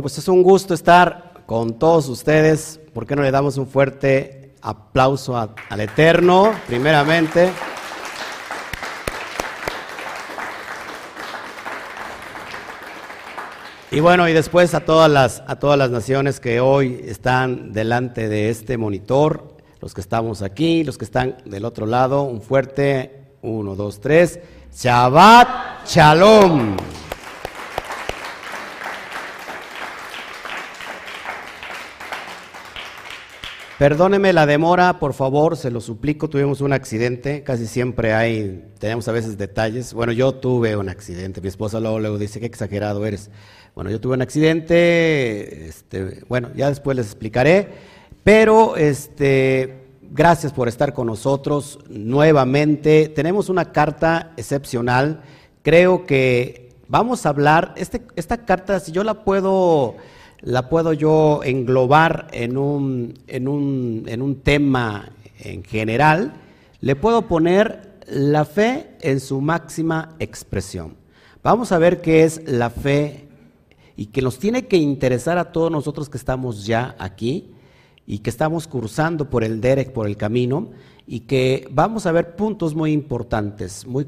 Bueno, pues es un gusto estar con todos ustedes. ¿Por qué no le damos un fuerte aplauso al Eterno, primeramente? Y bueno, y después a todas las a todas las naciones que hoy están delante de este monitor, los que estamos aquí, los que están del otro lado, un fuerte uno, dos, tres. Shabbat Shalom. Perdóneme la demora, por favor, se lo suplico. Tuvimos un accidente, casi siempre hay, tenemos a veces detalles. Bueno, yo tuve un accidente, mi esposa luego, dice, qué exagerado eres. Bueno, yo tuve un accidente, este, bueno, ya después les explicaré, pero este, gracias por estar con nosotros nuevamente. Tenemos una carta excepcional, creo que vamos a hablar, este, esta carta, si yo la puedo la puedo yo englobar en un, en un, en un tema en general, le puedo poner la fe en su máxima expresión. Vamos a ver qué es la fe y que nos tiene que interesar a todos nosotros que estamos ya aquí y que estamos cursando por el Derek, por el camino, y que vamos a ver puntos muy importantes, muy,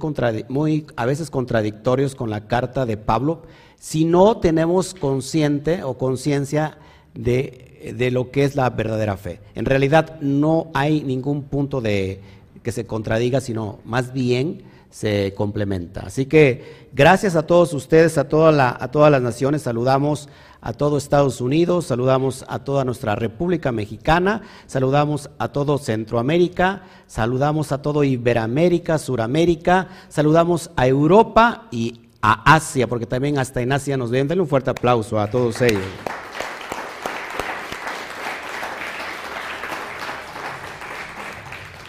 muy a veces contradictorios con la carta de Pablo, si no tenemos consciente o conciencia de, de, lo que es la verdadera fe. En realidad no hay ningún punto de que se contradiga, sino más bien se complementa. Así que gracias a todos ustedes, a, toda la, a todas las naciones, saludamos a todo Estados Unidos, saludamos a toda nuestra República Mexicana, saludamos a todo Centroamérica, saludamos a todo Iberoamérica, Suramérica, saludamos a Europa y a Asia, porque también hasta en Asia nos ven. Denle un fuerte aplauso a todos ellos.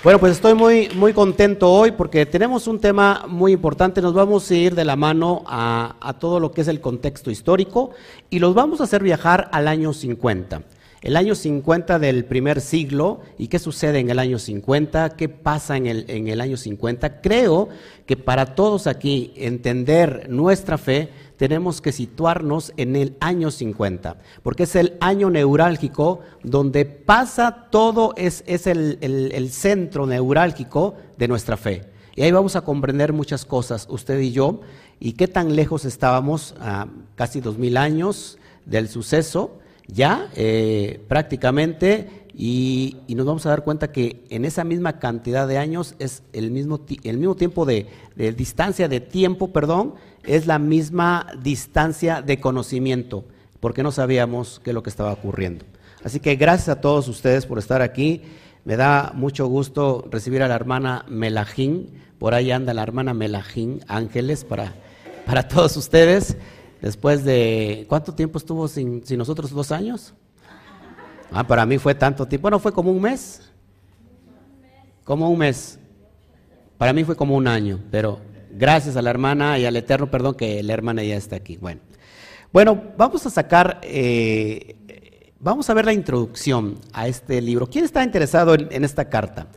Bueno, pues estoy muy, muy contento hoy porque tenemos un tema muy importante. Nos vamos a ir de la mano a, a todo lo que es el contexto histórico y los vamos a hacer viajar al año 50 el año 50 del primer siglo y qué sucede en el año 50, qué pasa en el, en el año 50. Creo que para todos aquí entender nuestra fe tenemos que situarnos en el año 50, porque es el año neurálgico donde pasa todo, es, es el, el, centro neurálgico de nuestra fe. Y ahí vamos a comprender muchas cosas, usted y yo, y qué tan lejos estábamos, a casi dos mil años del suceso, ya eh, prácticamente y, nos vamos a dar cuenta que en esa misma cantidad de años es el mismo, el mismo tiempo de, distancia de tiempo, perdón, es la misma distancia de conocimiento, porque no sabíamos qué es lo que estaba ocurriendo. Así que gracias a todos ustedes por estar aquí. Me da mucho gusto recibir a la hermana Melajín. Por ahí anda la hermana Melajín Ángeles para, para todos ustedes. Después de, ¿cuánto tiempo estuvo sin, nosotros? ¿Dos años? Ah, para mí fue tanto tiempo. Bueno, fue como un mes. Como un mes. Para mí fue como un año, pero gracias a la hermana y al Eterno, perdón, que la hermana ya está aquí. Bueno, bueno vamos a sacar, eh, vamos a ver la introducción a este libro. ¿Quién está interesado en esta carta?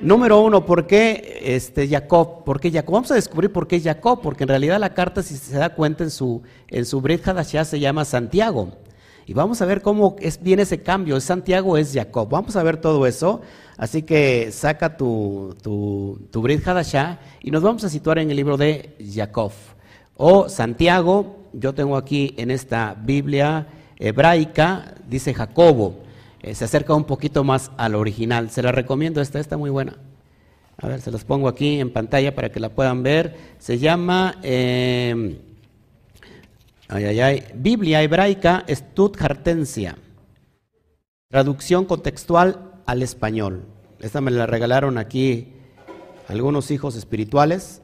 Número uno, ¿por qué este, Jacob? ¿Por qué Jacob? Vamos a descubrir por qué Jacob, porque en realidad la carta, si se da cuenta, en su, en su Brit Hadashah se llama Santiago. Y vamos a ver cómo es, viene ese cambio. Es Santiago es Jacob. Vamos a ver todo eso. Así que saca tu, tu, tu Brit Hadashah y nos vamos a situar en el libro de Jacob. O Santiago, yo tengo aquí en esta Biblia hebraica, dice Jacobo. Eh, se acerca un poquito más al original. Se la recomiendo, esta está muy buena. A ver, se las pongo aquí en pantalla para que la puedan ver. Se llama eh, Biblia Hebraica Stuttgartensia. Traducción contextual al español. Esta me la regalaron aquí algunos hijos espirituales.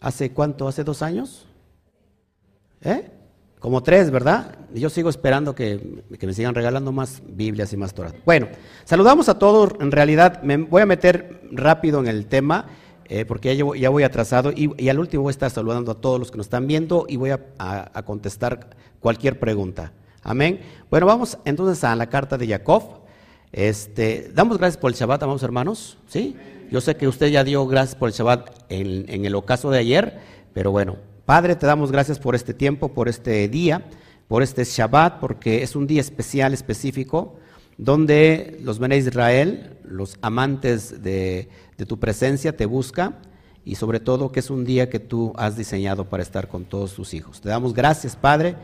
¿Hace cuánto? ¿Hace dos años? ¿Eh? Como tres, ¿verdad? Yo sigo esperando que, me sigan regalando más Biblias y más Torah. Bueno, saludamos a todos. En realidad, me voy a meter rápido en el tema, eh, porque ya, voy atrasado. Y, al último voy a estar saludando a todos los que nos están viendo y voy a, contestar cualquier pregunta. Amén. Bueno, vamos entonces a la carta de Jacob. Este, damos gracias por el Shabbat, amados hermanos. ¿sí? Yo sé que usted ya dio gracias por el Shabbat en el ocaso de ayer, pero bueno, Padre, te damos gracias por este tiempo, por este día, por este Shabbat, porque es un día especial, específico, donde los Bene Israel, los amantes de, de tu presencia, te buscan y sobre todo que es un día que tú has diseñado para estar con todos tus hijos. Te damos gracias, Padre,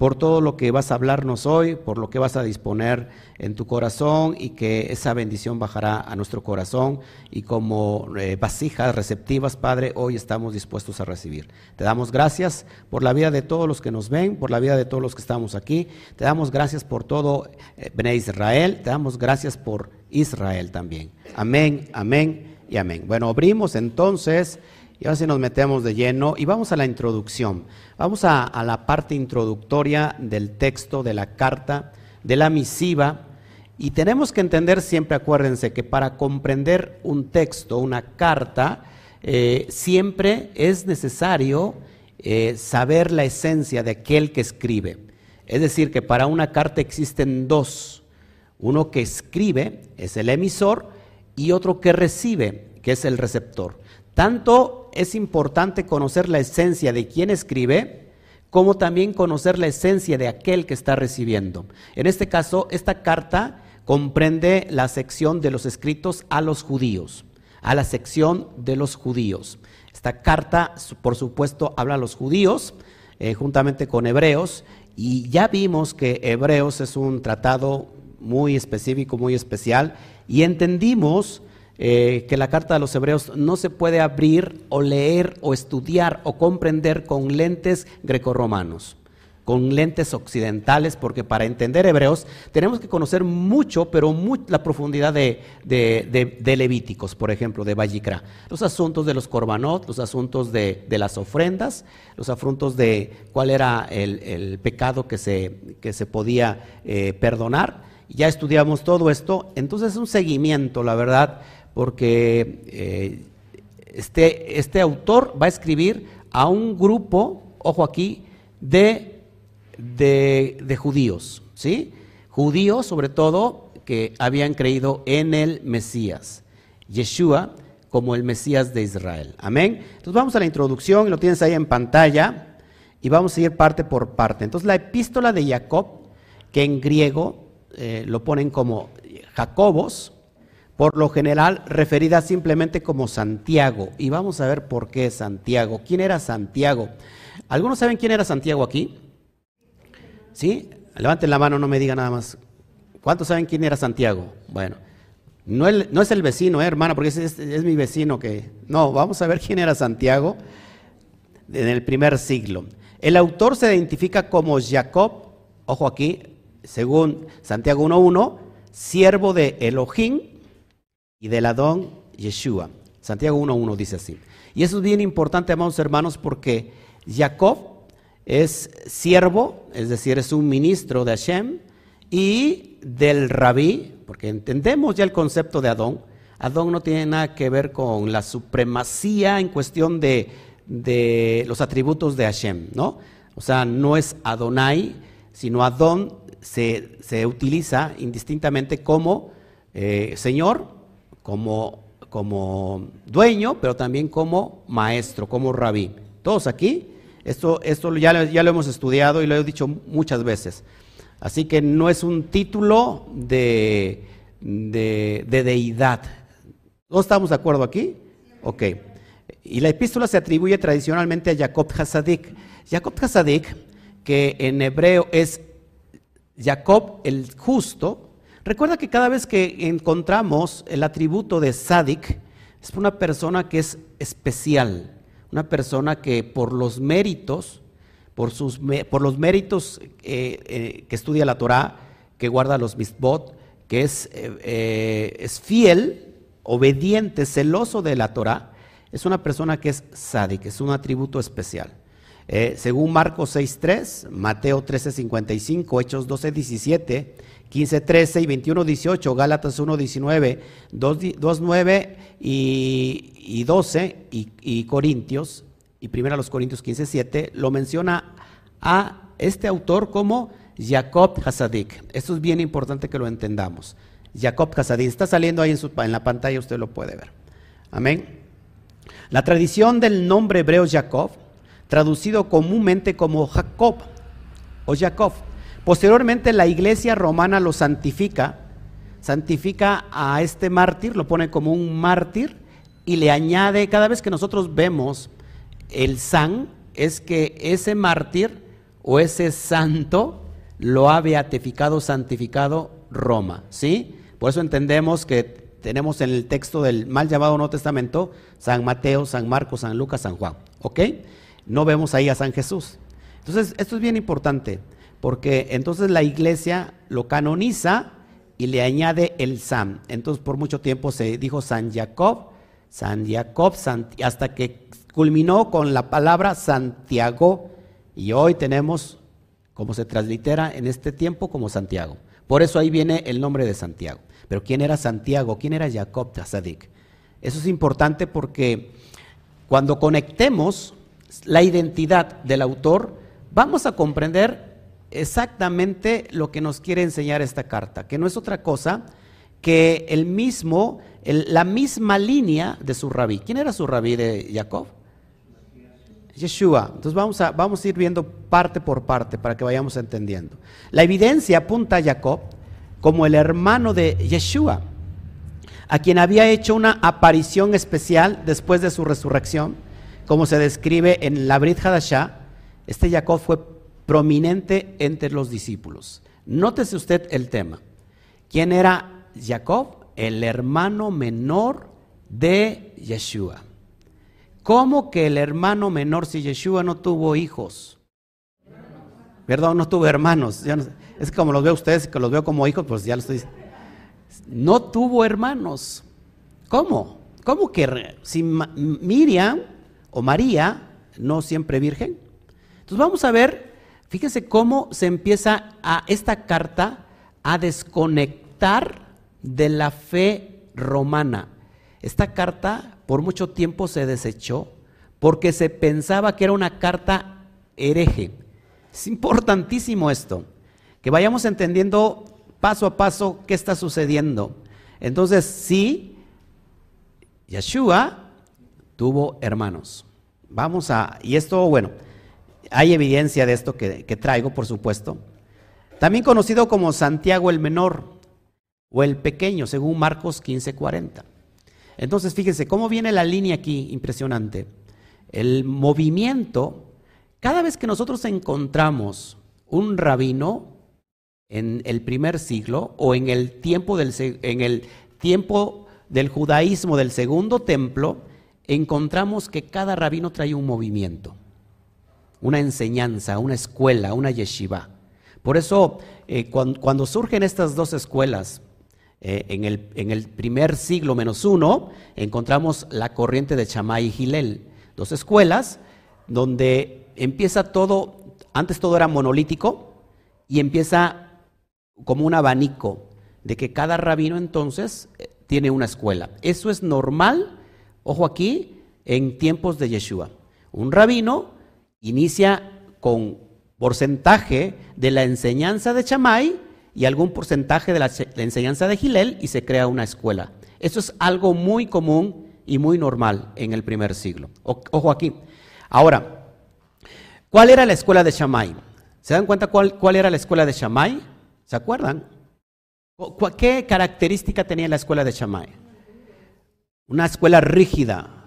por todo lo que vas a hablarnos hoy, por lo que vas a disponer en tu corazón y que esa bendición bajará a nuestro corazón y como eh, vasijas receptivas, Padre, hoy estamos dispuestos a recibir. Te damos gracias por la vida de todos los que nos ven, por la vida de todos los que estamos aquí. Te damos gracias por todo eh, Israel, te damos gracias por Israel también. Amén, amén y amén. Bueno, abrimos entonces y ahora sí nos metemos de lleno y vamos a la introducción. Vamos a, la parte introductoria del texto, de la carta, de la misiva. Y tenemos que entender siempre, acuérdense, que para comprender un texto, una carta, eh, siempre es necesario eh, saber la esencia de aquel que escribe. Es decir, que para una carta existen dos. Uno que escribe es el emisor y otro que recibe, que es el receptor. Tanto es importante conocer la esencia de quien escribe, como también conocer la esencia de aquel que está recibiendo. En este caso, esta carta comprende la sección de los escritos a los judíos, a la sección de los judíos. Esta carta, por supuesto, habla a los judíos, eh, juntamente con Hebreos, y ya vimos que Hebreos es un tratado muy específico, muy especial, y entendimos eh, que la carta de los hebreos no se puede abrir o leer o estudiar o comprender con lentes grecorromanos, con lentes occidentales, porque para entender hebreos tenemos que conocer mucho, pero la profundidad de, Levíticos, por ejemplo, de Vallicra. Los asuntos de los corbanot, los asuntos de, las ofrendas, los asuntos de cuál era el, pecado que se, que se podía eh, perdonar ya estudiamos todo esto, entonces es un seguimiento, la verdad, porque eh, este, este autor va a escribir a un grupo, ojo aquí, de, de, judíos, ¿sí? Judíos sobre todo que habían creído en el Mesías, Yeshua como el Mesías de Israel. Amén. Entonces vamos a la introducción, lo tienes ahí en pantalla, y vamos a ir parte por parte. Entonces la epístola de Jacob, que en griego eh, lo ponen como Jacobos, por lo general referida simplemente como Santiago. Y vamos a ver por qué Santiago. ¿Quién era Santiago? ¿Algunos saben quién era Santiago aquí? ¿Sí? Levanten la mano, no me digan nada más. ¿Cuántos saben quién era Santiago? Bueno, no, es el vecino, eh, hermana, porque es, es mi vecino que... No, vamos a ver quién era Santiago en el primer siglo. El autor se identifica como Jacob, ojo aquí, según Santiago 1.1, siervo de Elohim y del Adón Yeshua. Santiago 1.1 dice así. Y eso es bien importante, amados hermanos, porque Jacob es siervo, es decir, es un ministro de Hashem, y del rabí, porque entendemos ya el concepto de Adón. Adón no tiene nada que ver con la supremacía en cuestión de, de los atributos de Hashem, ¿no? O sea, no es Adonai, sino Adón se, utiliza indistintamente como eh, señor, como, como dueño, pero también como maestro, como rabí. Todos aquí, esto, esto ya, ya lo hemos estudiado y lo he dicho muchas veces. Así que no es un título de, de, deidad. ¿No estamos de acuerdo aquí? Ok. Y la epístola se atribuye tradicionalmente a Jacob Hasadik. Jacob Hasadik, que en hebreo es Jacob el justo, recuerda que cada vez que encontramos el atributo de Sadik, es una persona que es especial, una persona que por los méritos, por, sus, por los méritos eh, eh, que estudia la Torah, que guarda los misbot, que es, eh, es fiel, obediente, celoso de la Torah, es una persona que es Sadik, es un atributo especial. Según Marcos 6.3, Mateo 13.55, Hechos 12.17, 15.13 y 21.18, Gálatas 1.19, 2.9 y, y 12 y, Corintios, y primero a los Corintios 15.7, lo menciona a este autor como Jacob Hasadik. Esto es bien importante que lo entendamos. Jacob Hasadik, está saliendo ahí en, su, en la pantalla, usted lo puede ver. Amén. La tradición del nombre hebreo Jacob traducido comúnmente como Jacob o Jacob. Posteriormente la iglesia romana lo santifica, santifica a este mártir, lo pone como un mártir y le añade, cada vez que nosotros vemos el san, es que ese mártir o ese santo lo ha beatificado, santificado Roma, ¿sí? Por eso entendemos que tenemos en el texto del mal llamado Nuevo Testamento San Mateo, San Marcos, San Lucas, San Juan, ¿ok? No vemos ahí a San Jesús. Entonces, esto es bien importante, porque entonces la iglesia lo canoniza y le añade el San. Entonces, por mucho tiempo se dijo San Jacob, San Jacob, hasta que culminó con la palabra Santiago, y hoy tenemos, como se translitera en este tiempo, como Santiago. Por eso ahí viene el nombre de Santiago. Pero ¿quién era Santiago? ¿Quién era Jacob Tazadik? Eso es importante porque cuando conectemos la identidad del autor, vamos a comprender exactamente lo que nos quiere enseñar esta carta, que no es otra cosa que el mismo, la misma línea de su rabí. ¿Quién era su rabí de Jacob? Yeshua. Entonces vamos a, vamos a ir viendo parte por parte para que vayamos entendiendo. La evidencia apunta a Jacob como el hermano de Yeshua, a quien había hecho una aparición especial después de su resurrección, como se describe en la Brit Hadashah. Este Jacob fue prominente entre los discípulos. Nótese usted el tema. ¿Quién era Jacob? El hermano menor de Yeshua. ¿Cómo que el hermano menor, si Yeshua no tuvo hijos? Perdón, no tuvo hermanos. es que como los veo ustedes, que los veo como hijos, pues ya lo estoy diciendo. No tuvo hermanos. ¿Cómo? ¿Cómo que si Miriam o María, no siempre virgen? Entonces vamos a ver, fíjense cómo se empieza a esta carta a desconectar de la fe romana. Esta carta por mucho tiempo se desechó porque se pensaba que era una carta hereje. Es importantísimo esto, que vayamos entendiendo paso a paso qué está sucediendo. Entonces, sí, Yeshua tuvo hermanos. Vamos a, y esto, bueno, hay evidencia de esto que, traigo, por supuesto. También conocido como Santiago el Menor o el Pequeño, según Marcos 15:40. Entonces, fíjense cómo viene la línea aquí, impresionante. El movimiento, cada vez que nosotros encontramos un rabino en el primer siglo o en el tiempo del, en el tiempo del judaísmo del segundo templo, encontramos que cada rabino trae un movimiento, una enseñanza, una escuela, una yeshiva. Por eso, eh, cuando surgen estas dos escuelas, eh, en, el, primer siglo menos uno encontramos la corriente de Chamay y Gilel, dos escuelas donde empieza todo, antes todo era monolítico y empieza como un abanico de que cada rabino entonces eh, tiene una escuela. Eso es normal, ojo aquí, en tiempos de Yeshua. Un rabino inicia con porcentaje de la enseñanza de Chamay y algún porcentaje de la, enseñanza de Gilel y se crea una escuela. Eso es algo muy común y muy normal en el primer siglo. ojo aquí. Ahora, ¿cuál era la escuela de Shammai? ¿Se dan cuenta cuál, cuál era la escuela de Shammai? ¿Se acuerdan? ¿Qué característica tenía la escuela de Shammai? Una escuela rígida,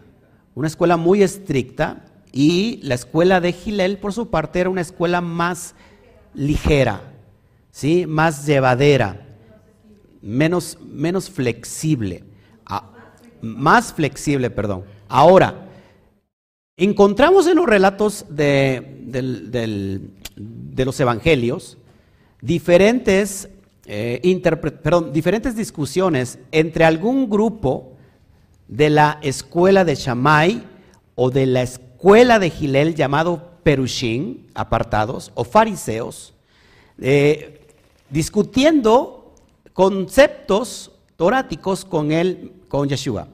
una escuela muy estricta y la escuela de Gilel, por su parte, era una escuela más ligera, ¿sí? más llevadera, menos, menos flexible, más flexible, perdón. Ahora, encontramos en los relatos de, de los evangelios diferentes, eh, diferentes discusiones entre algún grupo de la escuela de Shammai o de la escuela de Gilel llamado Perushim, apartados, o fariseos, eh, discutiendo conceptos toráticos con él, con Yeshua.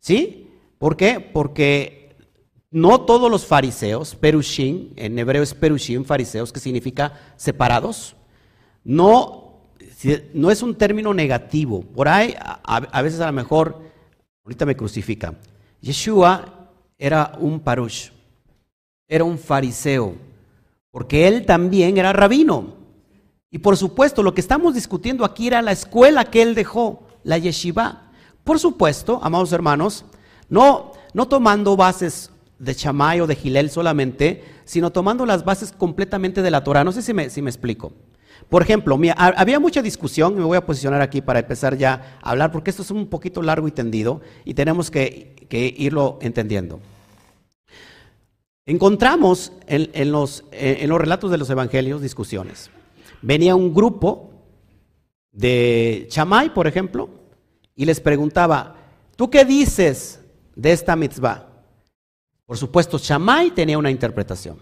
¿Sí? ¿Por qué? Porque no todos los fariseos, perushim, en hebreo es perushim, fariseos, que significa separados, no, no es un término negativo. Por ahí, a, veces a lo mejor, ahorita me crucifica. Yeshua era un parush, era un fariseo. porque él también era rabino. Y por supuesto, lo que estamos discutiendo aquí era la escuela que él dejó, la yeshiva. Por supuesto, amados hermanos, no, no tomando bases de Chamay o de Gilel solamente, sino tomando las bases completamente de la Torah. No sé si me, si me explico. Por ejemplo, había mucha discusión, me voy a posicionar aquí para empezar ya a hablar, porque esto es un poquito largo y tendido, y tenemos que, irlo entendiendo. Encontramos en, los, relatos de los evangelios discusiones. Venía un grupo de Chamay, por ejemplo, y les preguntaba, ¿tú qué dices de esta mitzvah? Por supuesto, Shammai tenía una interpretación.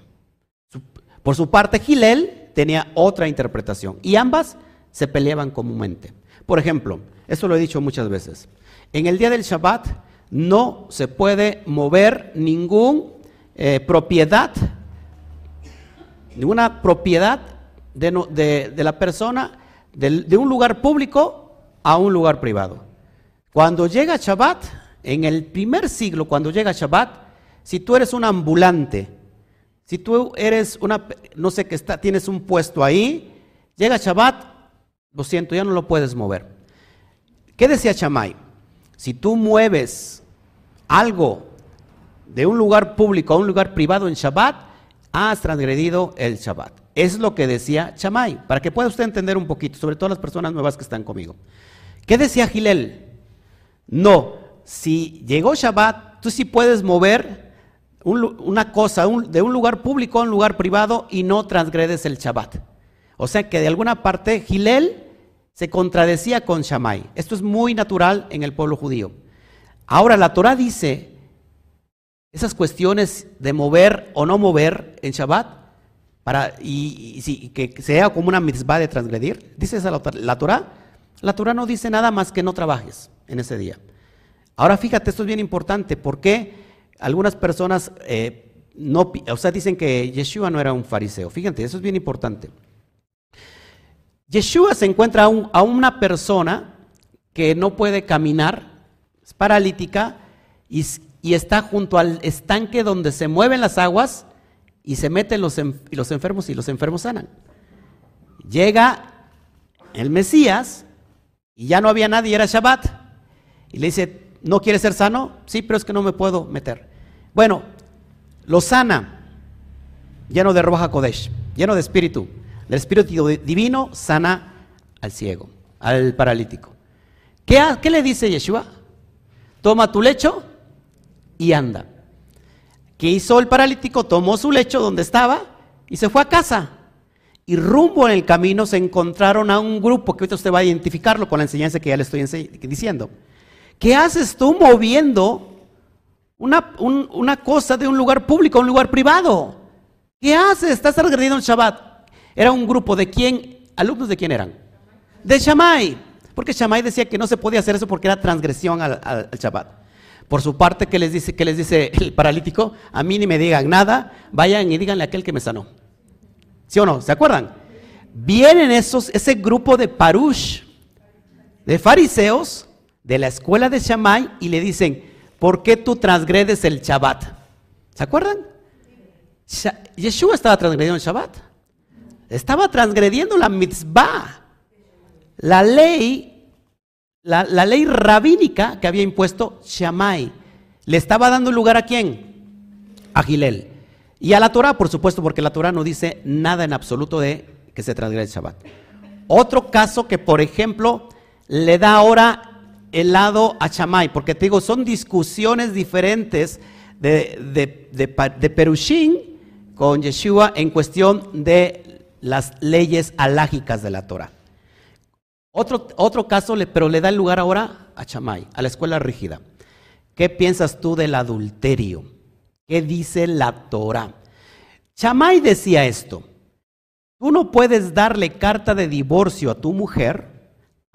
Por su parte, Gilel tenía otra interpretación. Y ambas se peleaban comúnmente. Por ejemplo, esto lo he dicho muchas veces. En el día del Shabbat no se puede mover ningún eh, propiedad, ninguna propiedad de, la persona de, un lugar público a un lugar privado. Cuando llega Shabbat, en el primer siglo, cuando llega Shabbat, si tú eres un ambulante, si tú eres una, no sé, que está, tienes un puesto ahí, llega Shabbat, lo siento, ya no lo puedes mover. ¿Qué decía Chamay? Si tú mueves algo de un lugar público a un lugar privado en Shabbat, has transgredido el Shabbat. Es lo que decía Chamay, para que pueda usted entender un poquito, sobre todo las personas nuevas que están conmigo. ¿Qué decía Gilel? No, si llegó Shabbat, tú sí puedes mover una cosa de un lugar público a un lugar privado y no transgredes el Shabbat. O sea que de alguna parte Gilel se contradecía con Shammai. Esto es muy natural en el pueblo judío. Ahora la Torah dice esas cuestiones de mover o no mover en Shabbat para y, que sea como una mitzvah de transgredir. Dice esa la Torah. La Torah no dice nada más que no trabajes en ese día. Ahora fíjate, esto es bien importante. ¿Por qué? Algunas personas eh, no, o sea, dicen que Yeshua no era un fariseo. Fíjate, eso es bien importante. Yeshua se encuentra a, una persona que no puede caminar, es paralítica y, está junto al estanque donde se mueven las aguas y se meten los, los enfermos y los enfermos sanan. Llega el Mesías y ya no había nadie, era Shabbat. Y le dice, ¿No quiere ser sano? Sí, pero es que no me puedo meter. Bueno, lo sana, lleno de Roja Kodesh, lleno de espíritu. El espíritu divino sana al ciego, al paralítico. ¿Qué, ¿Qué le dice Yeshua? Toma tu lecho y anda. ¿Qué hizo el paralítico? Tomó su lecho donde estaba y se fue a casa. Y rumbo en el camino se encontraron a un grupo que ahorita usted va a identificarlo con la enseñanza que ya le estoy diciendo. ¿Qué haces tú moviendo una, cosa de un lugar público a un lugar privado? ¿Qué haces? Estás agrediendo el Shabbat. Era un grupo de quién, alumnos de quién eran? De Shammai. Porque Shammai decía que no se podía hacer eso porque era transgresión al, al, Shabbat. Por su parte, ¿qué les, dice, ¿qué les dice el paralítico? A mí ni me digan nada, vayan y díganle a aquel que me sanó. ¿Sí o no? ¿Se acuerdan? Vienen esos, ese grupo de parush, de fariseos, de la escuela de Shammai y le dicen, ¿por qué tú transgredes el Shabbat? ¿Se acuerdan? Yeshua estaba transgrediendo el Shabbat. Estaba transgrediendo la mitzvah, la ley, la, ley rabínica que había impuesto Shammai. ¿Le estaba dando lugar a quién? A Gilel. Y a la Torah, por supuesto, porque la Torah no dice nada en absoluto de que se transgrede el Shabbat. Otro caso que, por ejemplo, le da ahora el lado a Chamay, porque te digo, son discusiones diferentes de, de, de, con Yeshua en cuestión de las leyes alágicas de la Torah. Otro, otro caso, pero le da el lugar ahora a Chamay, a la escuela rígida. ¿Qué piensas tú del adulterio? ¿Qué dice la Torah? Chamay decía esto, tú no puedes darle carta de divorcio a tu mujer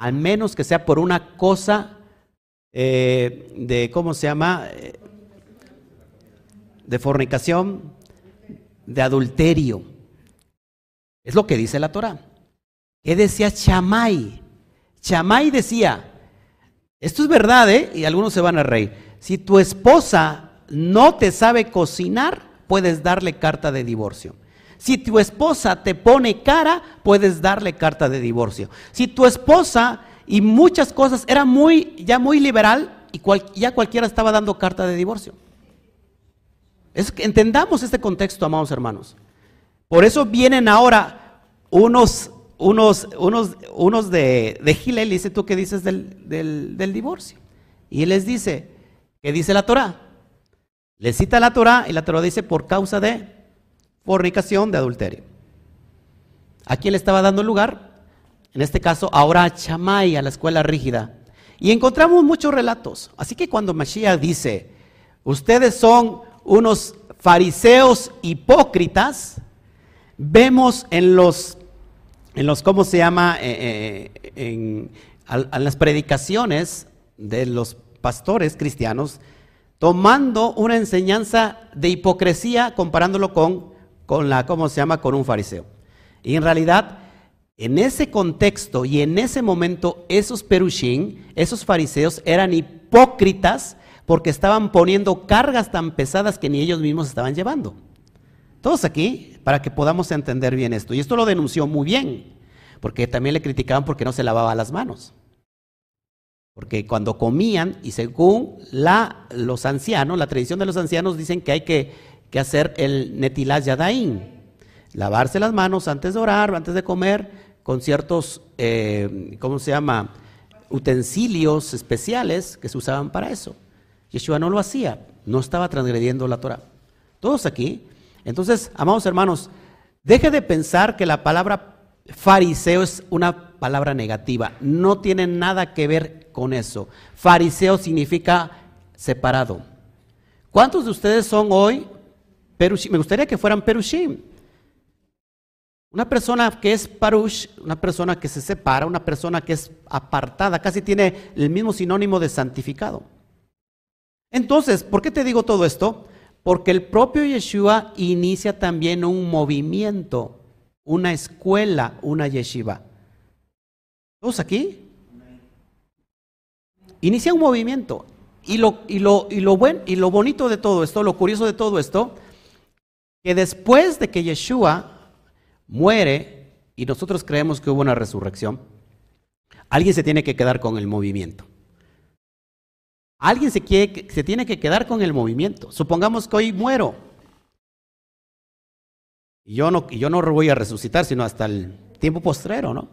al menos que sea por una cosa eh, de, ¿cómo se llama? De fornicación, de adulterio. Es lo que dice la Torah. ¿Qué decía Chamay? Chamay decía, esto es verdad, ¿eh? Y algunos se van a reír. Si tu esposa no te sabe cocinar, puedes darle carta de divorcio. Si tu esposa te pone cara, puedes darle carta de divorcio. Si tu esposa y muchas cosas era muy, ya muy liberal y ya cualquiera estaba dando carta de divorcio. Entendamos este contexto, amados hermanos. Por eso vienen ahora unos, unos, unos, unos de, de Gilel, dice tú qué dices del, del, del divorcio. Y él les dice, ¿qué dice la Torah? Le cita la Torah y la Torah dice por causa de fornicación, de adulterio. ¿A quién le estaba dando lugar? En este caso, ahora a Chamay, a la escuela rígida. Y encontramos muchos relatos. Así que cuando Mashiach dice, ustedes son unos fariseos hipócritas, vemos en los, en los ¿cómo se llama? Eh, eh, en, en las predicaciones de los pastores cristianos, tomando una enseñanza de hipocresía comparándolo con, con la, ¿cómo se llama?, con un fariseo. Y en realidad, en ese contexto y en ese momento, esos perushim, esos fariseos, eran hipócritas porque estaban poniendo cargas tan pesadas que ni ellos mismos estaban llevando. Todos aquí, para que podamos entender bien esto. Y esto lo denunció muy bien, porque también le criticaban porque no se lavaba las manos. Porque cuando comían, y según la, los ancianos, la tradición de los ancianos dicen que hay que, hacer el netilaz yadaín, lavarse las manos antes de orar, antes de comer, con ciertos, eh, ¿cómo se llama?, utensilios especiales que se usaban para eso. Yeshua no lo hacía, no estaba transgrediendo la Torah. Todos aquí. Entonces, amados hermanos, deje de pensar que la palabra fariseo es una palabra negativa, no tiene nada que ver con eso. Fariseo significa separado. ¿Cuántos de ustedes son hoy perushim? Me gustaría que fueran perushim. Una persona que es parush, una persona que se separa, una persona que es apartada, casi tiene el mismo sinónimo de santificado. Entonces, ¿por qué te digo todo esto? Porque el propio Yeshua inicia también un movimiento, una escuela, una yeshiva. ¿Todos aquí? inicia un movimiento. Y lo, y, lo, y, lo buen, y lo bonito de todo esto, lo curioso de todo esto, que después de que Yeshua muere y nosotros creemos que hubo una resurrección, alguien se tiene que quedar con el movimiento. Alguien se, se tiene que quedar con el movimiento. Supongamos que hoy muero. Y yo no, yo no voy a resucitar, sino hasta el tiempo postrero, ¿no?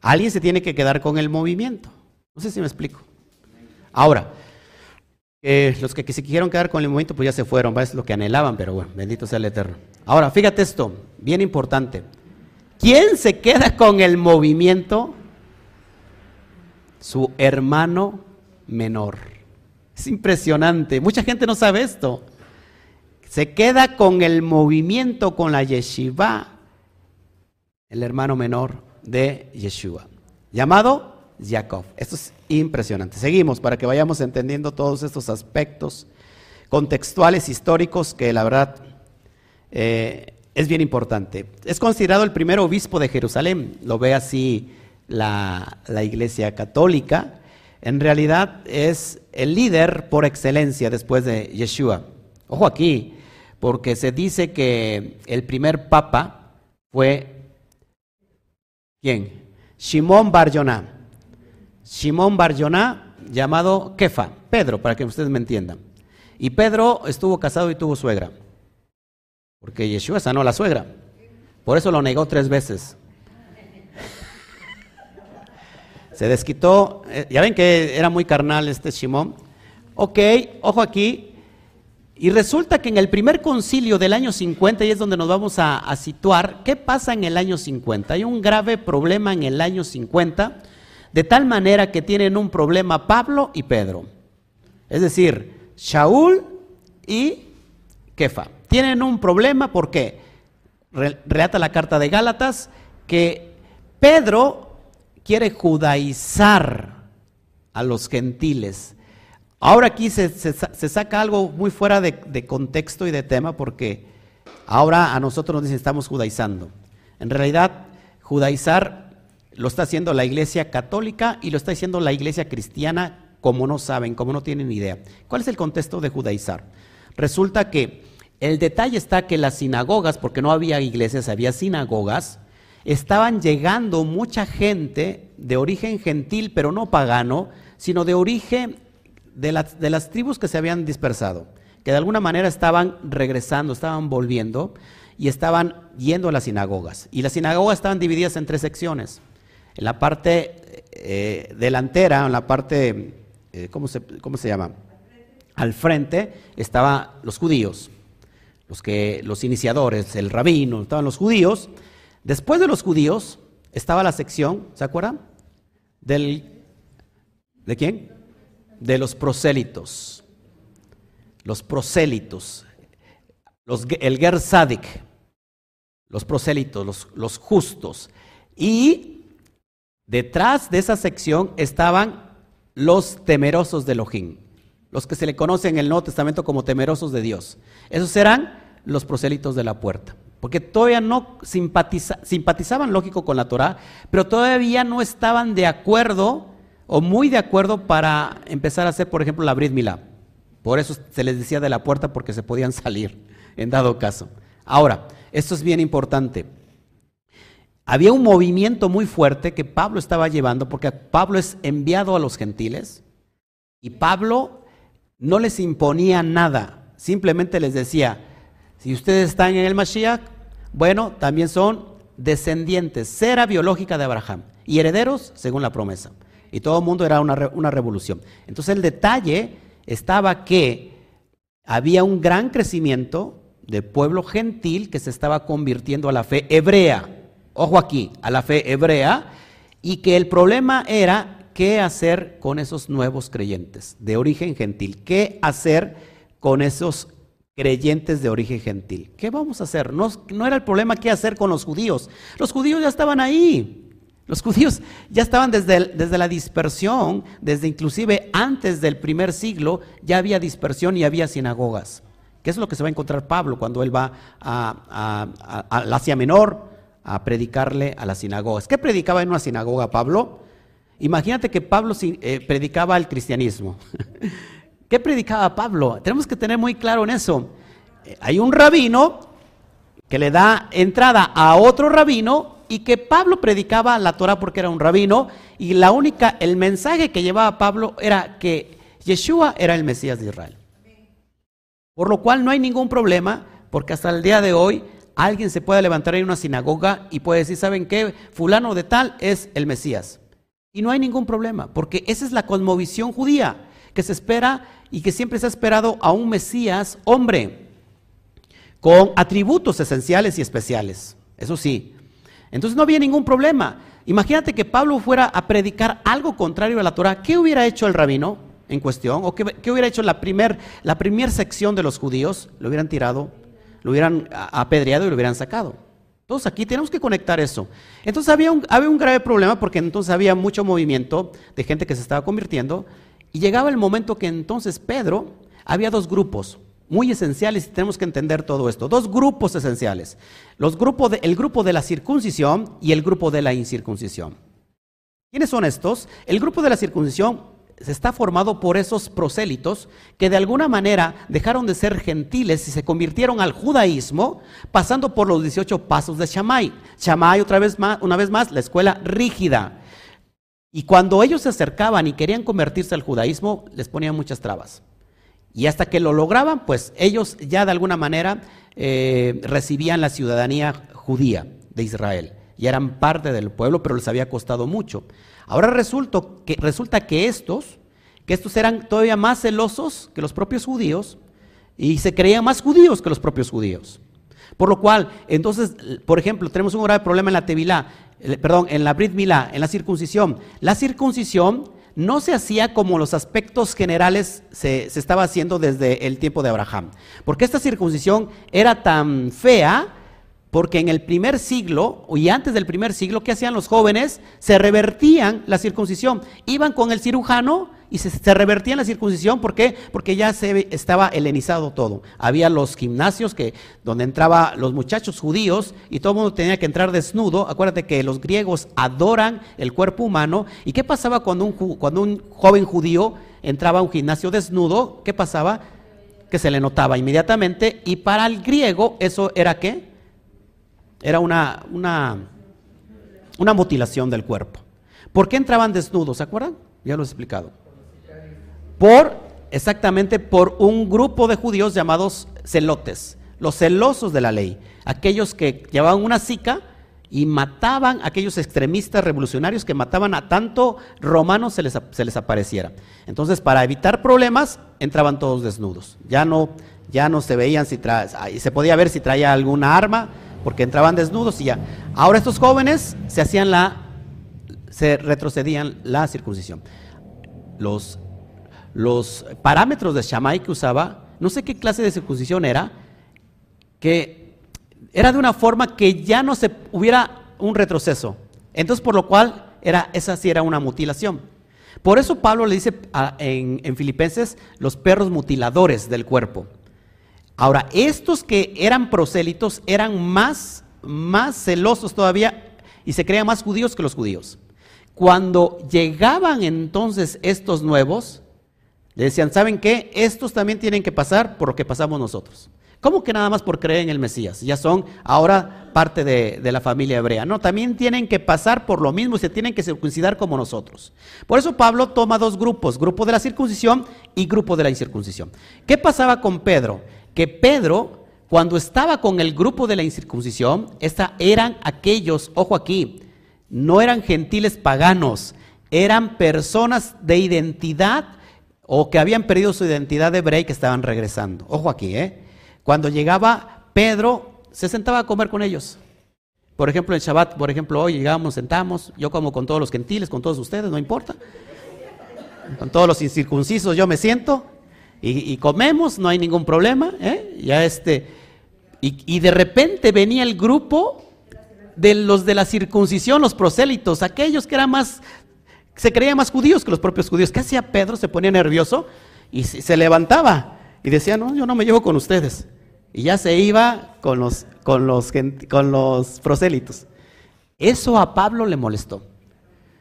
Alguien se tiene que quedar con el movimiento. No sé si me explico. Ahora, los que, se quisieron quedar con el movimiento, pues ya se fueron, es lo que anhelaban, pero bueno, bendito sea el Eterno. Ahora, fíjate esto, bien importante. ¿Quién se queda con el movimiento? Su hermano menor. Es impresionante, mucha gente no sabe esto. Se queda con el movimiento, con la yeshiva, el hermano menor de Yeshua, llamado Jacob. Esto es impresionante. Seguimos para que vayamos entendiendo todos estos aspectos contextuales, históricos, que la verdad eh, es bien importante. Es considerado el primer obispo de Jerusalén, lo ve así la, Iglesia Católica. En realidad es el líder por excelencia después de Yeshua. Ojo aquí, porque se dice que el primer papa fue ¿quién? Shimon Bar Simón Barjoná, llamado Kefa, Pedro, para que ustedes me entiendan. Y Pedro estuvo casado y tuvo suegra, porque Yeshua sanó a la suegra. Por eso lo negó tres veces. Se desquitó, eh, ya ven que era muy carnal este Simón. Ok, ojo aquí. Y resulta que en el primer concilio del año 50, y es donde nos vamos a, a situar, ¿qué pasa en el año 50? Hay un grave problema en el año 50 de tal manera que tienen un problema Pablo y Pedro. Es decir, Shaul y Kefa. Tienen un problema porque relata la carta de Gálatas que Pedro quiere judaizar a los gentiles. Ahora aquí se, saca algo muy fuera de, contexto y de tema porque ahora a nosotros nos dicen estamos judaizando. En realidad, judaizar lo está haciendo la iglesia católica y lo está haciendo la iglesia cristiana como no saben, como no tienen idea. ¿Cuál es el contexto de judaizar? Resulta que El detalle está que las sinagogas, porque no había iglesias, había sinagogas, estaban llegando mucha gente de origen gentil, pero no pagano, sino de origen de, de las tribus que se habían dispersado, que de alguna manera estaban regresando, estaban volviendo y estaban yendo a las sinagogas. Y las sinagogas estaban divididas en tres secciones. En la parte eh, delantera, en la parte, eh, ¿cómo, se, ¿cómo se llama? Al frente estaban los judíos, los, que, los iniciadores, el rabino, estaban los judíos. Después de los judíos estaba la sección, ¿se acuerdan? Del, ¿De quién? De los prosélitos. Los prosélitos. Los, el Ger los prosélitos, los, justos. Y detrás de esa sección estaban los temerosos de Elohim, los que se le conocen en el Nuevo Testamento como temerosos de Dios. Esos eran los prosélitos de la puerta. Porque todavía no simpatizaban, lógico, con la Torah, pero todavía no estaban de acuerdo o muy de acuerdo para empezar a hacer, por ejemplo, la Brit Milá. Por eso se les decía de la puerta porque se podían salir, en dado caso. Ahora, esto es bien importante. Había un movimiento muy fuerte que Pablo estaba llevando, porque Pablo es enviado a los gentiles y Pablo no les imponía nada, simplemente les decía, si ustedes están en el Mashiach, bueno, también son descendientes, cera biológica de Abraham y herederos según la promesa. Y todo el mundo era una, una revolución. Entonces el detalle estaba que había un gran crecimiento de pueblo gentil que se estaba convirtiendo a la fe hebrea. Ojo aquí, a la fe hebrea. Y que el problema era qué hacer con esos nuevos creyentes de origen gentil. ¿Qué hacer con esos creyentes de origen gentil? ¿Qué vamos a hacer? No, no era el problema qué hacer con los judíos. Los judíos ya estaban ahí. Los judíos ya estaban desde, desde, la dispersión, desde inclusive antes del primer siglo, ya había dispersión y había sinagogas. ¿Qué es lo que se va a encontrar Pablo cuando él va a, la Asia Menor a predicarle a las sinagogas? ¿Qué predicaba en una sinagoga Pablo? Imagínate que Pablo eh, predicaba el cristianismo. ¿Qué predicaba Pablo? Tenemos que tener muy claro en eso. Eh, hay un rabino que le da entrada a otro rabino y que Pablo predicaba la Torah porque era un rabino y la única, el mensaje que llevaba Pablo era que Yeshua era el Mesías de Israel. Por lo cual no hay ningún problema, porque hasta el día de hoy alguien se puede levantar en una sinagoga y puede decir, ¿saben qué? Fulano de tal es el Mesías. Y no hay ningún problema, porque esa es la cosmovisión judía, que se espera y que siempre se ha esperado a un Mesías hombre, con atributos esenciales y especiales. Eso sí. Entonces no había ningún problema. Imagínate que Pablo fuera a predicar algo contrario a la Torah. ¿Qué hubiera hecho el rabino? en cuestión, o qué, hubiera hecho la primera la primer sección de los judíos, lo hubieran tirado, lo hubieran apedreado y lo hubieran sacado. Entonces aquí tenemos que conectar eso. Entonces había un, había un grave problema porque entonces había mucho movimiento de gente que se estaba convirtiendo y llegaba el momento que entonces Pedro, había dos grupos muy esenciales y tenemos que entender todo esto. Dos grupos esenciales. Los grupos el grupo de la circuncisión y el grupo de la incircuncisión. ¿Quiénes son estos? El grupo de la circuncisión está formado por esos prosélitos que de alguna manera dejaron de ser gentiles y se convirtieron al judaísmo pasando por los 18 pasos de Shammai. Shammai, otra vez más, una vez más, la escuela rígida. Y cuando ellos se acercaban y querían convertirse al judaísmo, les ponían muchas trabas. Y hasta que lo lograban, pues ellos ya de alguna manera eh, recibían la ciudadanía judía de Israel. Y eran parte del pueblo, pero les había costado mucho. Ahora resulta que, resulta que estos, que estos eran todavía más celosos que los propios judíos y se creían más judíos que los propios judíos. Por lo cual, entonces, por ejemplo, tenemos un grave problema en la Tevilá, eh, perdón, en la Brit Milá, en la circuncisión. La circuncisión no se hacía como los aspectos generales se, se, estaba haciendo desde el tiempo de Abraham. Porque esta circuncisión era tan fea porque en el primer siglo y antes del primer siglo, ¿qué hacían los jóvenes? Se revertían la circuncisión. Iban con el cirujano y se, revertían la circuncisión. ¿Por qué? Porque ya se estaba helenizado todo. Había los gimnasios que, donde entraban los muchachos judíos y todo el mundo tenía que entrar desnudo. Acuérdate que los griegos adoran el cuerpo humano. ¿Y qué pasaba cuando un, cuando un joven judío entraba a un gimnasio desnudo? ¿Qué pasaba? que se le notaba inmediatamente, y para el griego eso era qué? Era una, una, una mutilación del cuerpo. ¿Por qué entraban desnudos? ¿Se acuerdan? Ya lo he explicado. Por, exactamente, por un grupo de judíos llamados celotes, los celosos de la ley, aquellos que llevaban una sica y mataban a aquellos extremistas revolucionarios que mataban a tanto romanos se les, se les apareciera. Entonces, para evitar problemas, entraban todos desnudos. Ya no, ya no se veían si se podía ver si traía alguna arma, porque entraban desnudos y ya. Ahora estos jóvenes se hacían la, se retrocedían la circuncisión. Los, los parámetros de Shammai que usaba, no sé qué clase de circuncisión era, que era de una forma que ya no se hubiera un retroceso. Entonces, por lo cual, era, esa sí era una mutilación. Por eso Pablo le dice en, en, Filipenses los perros mutiladores del cuerpo. Ahora, estos que eran prosélitos eran más, más celosos todavía y se creían más judíos que los judíos. Cuando llegaban entonces estos nuevos, le decían, ¿saben qué? Estos también tienen que pasar por lo que pasamos nosotros. ¿Cómo que nada más por creer en el Mesías? Ya son ahora parte de, la familia hebrea. No, también tienen que pasar por lo mismo y se tienen que circuncidar como nosotros. Por eso Pablo toma dos grupos, grupo de la circuncisión y grupo de la incircuncisión. ¿Qué pasaba con Pedro? Que Pedro, cuando estaba con el grupo de la incircuncisión, eran aquellos, ojo aquí, no eran gentiles paganos, eran personas de identidad o que habían perdido su identidad hebrea y que estaban regresando. Ojo aquí, ¿eh? Cuando llegaba Pedro, se sentaba a comer con ellos. Por ejemplo, en Shabbat, por ejemplo, hoy llegamos, sentamos, yo como con todos los gentiles, con todos ustedes, no importa. Con todos los incircuncisos yo me siento y, comemos, no hay ningún problema. ¿eh? Ya este, y, de repente venía el grupo de los de la circuncisión, los prosélitos, aquellos que eran más, se creían más judíos que los propios judíos. ¿Qué hacía Pedro? Se ponía nervioso y se levantaba y decía, no, yo no me llevo con ustedes. Y ya se iba con los, con los, con los prosélitos. Eso a Pablo le molestó.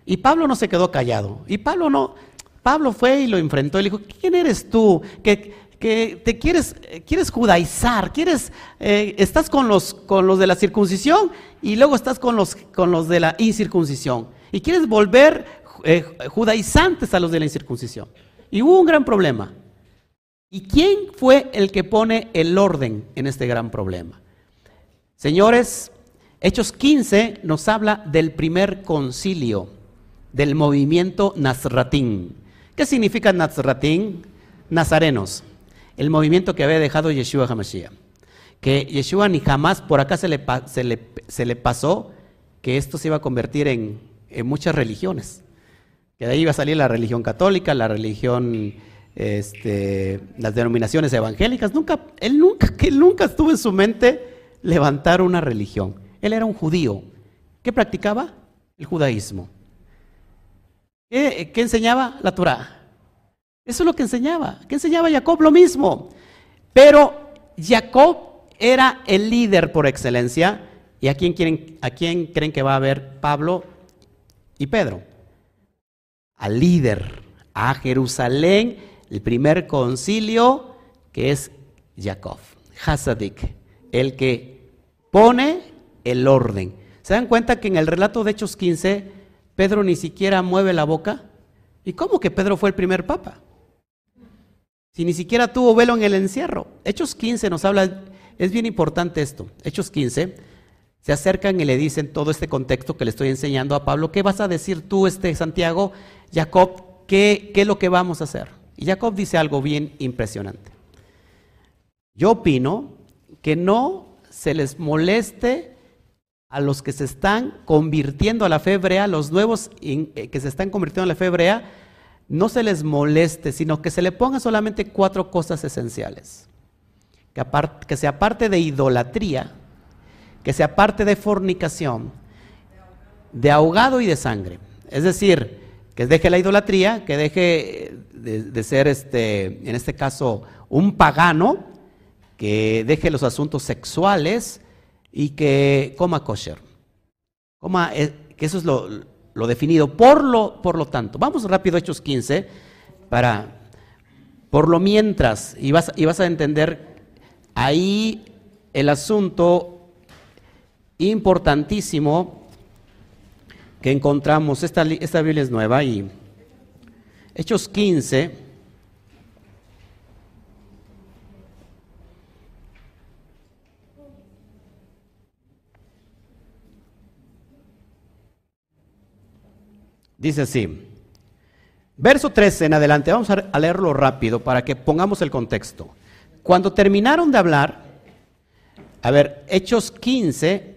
Y Pablo no se quedó callado. Y Pablo no, Pablo fue y lo enfrentó y le dijo, ¿quién eres tú? Que, te quieres, quieres judaizar, quieres, eh, estás con los, con los de la circuncisión y luego estás con los, con los de la incircuncisión. Y quieres volver eh, judaizantes a los de la incircuncisión. Y hubo un gran problema. ¿Y quién fue el que pone el orden en este gran problema? Señores, Hechos 15 nos habla del primer concilio del movimiento Nazratín. ¿Qué significa Nazratín? Nazarenos, el movimiento que había dejado Yeshua HaMashiach. Que Yeshua ni jamás por acá se le, se le, pasó que esto se iba a convertir en, en muchas religiones. Que de ahí iba a salir la religión católica, la religión este, las denominaciones evangélicas. Nunca, él nunca, que nunca estuvo en su mente levantar una religión. Él era un judío. ¿Qué practicaba? El judaísmo. ¿Qué, enseñaba? La Torah. Eso es lo que enseñaba. ¿Qué enseñaba Jacob? Lo mismo. Pero Jacob era el líder por excelencia. ¿Y a quién, quieren, a quién creen que va a ver Pablo y Pedro? Al líder, a Jerusalén el primer concilio que es Jacob, Hasadik, el que pone el orden. ¿Se dan cuenta que en el relato de Hechos 15 Pedro ni siquiera mueve la boca? ¿Y cómo que Pedro fue el primer papa? Si ni siquiera tuvo velo en el encierro. Hechos 15 nos habla, es bien importante esto. Hechos 15, se acercan y le dicen todo este contexto que le estoy enseñando a Pablo. ¿Qué vas a decir tú, este Santiago, Jacob? ¿Qué, qué es lo que vamos a hacer? Y Jacob dice algo bien impresionante. Yo opino que no se les moleste a los que se están convirtiendo a la fe hebrea, los nuevos eh, que se están convirtiendo a la fe hebrea, no se les moleste, sino que se le pongan solamente cuatro cosas esenciales. Que, que sea parte de idolatría, que sea parte de fornicación, de ahogado y de sangre. Es decir, que deje la idolatría, que deje de, ser, este, en este caso, un pagano, que deje los asuntos sexuales y que coma kosher. Coma, eh, que eso es lo, definido. Por lo, por lo tanto, vamos rápido a Hechos 15 para, Por lo mientras, y vas, y vas a entender ahí el asunto importantísimo que encontramos. Esta, esta Biblia es nueva y Hechos 15. Dice así, verso 13 en adelante, vamos a leerlo rápido para que pongamos el contexto. Cuando terminaron de hablar, a ver, Hechos 15,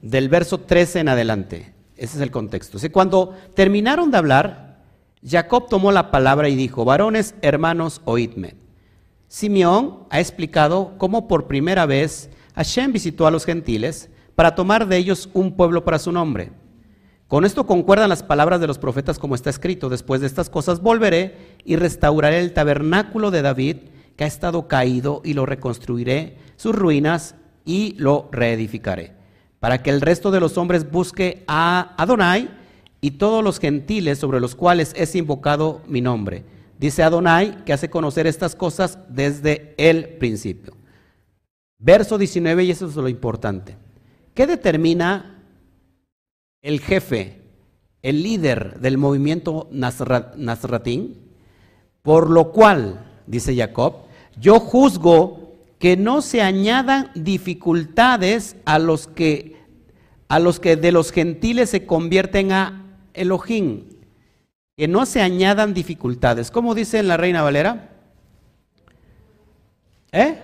del verso 13 en adelante, ese es el contexto. cuando terminaron de hablar, Jacob tomó la palabra y dijo, varones, hermanos, oídme. Simeón ha explicado cómo por primera vez Hashem visitó a los gentiles para tomar de ellos un pueblo para su nombre. Con esto concuerdan las palabras de los profetas como está escrito, después de estas cosas volveré y restauraré el tabernáculo de David que ha estado caído y lo reconstruiré, sus ruinas y lo reedificaré, para que el resto de los hombres busque a Adonai y todos los gentiles sobre los cuales es invocado mi nombre. Dice Adonai que hace conocer estas cosas desde el principio. Verso 19, y eso es lo importante. ¿Qué determina el jefe, el líder del movimiento Nazratín, por lo cual, dice Jacob, yo juzgo que no se añadan dificultades a los que, a los que de los gentiles se convierten a Elohim, que no se añadan dificultades. ¿Cómo dice en la Reina Valera? ¿Eh?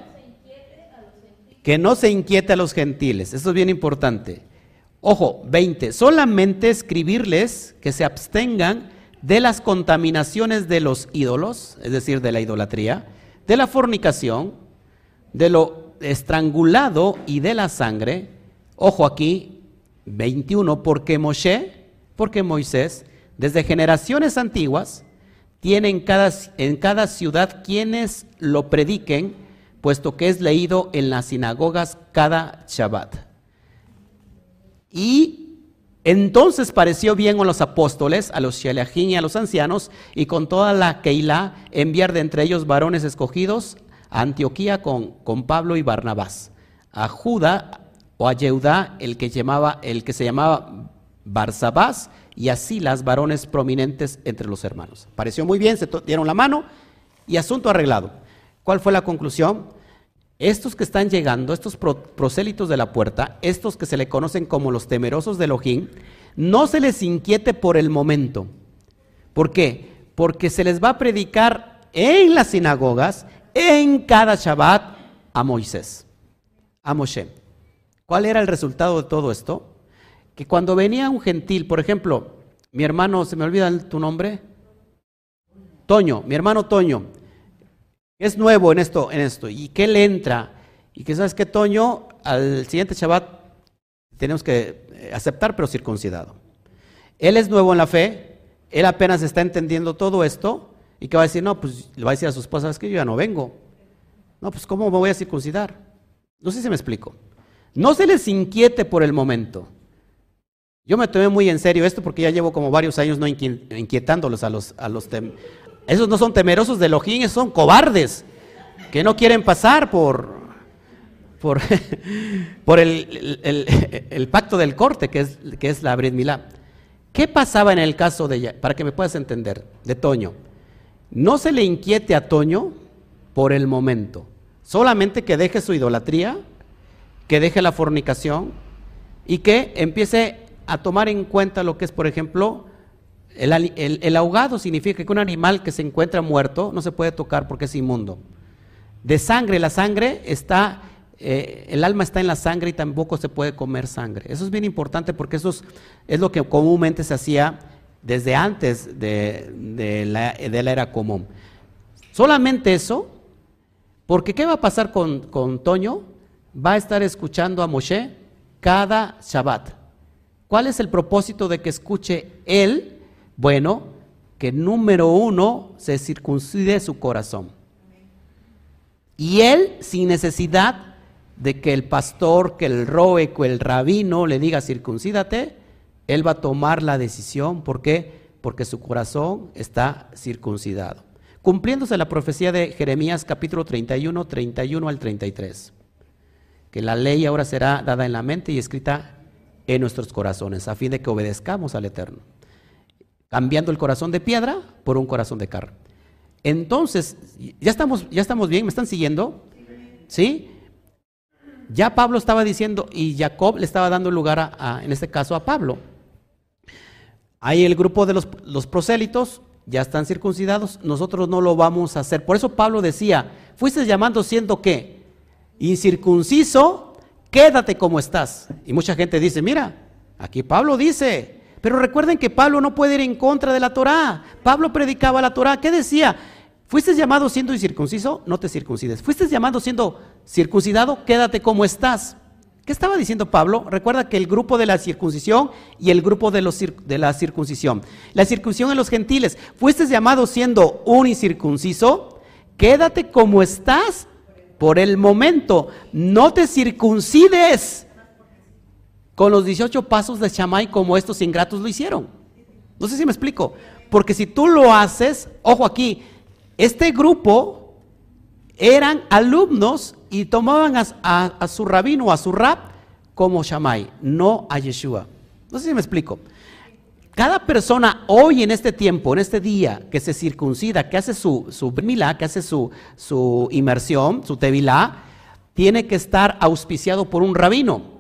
Que no se inquiete a los gentiles. Eso es bien importante. Ojo, 20. Solamente escribirles que se abstengan de las contaminaciones de los ídolos, es decir, de la idolatría, de la fornicación, de lo estrangulado y de la sangre. Ojo aquí, 21, porque Moshe, porque Moisés, desde generaciones antiguas, tiene en cada, en cada ciudad quienes lo prediquen, puesto que es leído en las sinagogas cada Shabbat. Y entonces pareció bien a los apóstoles, a los Sheleachim y a los ancianos, y con toda la Keilah, enviar de entre ellos varones escogidos a Antioquía con, con Pablo y Barnabás, a Judá o a Yehudá, el que, llamaba, el que se llamaba Barsabás, y así las varones prominentes entre los hermanos. Pareció muy bien, se dieron la mano y asunto arreglado. ¿Cuál fue la conclusión? Estos que están llegando, estos prosélitos de la puerta, estos que se le conocen como los temerosos de Elohim, no se les inquiete por el momento. ¿Por qué? Porque se les va a predicar en las sinagogas, en cada Shabbat, a Moisés, a Moshe. ¿Cuál era el resultado de todo esto? Que cuando venía un gentil, por ejemplo, mi hermano, ¿se me olvida tu nombre? Toño, mi hermano Toño, es nuevo en esto, en esto, y que él entra, y que sabes que Toño, al siguiente Shabbat tenemos que eh, aceptar, pero circuncidado. Él es nuevo en la fe, él apenas está entendiendo todo esto, y que va a decir, no, pues le va a decir a su esposa, es que yo ya no vengo. No, pues ¿cómo me voy a circuncidar? No sé si me explico. No se les inquiete por el momento. Yo me tomé muy en serio esto porque ya llevo como varios años no inquietándolos a los, a los, esos no son temerosos de Elohim, esos son cobardes, que no quieren pasar por, por, el, pacto del corte, que es, que es la Brit Milá. ¿Qué pasaba en el caso de, para que me puedas entender, de Toño? No se le inquiete a Toño por el momento, solamente que deje su idolatría, que deje la fornicación y que empiece a tomar en cuenta lo que es, por ejemplo, el, ahogado significa que un animal que se encuentra muerto no se puede tocar porque es inmundo. De sangre, la sangre está, eh, el alma está en la sangre y tampoco se puede comer sangre. Eso es bien importante porque eso es, lo que comúnmente se hacía desde antes de, la, era común. Solamente eso, porque ¿qué va a pasar con, con Toño? Va a estar escuchando a Moshe cada Shabbat. ¿Cuál es el propósito de que escuche él? Bueno, que número uno se circuncide su corazón. Y él, sin necesidad de que el pastor, que el roe, que el rabino le diga circuncídate, él va a tomar la decisión. ¿Por qué? Porque su corazón está circuncidado. cumpliéndose la profecía de Jeremías capítulo 31, 31 al 33, que la ley ahora será dada en la mente y escrita en nuestros corazones, a fin de que obedezcamos al Eterno, cambiando el corazón de piedra por un corazón de carne. Entonces, ya estamos, ya estamos bien, ¿me están siguiendo? ¿Sí? Ya Pablo estaba diciendo, y Jacob le estaba dando lugar, a, en este caso, a Pablo. Hay el grupo de los, los prosélitos, ya están circuncidados, nosotros no lo vamos a hacer. Por eso Pablo decía, fuiste llamando siendo qué? Incircunciso, quédate como estás. Y mucha gente dice, mira, aquí Pablo dice, pero recuerden que Pablo no puede ir en contra de la Torá. Pablo predicaba la Torá. ¿Qué decía? Fuiste llamado siendo incircunciso, no te circuncides. Fuiste llamado siendo circuncidado, quédate como estás. ¿Qué estaba diciendo Pablo? Recuerda que el grupo de la circuncisión y el grupo de, los, de la circuncisión. La circuncisión en los gentiles. Fuiste llamado siendo un incircunciso, quédate como estás por el momento. No te circuncides con los 18 pasos de Shammai como estos ingratos lo hicieron. No sé si me explico. Porque si tú lo haces, ojo aquí, este grupo eran alumnos y tomaban a, su rabino a su rab como Shammai, no a Yeshua. No sé si me explico. Cada persona hoy en este tiempo, en este día, que se circuncida, que hace su, su que hace su, su inmersión, su tevilá, tiene que estar auspiciado por un rabino.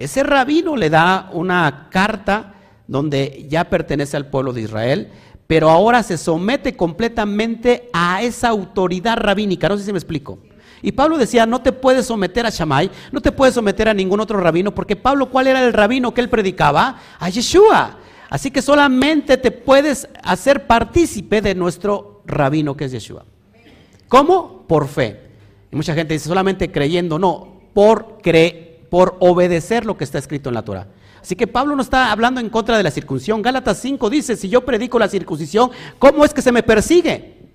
Ese rabino le da una carta donde ya pertenece al pueblo de Israel, pero ahora se somete completamente a esa autoridad rabínica. No sé si me explico. Y Pablo decía, no te puedes someter a Shammai, no te puedes someter a ningún otro rabino, porque Pablo, ¿cuál era el rabino que él predicaba? A Yeshua. Así que solamente te puedes hacer partícipe de nuestro rabino que es Yeshua. ¿Cómo? Por fe. Y mucha gente dice, solamente creyendo, no, por, cre por obedecer lo que está escrito en la Torah. Así que Pablo no está hablando en contra de la circuncisión. Gálatas 5 dice, si yo predico la circuncisión, ¿cómo es que se me persigue?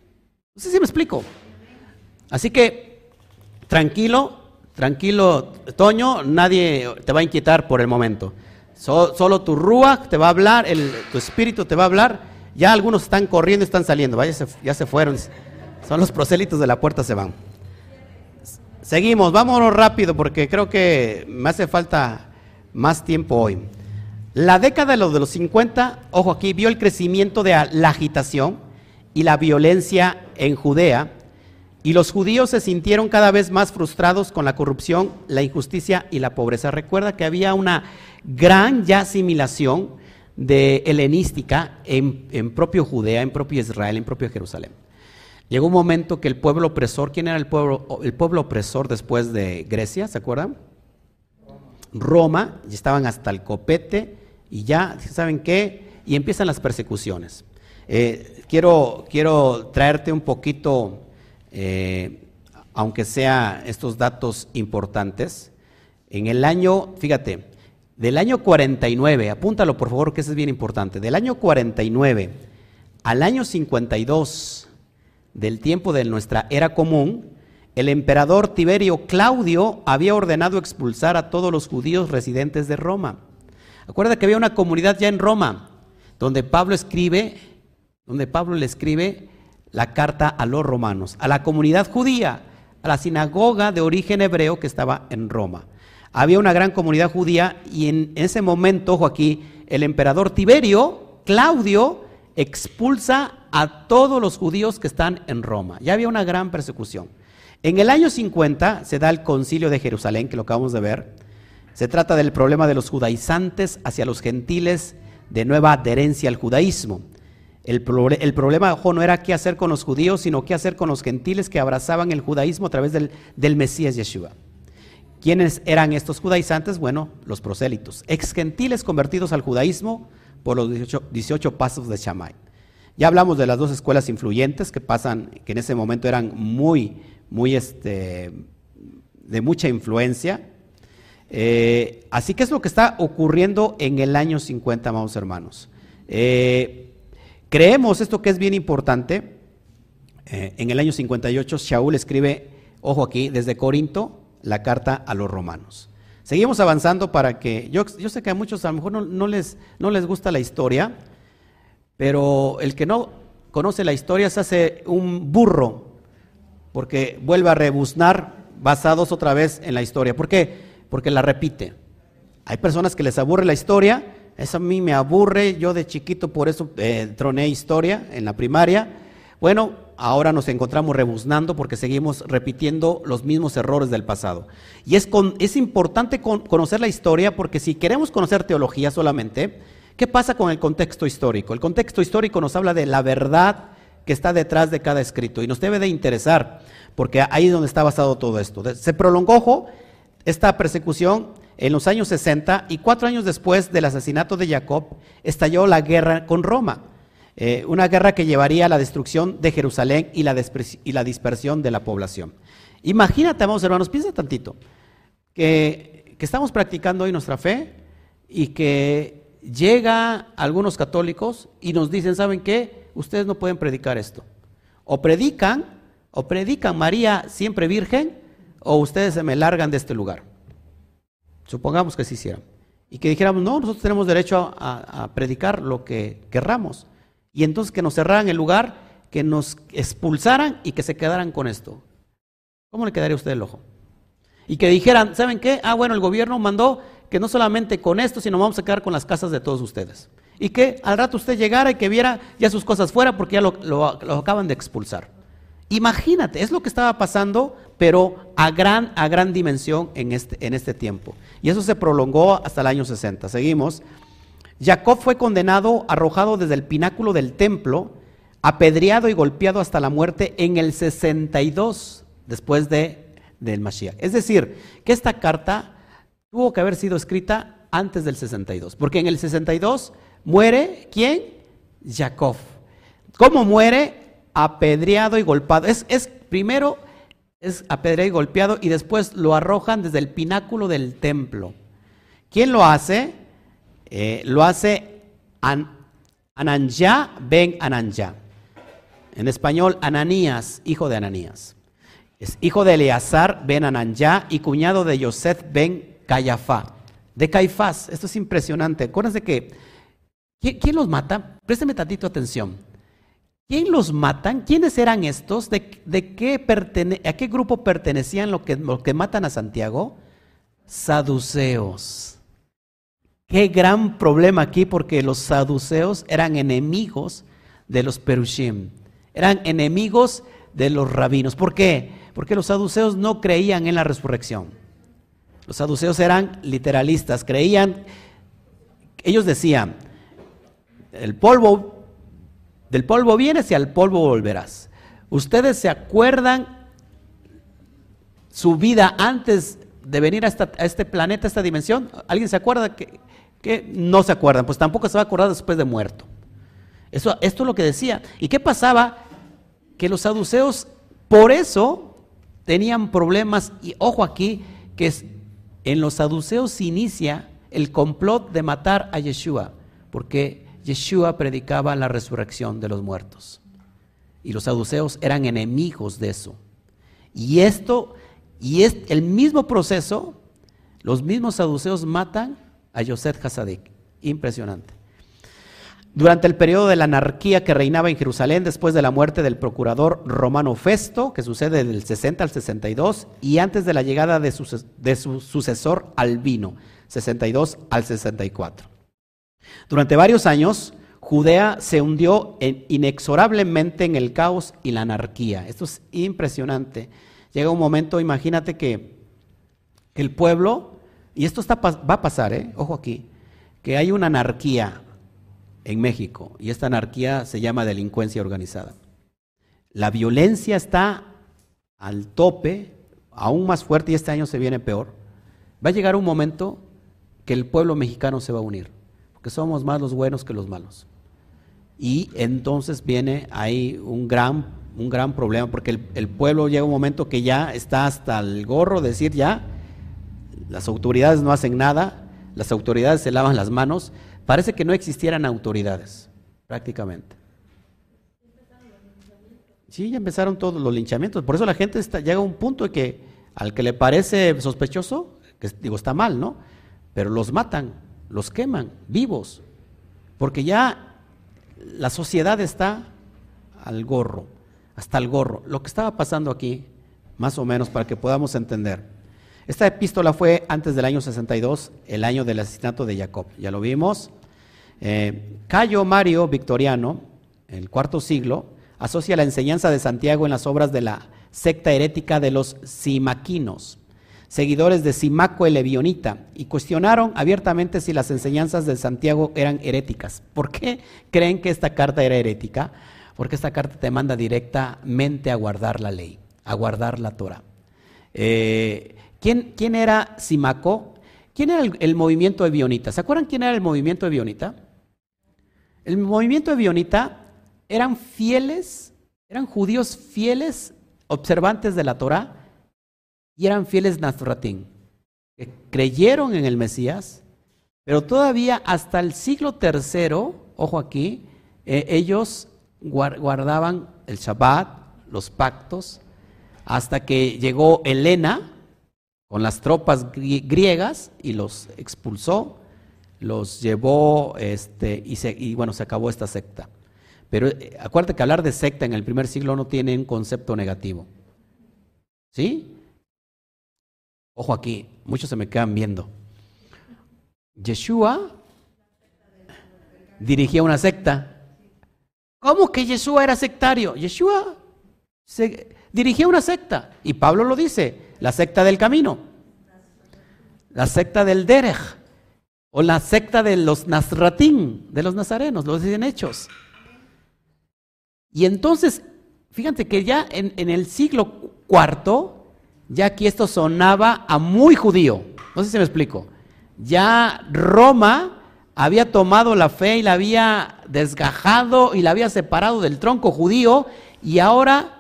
No sé si me explico. Así que Tranquilo, tranquilo, Toño, nadie te va a inquietar por el momento. solo tu rúa te va a hablar, tu espíritu te va a hablar. Ya algunos están corriendo, están saliendo, vaya, ya se fueron. Son los prosélitos de la puerta, se van. Seguimos, vámonos rápido porque creo que me hace falta más tiempo hoy. La década de los, de los 50, ojo aquí, vio el crecimiento de la agitación y la violencia en Judea y los judíos se sintieron cada vez más frustrados con la corrupción, la injusticia y la pobreza. Recuerda que había una gran ya asimilación de helenística en, propio Judea, en propio Israel, en propio Jerusalén. Llegó un momento que el pueblo opresor, ¿quién era el pueblo, el pueblo opresor después de Grecia? ¿Se acuerdan? Roma, y estaban hasta el copete, y ya, ¿saben qué? Y empiezan las persecuciones. Eh, quiero, quiero traerte un poquito eh, aunque sea estos datos importantes, en el año, fíjate, del año 49, apúntalo por favor que eso es bien importante, del año 49 al año 52 del tiempo de nuestra era común, el emperador Tiberio Claudio había ordenado expulsar a todos los judíos residentes de Roma. Acuérdate que había una comunidad ya en Roma, donde Pablo escribe, donde Pablo le escribe la carta a los romanos, a la comunidad judía, a la sinagoga de origen hebreo que estaba en Roma. Había una gran comunidad judía y en ese momento, ojo aquí, el emperador Tiberio, Claudio, expulsa a todos los judíos que están en Roma. Ya había una gran persecución. En el año 50 se da el concilio de Jerusalén, que lo acabamos de ver. Se trata del problema de los judaizantes hacia los gentiles de nueva adherencia al judaísmo. El, problema, no era qué hacer con los judíos, sino qué hacer con los gentiles que abrazaban el judaísmo a través del, Mesías Yeshua. ¿Quiénes eran estos judaizantes? Bueno, los prosélitos, ex gentiles convertidos al judaísmo por los 18, pasos de Shammai. Ya hablamos de las dos escuelas influyentes que pasan, que en ese momento eran muy, muy, este, de mucha influencia. Eh, así que es lo que está ocurriendo en el año 50, amados hermanos. Eh, Creemos esto que es bien importante. Eh, en el año 58, Shaul escribe, ojo aquí, desde Corinto, la carta a los romanos. Seguimos avanzando para que, yo, yo sé que a muchos a lo mejor no, les, no les gusta la historia, pero el que no conoce la historia se hace un burro, porque vuelve a rebuznar basados otra vez en la historia. ¿Por qué? Porque la repite. Hay personas que les aburre la historia, eso a mí me aburre, yo de chiquito por eso eh, troné historia en la primaria. Bueno, ahora nos encontramos rebuznando porque seguimos repitiendo los mismos errores del pasado. Y es, es importante conocer la historia porque si queremos conocer teología solamente, ¿qué pasa con el contexto histórico? El contexto histórico nos habla de la verdad que está detrás de cada escrito y nos debe de interesar porque ahí es donde está basado todo esto. Se prolongó esta persecución en los años 60 y cuatro años después del asesinato de Jacob estalló la guerra con Roma. Eh, una guerra que llevaría a la destrucción de Jerusalén y la, dispersión de la población. Imagínate, vamos hermanos, piensa tantito, que estamos practicando hoy nuestra fe y que llega algunos católicos y nos dicen, ¿saben qué? Ustedes no pueden predicar esto. O predican, o predican María siempre virgen, o ustedes se me largan de este lugar. Supongamos que se hicieran. Y que dijéramos, no, nosotros tenemos derecho a predicar lo que querramos y entonces que nos cerraran el lugar, que nos expulsaran y que se quedaran con esto. ¿Cómo le quedaría a usted el ojo? Y que dijeran, ¿saben qué? Ah, bueno, el gobierno mandó que no solamente con esto, sino vamos a quedar con las casas de todos ustedes. Y que al rato usted llegara y que viera ya sus cosas fuera porque ya lo, acaban de expulsar. Imagínate, es lo que estaba pasando, pero a gran, a gran dimensión en este, en este tiempo. Y eso se prolongó hasta el año 60. Seguimos. Jacob fue condenado, arrojado desde el pináculo del templo, apedreado y golpeado hasta la muerte en el 62 después de, del Mashiach. Es decir, que esta carta tuvo que haber sido escrita antes del 62, porque en el 62 muere ¿quién? Jacob. ¿Cómo muere? Apedreado y golpeado. Es, es primero es apedreado y golpeado y después lo arrojan desde el pináculo del templo. ¿Quién lo hace? Eh, lo hace An, ben Ananja. En español, Ananías, hijo de Ananías. Es hijo de Eleazar ben Ananja y cuñado de Yosef ben Cayafá. De Caifás. Esto es impresionante. Acuérdense que. ¿quién, los mata? Présteme tantito atención. ¿Quién los matan? ¿Quiénes eran estos? ¿De, qué ¿A qué grupo pertenecían los que, que matan a Santiago? Saduceos. Qué gran problema aquí porque los saduceos eran enemigos de los perushim, eran enemigos de los rabinos. ¿Por qué? Porque los saduceos no creían en la resurrección. Los saduceos eran literalistas, creían, ellos decían, el polvo, del polvo vienes y al polvo volverás. Ustedes se acuerdan su vida antes de venir a, este planeta, a esta dimensión. ¿Alguien se acuerda que no se acuerdan, pues tampoco se va a acordar después de muerto. Eso, esto es lo que decía. ¿Y qué pasaba? Que los saduceos, por eso, tenían problemas, y ojo aquí, que en los saduceos se inicia el complot de matar a Yeshua, porque Yeshua predicaba la resurrección de los muertos. Y los saduceos eran enemigos de eso. Y esto, y es el mismo proceso, los mismos saduceos matan a Yosef Hasadik. Impresionante. Durante el periodo de la anarquía que reinaba en Jerusalén después de la muerte del procurador romano Festo, que sucede del 60 al 62, y antes de la llegada de su, sucesor Albino, 62 al 64. Durante varios años, Judea se hundió inexorablemente en el caos y la anarquía. Esto es impresionante. Llega un momento, imagínate que el pueblo y esto está, va a pasar, ¿eh? ojo aquí, que hay una anarquía en México y esta anarquía se llama delincuencia organizada. La violencia está al tope, aún más fuerte y este año se viene peor. Va a llegar un momento que el pueblo mexicano se va a unir, porque somos más los buenos que los malos. Y entonces viene ahí un gran, un gran problema, porque el, el pueblo llega un momento que ya está hasta el gorro de decir ya, las autoridades no hacen nada, las autoridades se lavan las manos, parece que no existieran autoridades, prácticamente. Sí, ya empezaron todos los linchamientos, por eso la gente está, llega a un punto de que al que le parece sospechoso, que digo está mal, ¿no? Pero los matan, los queman vivos, porque ya la sociedad está al gorro, hasta el gorro. Lo que estaba pasando aquí, más o menos para que podamos entender. Esta epístola fue antes del año 62, el año del asesinato de Jacob. Ya lo vimos. Eh, Cayo Mario Victoriano, el cuarto siglo, asocia la enseñanza de Santiago en las obras de la secta herética de los simaquinos, seguidores de Simaco el Evionita, y cuestionaron abiertamente si las enseñanzas de Santiago eran heréticas. ¿Por qué creen que esta carta era herética? Porque esta carta te manda directamente a guardar la ley, a guardar la Torah. Eh, ¿quién, ¿quién, era Simaco? ¿Quién era el, el movimiento evionita? ¿Se acuerdan quién era el movimiento evionita? El movimiento evionita eran fieles, eran judíos fieles, observantes de la Torah, y eran fieles Nazratín, que creyeron en el Mesías, pero todavía hasta el siglo III, ojo aquí, eh, ellos guardaban el Shabbat, los pactos, hasta que llegó Helena con las tropas griegas y los expulsó, los llevó este, y, y bueno, se acabó esta secta. Pero eh, acuérdate que hablar de secta en el primer siglo no tiene un concepto negativo. ¿Sí? Ojo aquí, muchos se me quedan viendo. Yeshua dirigía una secta. ¿Cómo que Yeshua era sectario? Yeshua dirigía una secta. Y Pablo lo dice, la secta del camino, la secta del Derech, o la secta de los Nazratín, de los nazarenos, lo dicen hechos. Y entonces, fíjate que ya en, el siglo IV, ya aquí esto sonaba a muy judío. No sé si me explico. Ya Roma había tomado la fe y la había desgajado y la había separado del tronco judío y ahora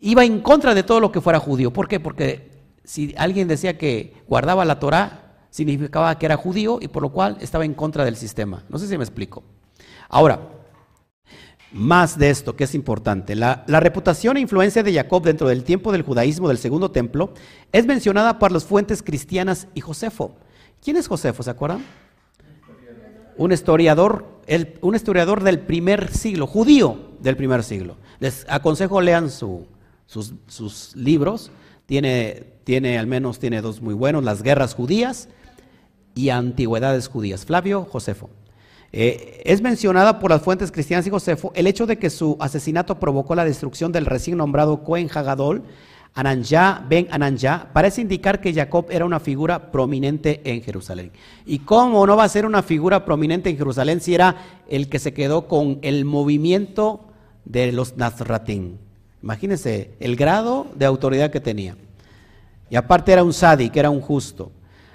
iba en contra de todo lo que fuera judío. ¿Por qué? Porque si alguien decía que guardaba la Torah, significaba que era judío y por lo cual estaba en contra del sistema. No sé si me explico. Ahora, más de esto, que es importante. La, reputación e influencia de Jacob dentro del tiempo del judaísmo del segundo templo es mencionada por las fuentes cristianas y Josefo. ¿Quién es Josefo? ¿Se acuerdan? Un historiador, un historiador del primer siglo, judío del primer siglo. Les aconsejo lean sus, sus, libros. Tiene, tiene, al menos tiene dos muy buenos, Las guerras judías y Antigüedades judías. Flavio Josefo. Eh, es mencionada por las fuentes cristianas y Josefo el hecho de que su asesinato provocó la destrucción del recién nombrado Cohen Hagadol, Ananja, Ben Ananja, parece indicar que Jacob era una figura prominente en Jerusalén. ¿Y cómo no va a ser una figura prominente en Jerusalén si era el que se quedó con el movimiento de los Nazratín? Imagínense el grado de autoridad que tenía. Y aparte era un sadi, que era un justo.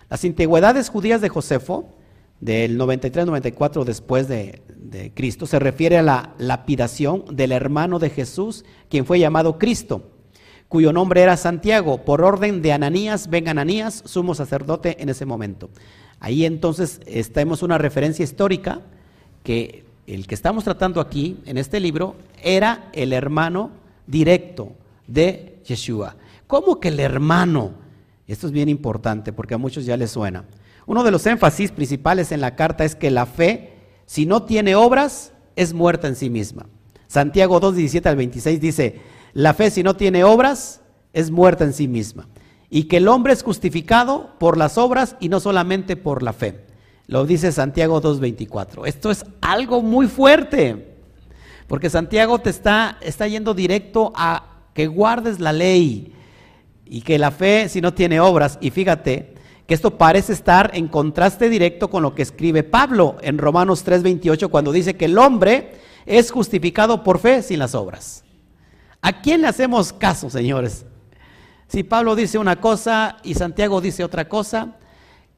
Las antigüedades judías de Josefo del 93-94 después de, Cristo, se refiere a la lapidación del hermano de Jesús, quien fue llamado Cristo, cuyo nombre era Santiago, por orden de Ananías, ven Ananías, sumo sacerdote en ese momento. Ahí entonces tenemos una referencia histórica que el que estamos tratando aquí, en este libro, era el hermano directo de Yeshua. ¿Cómo que el hermano? Esto es bien importante porque a muchos ya les suena. Uno de los énfasis principales en la carta es que la fe, si no tiene obras, es muerta en sí misma. Santiago 2, 17 al 26 dice, la fe si no tiene obras, es muerta en sí misma. Y que el hombre es justificado por las obras y no solamente por la fe. Lo dice Santiago 2.24. Esto es algo muy fuerte, porque Santiago te está, está yendo directo a que guardes la ley y que la fe si no tiene obras. Y fíjate, que esto parece estar en contraste directo con lo que escribe Pablo en Romanos 3:28 cuando dice que el hombre es justificado por fe sin las obras. ¿A quién le hacemos caso, señores? Si Pablo dice una cosa y Santiago dice otra cosa,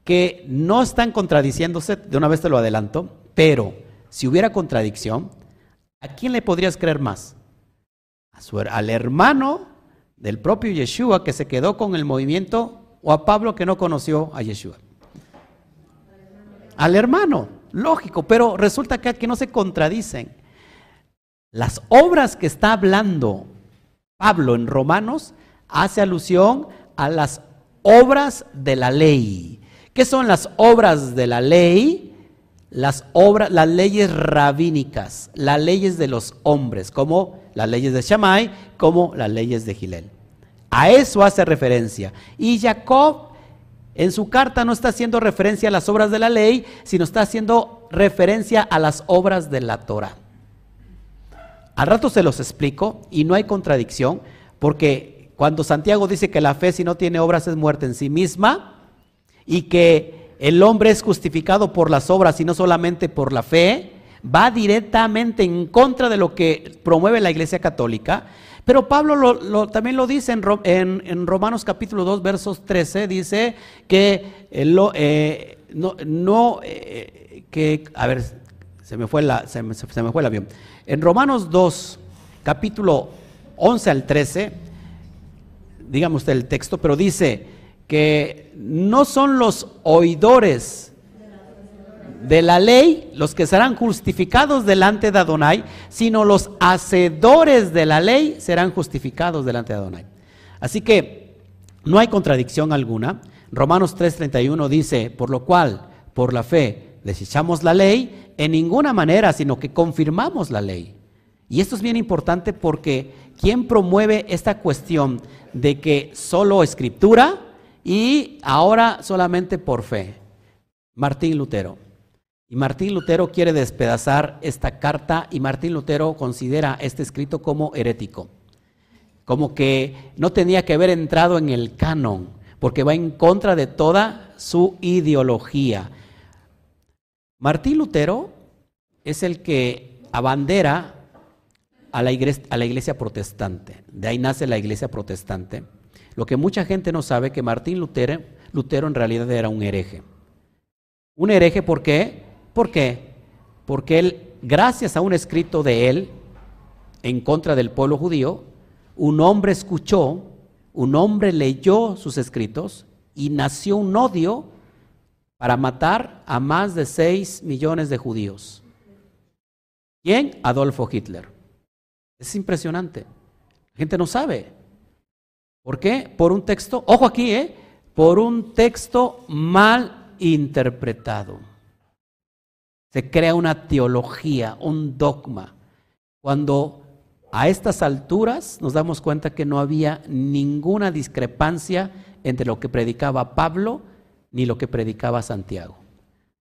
que no están contradiciéndose, de una vez te lo adelanto, pero si hubiera contradicción, ¿a quién le podrías creer más? al hermano del propio Yeshua que se quedó con el movimiento o a Pablo que no conoció a Yeshua? Al hermano, lógico, pero resulta que aquí no se contradicen. Las obras que está hablando Pablo en Romanos hace alusión a las obras de la ley. ¿Qué son las obras de la ley? Las obras, las leyes rabínicas, las leyes de los hombres, como las leyes de Shammai, como las leyes de Gilel. A eso hace referencia. Y Jacob en su carta no está haciendo referencia a las obras de la ley, sino está haciendo referencia a las obras de la Torah. Al rato se los explico y no hay contradicción, porque cuando Santiago dice que la fe si no tiene obras es muerte en sí misma y que el hombre es justificado por las obras y no solamente por la fe, va directamente en contra de lo que promueve la Iglesia Católica. Pero Pablo también lo dice en, Romanos capítulo 2, versos 13, dice que eh, no, eh, que, a ver, se me, fue la, se, me, se me fue el avión. En Romanos 2, capítulo 11 al 13, dígame usted el texto, pero dice que no son los oidores de la ley los que serán justificados delante de Adonai, sino los hacedores de la ley serán justificados delante de Adonai. Así que no hay contradicción alguna. Romanos 3:31 dice, por lo cual, por la fe, desechamos la ley en ninguna manera, sino que confirmamos la ley. Y esto es bien importante porque ¿quién promueve esta cuestión de que solo escritura y ahora solamente por fe? Martín Lutero. Y Martín Lutero quiere despedazar esta carta y Martín Lutero considera este escrito como herético, como que no tenía que haber entrado en el canon, porque va en contra de toda su ideología. Martín Lutero es el que abandera a la, iglesia, a la iglesia protestante, de ahí nace la iglesia protestante. Lo que mucha gente no sabe que Martín Lutero, Lutero en realidad era un hereje. Un hereje, ¿por qué? ¿Por qué? Porque él, gracias a un escrito de él en contra del pueblo judío, un hombre escuchó, un hombre leyó sus escritos y nació un odio para matar a más de 6 millones de judíos. ¿Quién? Adolfo Hitler. Es impresionante. La gente no sabe. ¿Por qué? Por un texto, ojo aquí, ¿eh? Por un texto mal interpretado. Se crea una teología, un dogma. Cuando a estas alturas nos damos cuenta que no había ninguna discrepancia entre lo que predicaba Pablo ni lo que predicaba Santiago,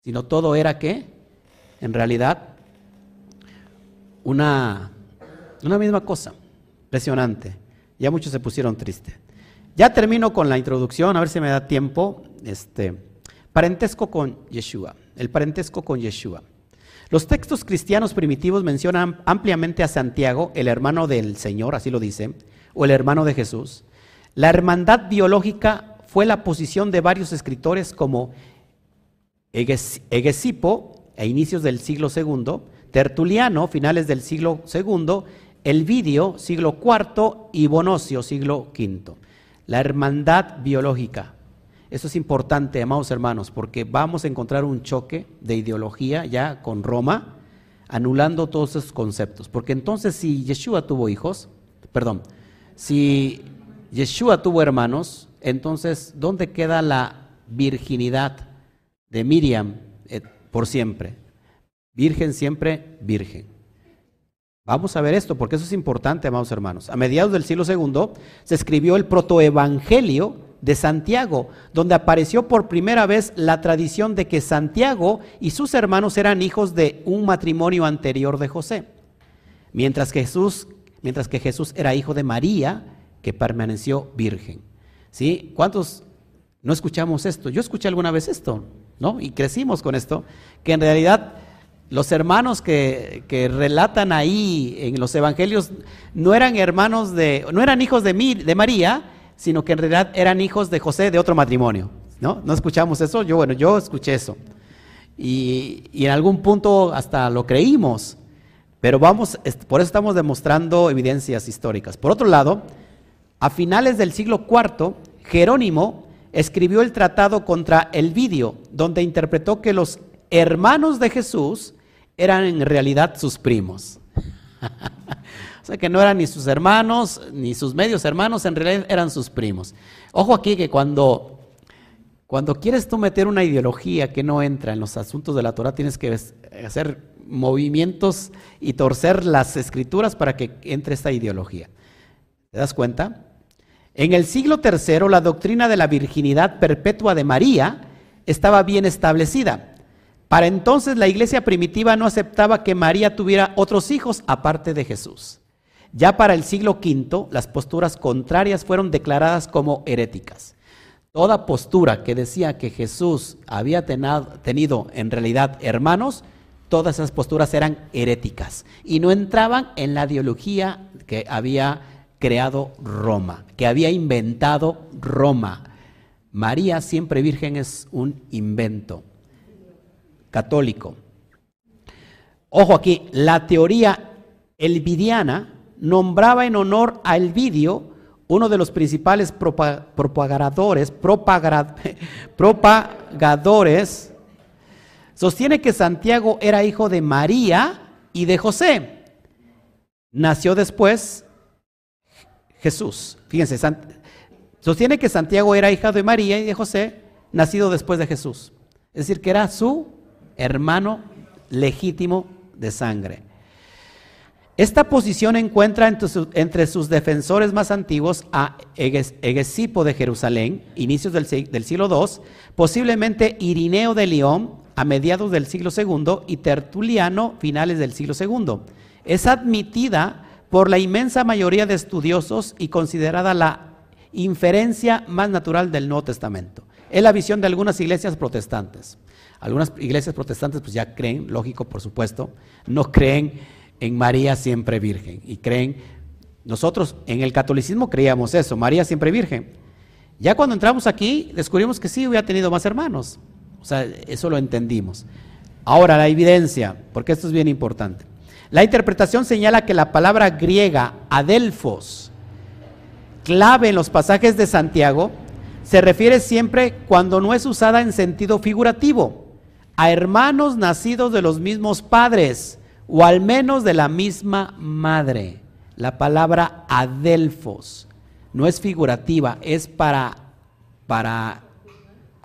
sino todo era que, en realidad, una, una misma cosa, impresionante. Ya muchos se pusieron tristes. Ya termino con la introducción, a ver si me da tiempo. Este, parentesco con Yeshua el parentesco con Yeshua. Los textos cristianos primitivos mencionan ampliamente a Santiago, el hermano del Señor, así lo dice, o el hermano de Jesús. La hermandad biológica fue la posición de varios escritores como Egesipo, a inicios del siglo II, Tertuliano, finales del siglo II, Elvidio, siglo IV, y Bonocio, siglo V. La hermandad biológica. Eso es importante, amados hermanos, porque vamos a encontrar un choque de ideología ya con Roma, anulando todos esos conceptos. Porque entonces si Yeshua tuvo hijos, perdón, si Yeshua tuvo hermanos, entonces ¿dónde queda la virginidad de Miriam eh, por siempre? Virgen siempre, virgen. Vamos a ver esto, porque eso es importante, amados hermanos. A mediados del siglo II se escribió el protoevangelio de Santiago, donde apareció por primera vez la tradición de que Santiago y sus hermanos eran hijos de un matrimonio anterior de José, mientras que Jesús, mientras que Jesús era hijo de María, que permaneció virgen. ¿Sí? ¿Cuántos no escuchamos esto? Yo escuché alguna vez esto, ¿no? Y crecimos con esto, que en realidad los hermanos que, que, relatan ahí en los evangelios no eran hermanos de, no eran hijos de, María, sino que en realidad eran hijos de José de otro matrimonio. ¿No? ¿No escuchamos eso? Yo, bueno, yo escuché eso. Y, en algún punto hasta lo creímos. Pero vamos, por eso estamos demostrando evidencias históricas. Por otro lado, a finales del siglo IV, Jerónimo escribió el tratado contra el Vidio, donde interpretó que los hermanos de Jesús eran en realidad sus primos. O sea que no eran ni sus hermanos, ni sus medios hermanos, en realidad eran sus primos. Ojo aquí que cuando, Cuando quieres tú meter una ideología que no entra en los asuntos de la Torah, tienes que hacer movimientos y torcer las escrituras para que entre esta ideología. ¿Te das cuenta? En el siglo III, la doctrina de la virginidad perpetua de María estaba bien establecida. Para entonces la iglesia primitiva no aceptaba que María tuviera otros hijos aparte de Jesús. Ya para el siglo V, las posturas contrarias fueron declaradas como heréticas. Toda postura que decía que Jesús había tenido en realidad hermanos, todas esas posturas eran heréticas y no entraban en la ideología que había creado Roma, que había inventado Roma. María siempre virgen es un invento católico. Ojo aquí, la teoría elvidiana nombraba en honor a Elvidio uno de los principales propagadores, propagadores, sostiene que Santiago era hijo de María y de José. Nació después Jesús. Fíjense, sostiene que Santiago era hijo de María y de José, nacido después de Jesús. Es decir, que era su hermano legítimo de sangre. Esta posición encuentra entre, sus defensores más antiguos a Egesipo de Jerusalén, inicios del, siglo II, posiblemente Irineo de León, a mediados del siglo II, y Tertuliano, finales del siglo II. Es admitida por la inmensa mayoría de estudiosos y considerada la inferencia más natural del Nuevo Testamento. Es la visión de algunas iglesias protestantes. Algunas iglesias protestantes pues ya creen, lógico por supuesto, no creen en María siempre virgen. Y creen, nosotros en el catolicismo creíamos eso, María siempre virgen. Ya cuando entramos aquí, descubrimos que sí hubiera tenido más hermanos. O sea, eso lo entendimos. Ahora, la evidencia, porque esto es bien importante. La interpretación señala que la palabra griega adelfos, clave en los pasajes de Santiago, se refiere siempre cuando no es usada en sentido figurativo, a hermanos nacidos de los mismos padres o al menos de la misma madre. La palabra adelfos no es figurativa, es para, para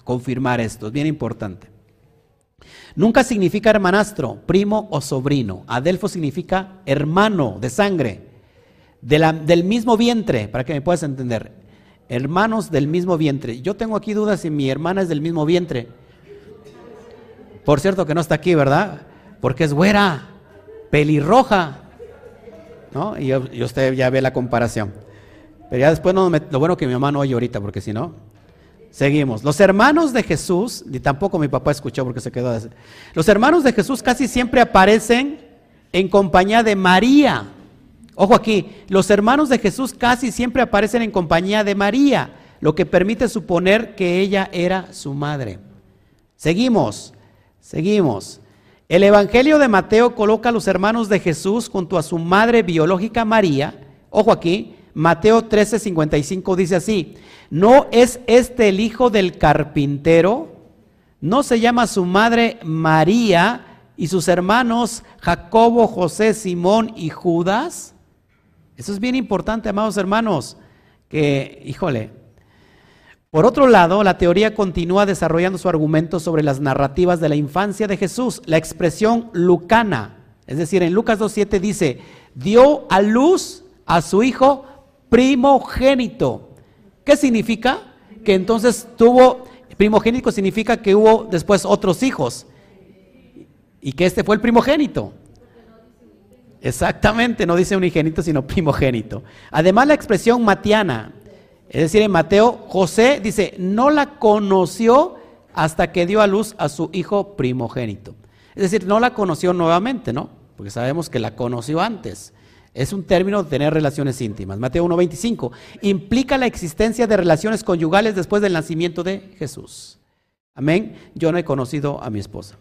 confirmar esto, es bien importante. Nunca significa hermanastro, primo o sobrino. Adelfo significa hermano de sangre, del mismo vientre, para que me puedas entender. Hermanos del mismo vientre. Yo tengo aquí dudas si mi hermana es del mismo vientre. Por cierto que no está aquí, ¿verdad? Porque es güera pelirroja. ¿no? Y, usted ya ve la comparación. Pero ya después no lo bueno que mi mamá no oye ahorita, porque si no, seguimos. Los hermanos de Jesús, ni tampoco mi papá escuchó porque se quedó. Así. Los hermanos de Jesús casi siempre aparecen en compañía de María. Ojo aquí, los hermanos de Jesús casi siempre aparecen en compañía de María, lo que permite suponer que ella era su madre. Seguimos, seguimos. El Evangelio de Mateo coloca a los hermanos de Jesús junto a su madre biológica María. Ojo aquí, Mateo 13:55 dice así, ¿no es este el hijo del carpintero? ¿No se llama su madre María y sus hermanos Jacobo, José, Simón y Judas? Eso es bien importante, amados hermanos, que, híjole, por otro lado, la teoría continúa desarrollando su argumento sobre las narrativas de la infancia de Jesús. La expresión lucana, es decir, en Lucas 2.7 dice, dio a luz a su hijo primogénito. ¿Qué significa? Que entonces tuvo, primogénito significa que hubo después otros hijos y que este fue el primogénito. Exactamente, no dice unigénito, sino primogénito. Además, la expresión matiana, es decir, en Mateo, José dice, no la conoció hasta que dio a luz a su hijo primogénito. Es decir, no la conoció nuevamente, ¿no? Porque sabemos que la conoció antes. Es un término de tener relaciones íntimas. Mateo 1.25 implica la existencia de relaciones conyugales después del nacimiento de Jesús. Amén. Yo no he conocido a mi esposa.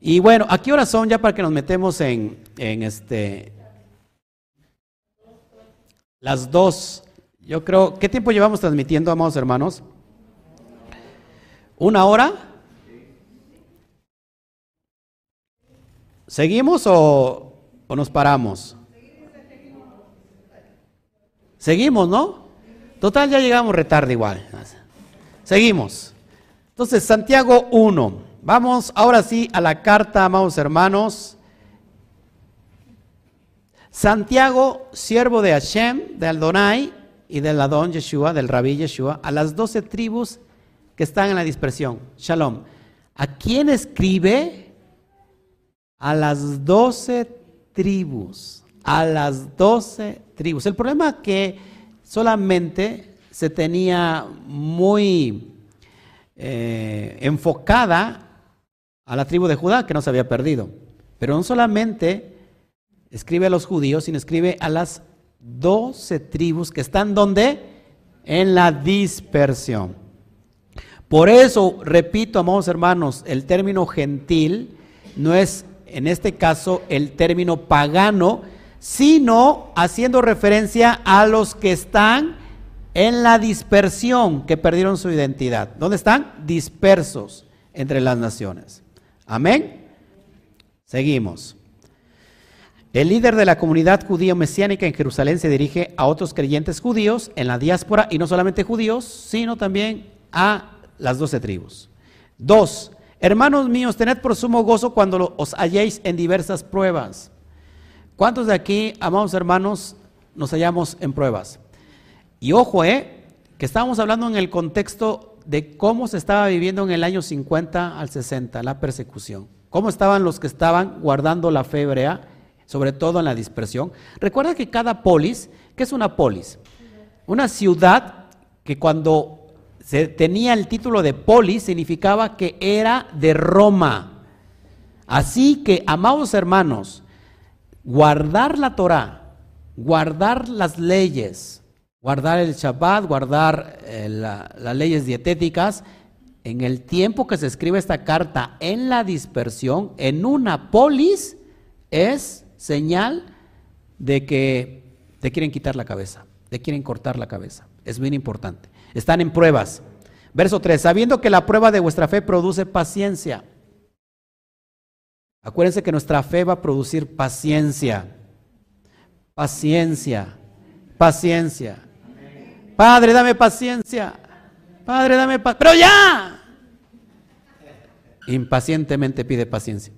Y bueno, ¿a qué horas son ya para que nos metemos en, en este, las dos? Yo creo, ¿qué tiempo llevamos transmitiendo, amados hermanos? ¿Una hora? ¿Seguimos o, nos paramos? Seguimos, ¿no? Total, ya llegamos retarde igual. Seguimos. Entonces, Santiago 1. Vamos ahora sí a la carta, amados hermanos. Santiago, siervo de Hashem, de Aldonai y del Adón Yeshua, del Rabí Yeshua, a las doce tribus que están en la dispersión. Shalom. ¿A quién escribe? A las doce tribus. A las doce tribus. El problema es que solamente se tenía muy eh, enfocada a la tribu de Judá, que no se había perdido. Pero no solamente escribe a los judíos, sino escribe a las doce tribus que están donde? En la dispersión. Por eso, repito, amados hermanos, el término gentil no es en este caso el término pagano, sino haciendo referencia a los que están en la dispersión, que perdieron su identidad. ¿Dónde están? Dispersos entre las naciones. Amén. Seguimos. El líder de la comunidad judío mesiánica en Jerusalén se dirige a otros creyentes judíos en la diáspora, y no solamente judíos, sino también a las doce tribus. Dos, hermanos míos, tened por sumo gozo cuando os halléis en diversas pruebas. ¿Cuántos de aquí, amados hermanos, nos hallamos en pruebas? Y ojo, eh, que estábamos hablando en el contexto de cómo se estaba viviendo en el año 50 al 60, la persecución. Cómo estaban los que estaban guardando la fe hebrea sobre todo en la dispersión. Recuerda que cada polis, ¿qué es una polis? Una ciudad que cuando se tenía el título de polis significaba que era de Roma. Así que, amados hermanos, guardar la Torah, guardar las leyes, guardar el Shabbat, guardar eh, las leyes dietéticas, en el tiempo que se escribe esta carta en la dispersión, en una polis, es señal de que te quieren quitar la cabeza, te quieren cortar la cabeza. Es bien importante. Están en pruebas. Verso 3, sabiendo que la prueba de vuestra fe produce paciencia. Acuérdense que nuestra fe va a producir paciencia. Paciencia. Paciencia. Padre, dame paciencia. Padre, dame paciencia. Pero ya. Impacientemente pide paciencia.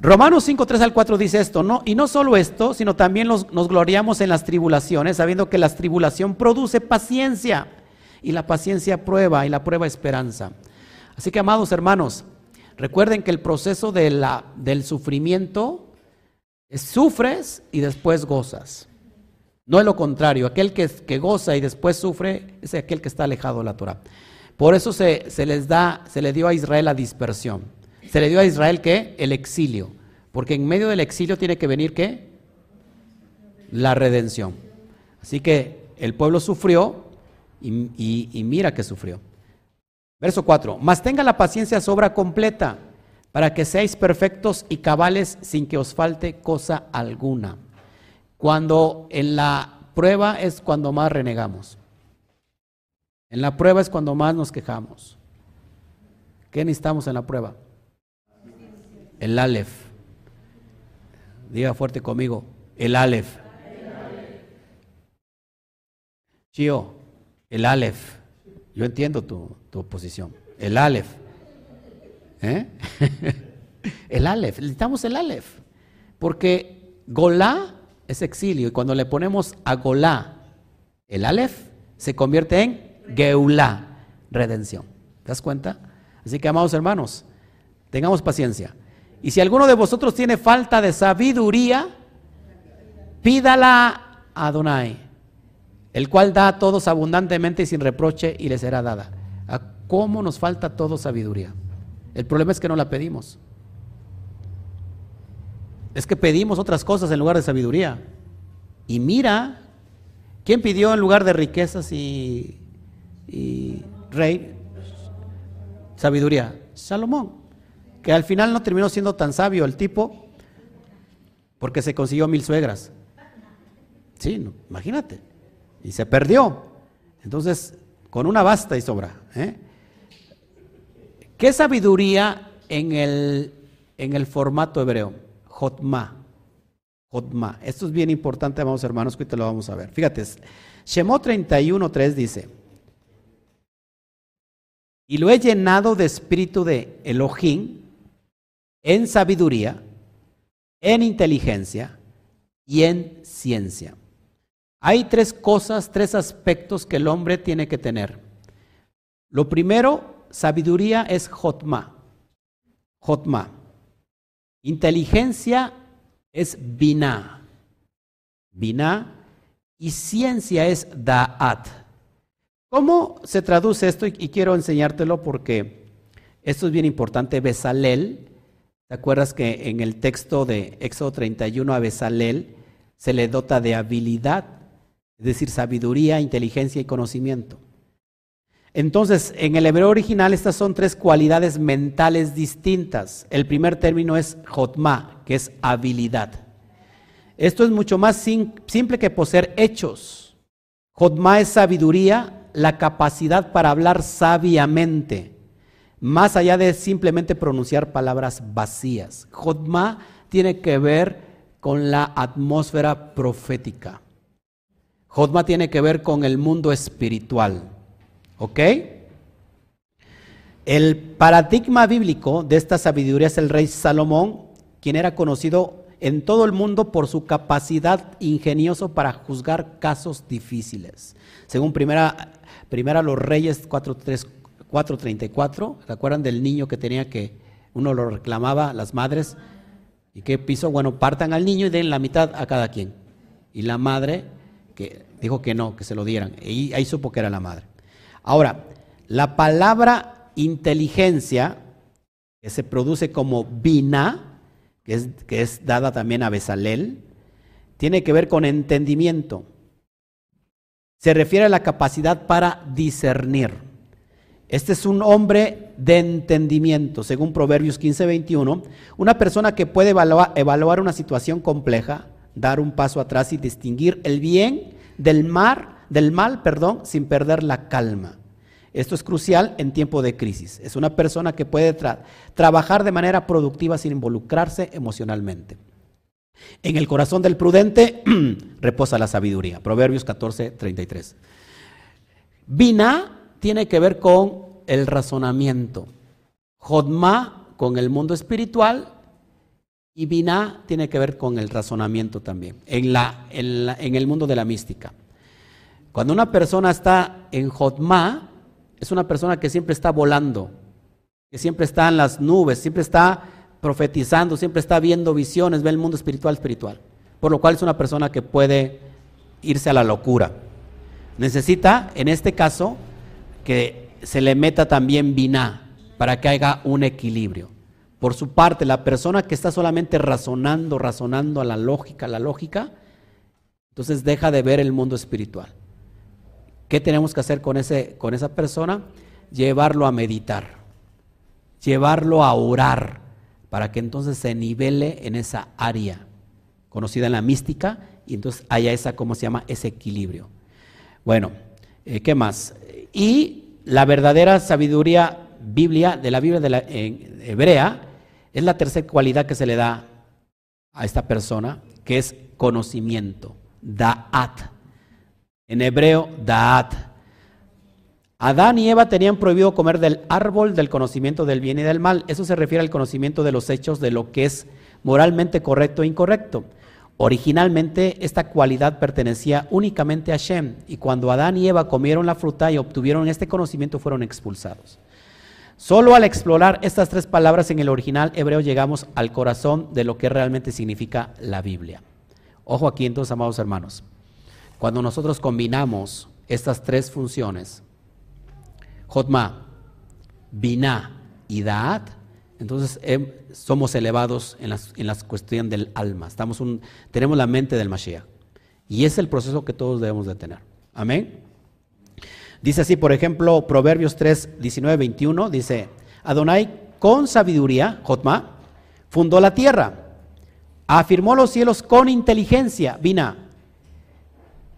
Romanos 5, 3 al 4 dice esto, ¿no? Y no solo esto, sino también nos gloriamos en las tribulaciones, sabiendo que la tribulación produce paciencia, y la paciencia prueba, y la prueba esperanza. Así que, amados hermanos, recuerden que el proceso del sufrimiento es sufres y después gozas. No es lo contrario, aquel que, que goza y después sufre es aquel que está alejado de la Torah. Por eso se, se les da, se le dio a Israel la dispersión. Se le dio a Israel qué? El exilio. Porque en medio del exilio tiene que venir qué? La redención. Así que el pueblo sufrió y, mira que sufrió. Verso 4. Mas tenga la paciencia sobra completa para que seáis perfectos y cabales sin que os falte cosa alguna. Cuando en la prueba es cuando más renegamos. En la prueba es cuando más nos quejamos. ¿Qué necesitamos en la prueba? El Aleph. Diga fuerte conmigo, el Aleph. Chío, el Aleph. Yo entiendo tu, tu posición. El Aleph. ¿Eh? el Aleph. Necesitamos el Aleph. Porque Golá es exilio. Y cuando le ponemos a Golá el Aleph, se convierte en Geulá, redención. ¿Te das cuenta? Así que, amados hermanos, tengamos paciencia. Y si alguno de vosotros tiene falta de sabiduría, pídala a Adonai, el cual da a todos abundantemente y sin reproche y le será dada. ¿A cómo nos falta todo sabiduría? El problema es que no la pedimos. Es que pedimos otras cosas en lugar de sabiduría. Y mira, ¿quién pidió en lugar de riquezas y, y rey? Sabiduría. Salomón que al final no terminó siendo tan sabio el tipo porque se consiguió mil suegras. Sí, imagínate. Y se perdió. Entonces, con una basta y sobra. ¿eh? ¿Qué sabiduría en el, en el formato hebreo? Jotma. Jotma. Esto es bien importante, amados hermanos, que te lo vamos a ver. Fíjate, Shemot 31.3 dice, y lo he llenado de espíritu de Elohim en sabiduría, en inteligencia y en ciencia. Hay tres cosas, tres aspectos que el hombre tiene que tener. Lo primero, sabiduría es Jotma. Jotma. Inteligencia es Binah. Binah. Y ciencia es Da'at. ¿Cómo se traduce esto? Y quiero enseñártelo porque esto es bien importante. Besalel, ¿te acuerdas que en el texto de Éxodo 31 a Besalel se le dota de habilidad, es decir, sabiduría, inteligencia y conocimiento? Entonces, en el hebreo original estas son tres cualidades mentales distintas. El primer término es jotma, que es habilidad. Esto es mucho más simple que poseer hechos. Jotma es sabiduría, la capacidad para hablar sabiamente, más allá de simplemente pronunciar palabras vacías. Jotma tiene que ver con la atmósfera profética. Jotma tiene que ver con el mundo espiritual. ¿Ok? El paradigma bíblico de esta sabiduría es el rey Salomón, quien era conocido en todo el mundo por su capacidad ingenioso para juzgar casos difíciles. Según primera, primera los Reyes 4.34, ¿se acuerdan del niño que tenía que, uno lo reclamaba, las madres? ¿Y qué piso? Bueno, partan al niño y den la mitad a cada quien. Y la madre que dijo que no, que se lo dieran. Y ahí supo que era la madre. Ahora, la palabra inteligencia, que se produce como bina, que es, que es dada también a Besalel, tiene que ver con entendimiento. Se refiere a la capacidad para discernir. Este es un hombre de entendimiento, según Proverbios 15:21, una persona que puede evaluar, evaluar, una situación compleja, dar un paso atrás y distinguir el bien del mal del mal, perdón, sin perder la calma. Esto es crucial en tiempo de crisis. Es una persona que puede trabajar de manera productiva sin involucrarse emocionalmente. En el corazón del prudente reposa la sabiduría. Proverbios 14, 33. Bina tiene que ver con el razonamiento. Jodma con el mundo espiritual y Bina tiene que ver con el razonamiento también, en, la, en el mundo de la mística. Cuando una persona está en Jotma, es una persona que siempre está volando, que siempre está en las nubes, siempre está profetizando, siempre está viendo visiones, ve el mundo espiritual espiritual. Por lo cual es una persona que puede irse a la locura. Necesita, en este caso, que se le meta también vina para que haya un equilibrio. Por su parte, la persona que está solamente razonando, razonando a la lógica, la lógica, entonces deja de ver el mundo espiritual. ¿Qué tenemos que hacer con, ese, con esa persona? Llevarlo a meditar, llevarlo a orar, para que entonces se nivele en esa área conocida en la mística y entonces haya esa, ¿cómo se llama? Ese equilibrio. Bueno, eh, ¿qué más? Y la verdadera sabiduría biblia, de la Biblia de la, en hebrea, es la tercera cualidad que se le da a esta persona, que es conocimiento, da'at. En hebreo, Da'at. Adán y Eva tenían prohibido comer del árbol del conocimiento del bien y del mal. Eso se refiere al conocimiento de los hechos de lo que es moralmente correcto e incorrecto. Originalmente esta cualidad pertenecía únicamente a Shem y cuando Adán y Eva comieron la fruta y obtuvieron este conocimiento fueron expulsados. Solo al explorar estas tres palabras en el original hebreo llegamos al corazón de lo que realmente significa la Biblia. Ojo aquí entonces, amados hermanos. Cuando nosotros combinamos estas tres funciones, Jotma, Binah y Da'at, entonces em, somos elevados en las, en cuestiones del alma. Estamos un, tenemos la mente del Mashiach. Y es el proceso que todos debemos de tener. Amén. Dice así, por ejemplo, Proverbios 3, 19, 21, dice, Adonai con sabiduría, Jotma, fundó la tierra, afirmó los cielos con inteligencia, Binah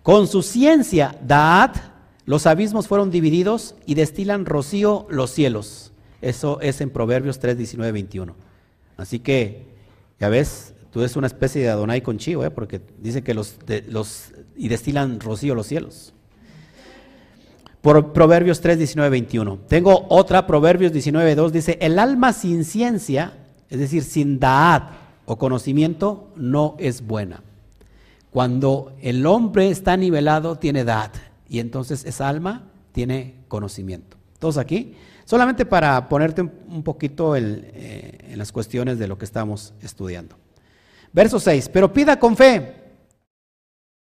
con su ciencia, Daat, los abismos fueron divididos y destilan rocío los cielos. Eso es en Proverbios 3, 19, 21. Así que, ya ves, tú eres una especie de Adonai con chivo, ¿eh? porque dice que los, los y destilan rocío los cielos. Proverbios 3, 19, 21. Tengo otra, Proverbios 19, 2, dice, el alma sin ciencia, es decir, sin daad o conocimiento, no es buena. Cuando el hombre está nivelado, tiene edad, y entonces esa alma tiene conocimiento. ¿Todos aquí? Solamente para ponerte un poquito eh, en las cuestiones de lo que estamos estudiando. Verso 6, pero pida con fe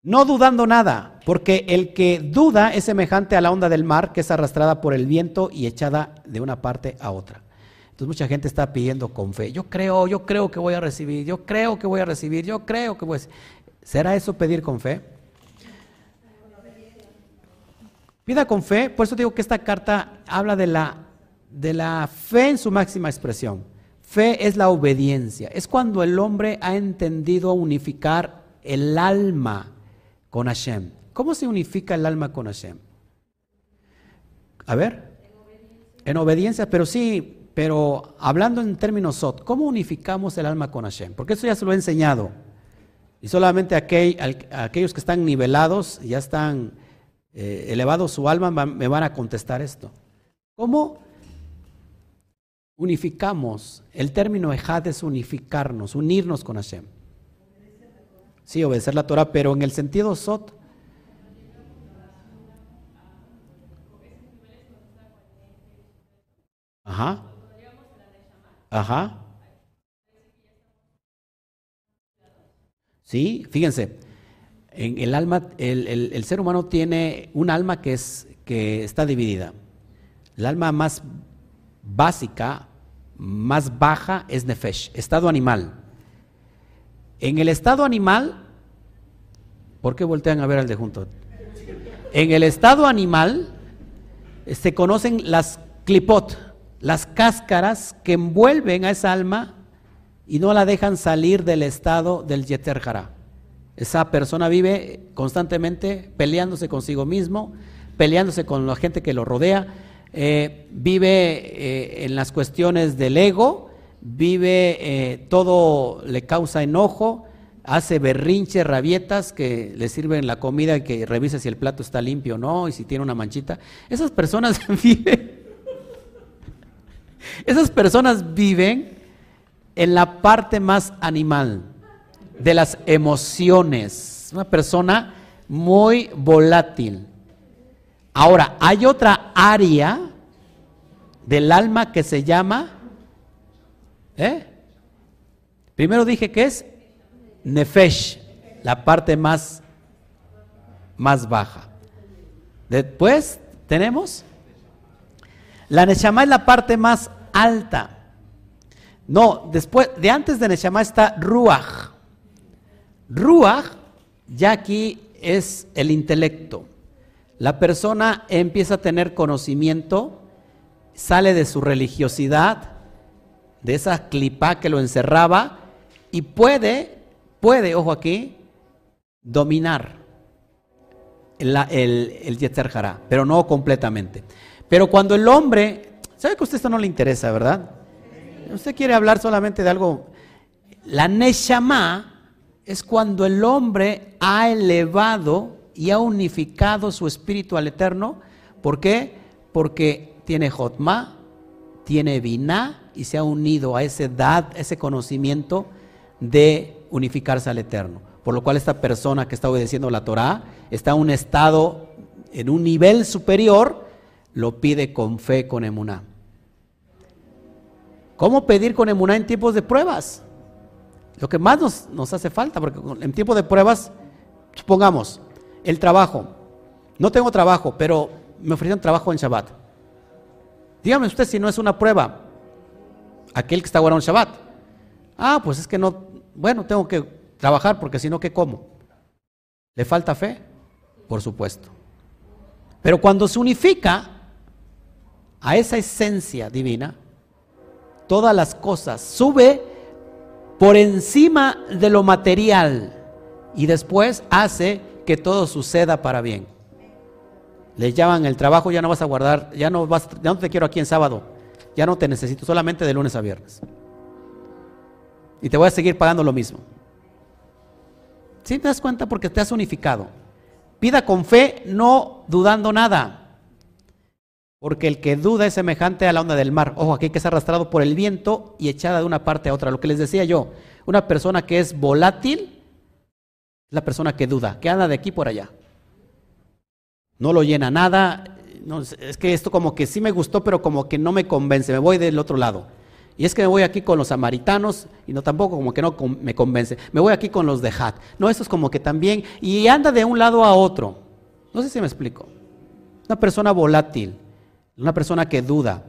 no dudando nada, porque el que duda es semejante a la onda del mar que es arrastrada por el viento y echada de una parte a otra. Entonces mucha gente está pidiendo con fe, yo creo, yo creo que voy a recibir, yo creo que voy a recibir, yo creo que voy a... ¿Será eso pedir con fe? Pida con fe, por eso digo que esta carta habla de la, de la fe en su máxima expresión. Fe es la obediencia, es cuando el hombre ha entendido unificar el alma con Hashem. ¿Cómo se unifica el alma con Hashem? A ver. En obediencia, pero sí, pero hablando en términos SOT, ¿cómo unificamos el alma con Hashem? Porque eso ya se lo he enseñado. Y solamente aquellos que están nivelados, ya están eh, elevados su alma, me van a contestar esto. ¿Cómo unificamos? El término ejad es unificarnos, unirnos con Hashem. Sí, obedecer la Torah, pero en el sentido sot. Ajá. Ajá. Sí, fíjense, el alma, el, ser humano tiene un alma que es que está dividida. El alma más básica, más baja es nefesh, estado animal. En el estado animal, ¿por qué voltean a ver al de junto? En el estado animal se conocen las clipot, las cáscaras que envuelven a esa alma y no la dejan salir del estado del yeter Esa persona vive constantemente peleándose consigo mismo, peleándose con la gente que lo rodea, eh, vive eh, en las cuestiones del ego, vive, eh, todo le causa enojo, hace berrinches, rabietas que le sirven la comida y que revisa si el plato está limpio o no y si tiene una manchita. Esas personas viven, esas personas viven en la parte más animal de las emociones. Una persona muy volátil. Ahora, hay otra área del alma que se llama ¿Eh? Primero dije que es Nefesh, la parte más, más baja. Después tenemos la Neshama es la parte más alta. No, después de antes de Neshama está Ruach. Ruach ya aquí es el intelecto. La persona empieza a tener conocimiento, sale de su religiosidad, de esa clipa que lo encerraba y puede, puede, ojo aquí, dominar el, el, pero no completamente. Pero cuando el hombre, ¿sabe que a usted esto no le interesa, verdad? Usted quiere hablar solamente de algo. La Neshama es cuando el hombre ha elevado y ha unificado su espíritu al eterno. ¿Por qué? Porque tiene Jotma, tiene Binah y se ha unido a esa edad, ese conocimiento de unificarse al Eterno. Por lo cual esta persona que está obedeciendo la Torah está en un estado, en un nivel superior, lo pide con fe, con emuná. ¿Cómo pedir con emuná en tiempos de pruebas? Lo que más nos, nos hace falta, porque en tiempos de pruebas, supongamos, el trabajo. No tengo trabajo, pero me ofrecieron trabajo en Shabbat. Dígame usted si no es una prueba aquel que está guardando Shabbat. Ah, pues es que no, bueno, tengo que trabajar porque si no, ¿qué como? ¿Le falta fe? Por supuesto. Pero cuando se unifica a esa esencia divina, todas las cosas sube por encima de lo material y después hace que todo suceda para bien. Le llaman el trabajo, ya no vas a guardar, ya no vas, ya no te quiero aquí en sábado ya no te necesito, solamente de lunes a viernes. Y te voy a seguir pagando lo mismo. ¿Sí te das cuenta? Porque te has unificado. Pida con fe, no dudando nada. Porque el que duda es semejante a la onda del mar. Ojo, aquí que es arrastrado por el viento y echada de una parte a otra. Lo que les decía yo, una persona que es volátil es la persona que duda, que anda de aquí por allá. No lo llena nada. es que esto como que sí me gustó, pero como que no me convence. Me voy del otro lado. Y es que me voy aquí con los samaritanos y no tampoco como que no me convence. Me voy aquí con los de Hat. No, eso es como que también. Y anda de un lado a otro. No sé si me explico. Una persona volátil, una persona que duda.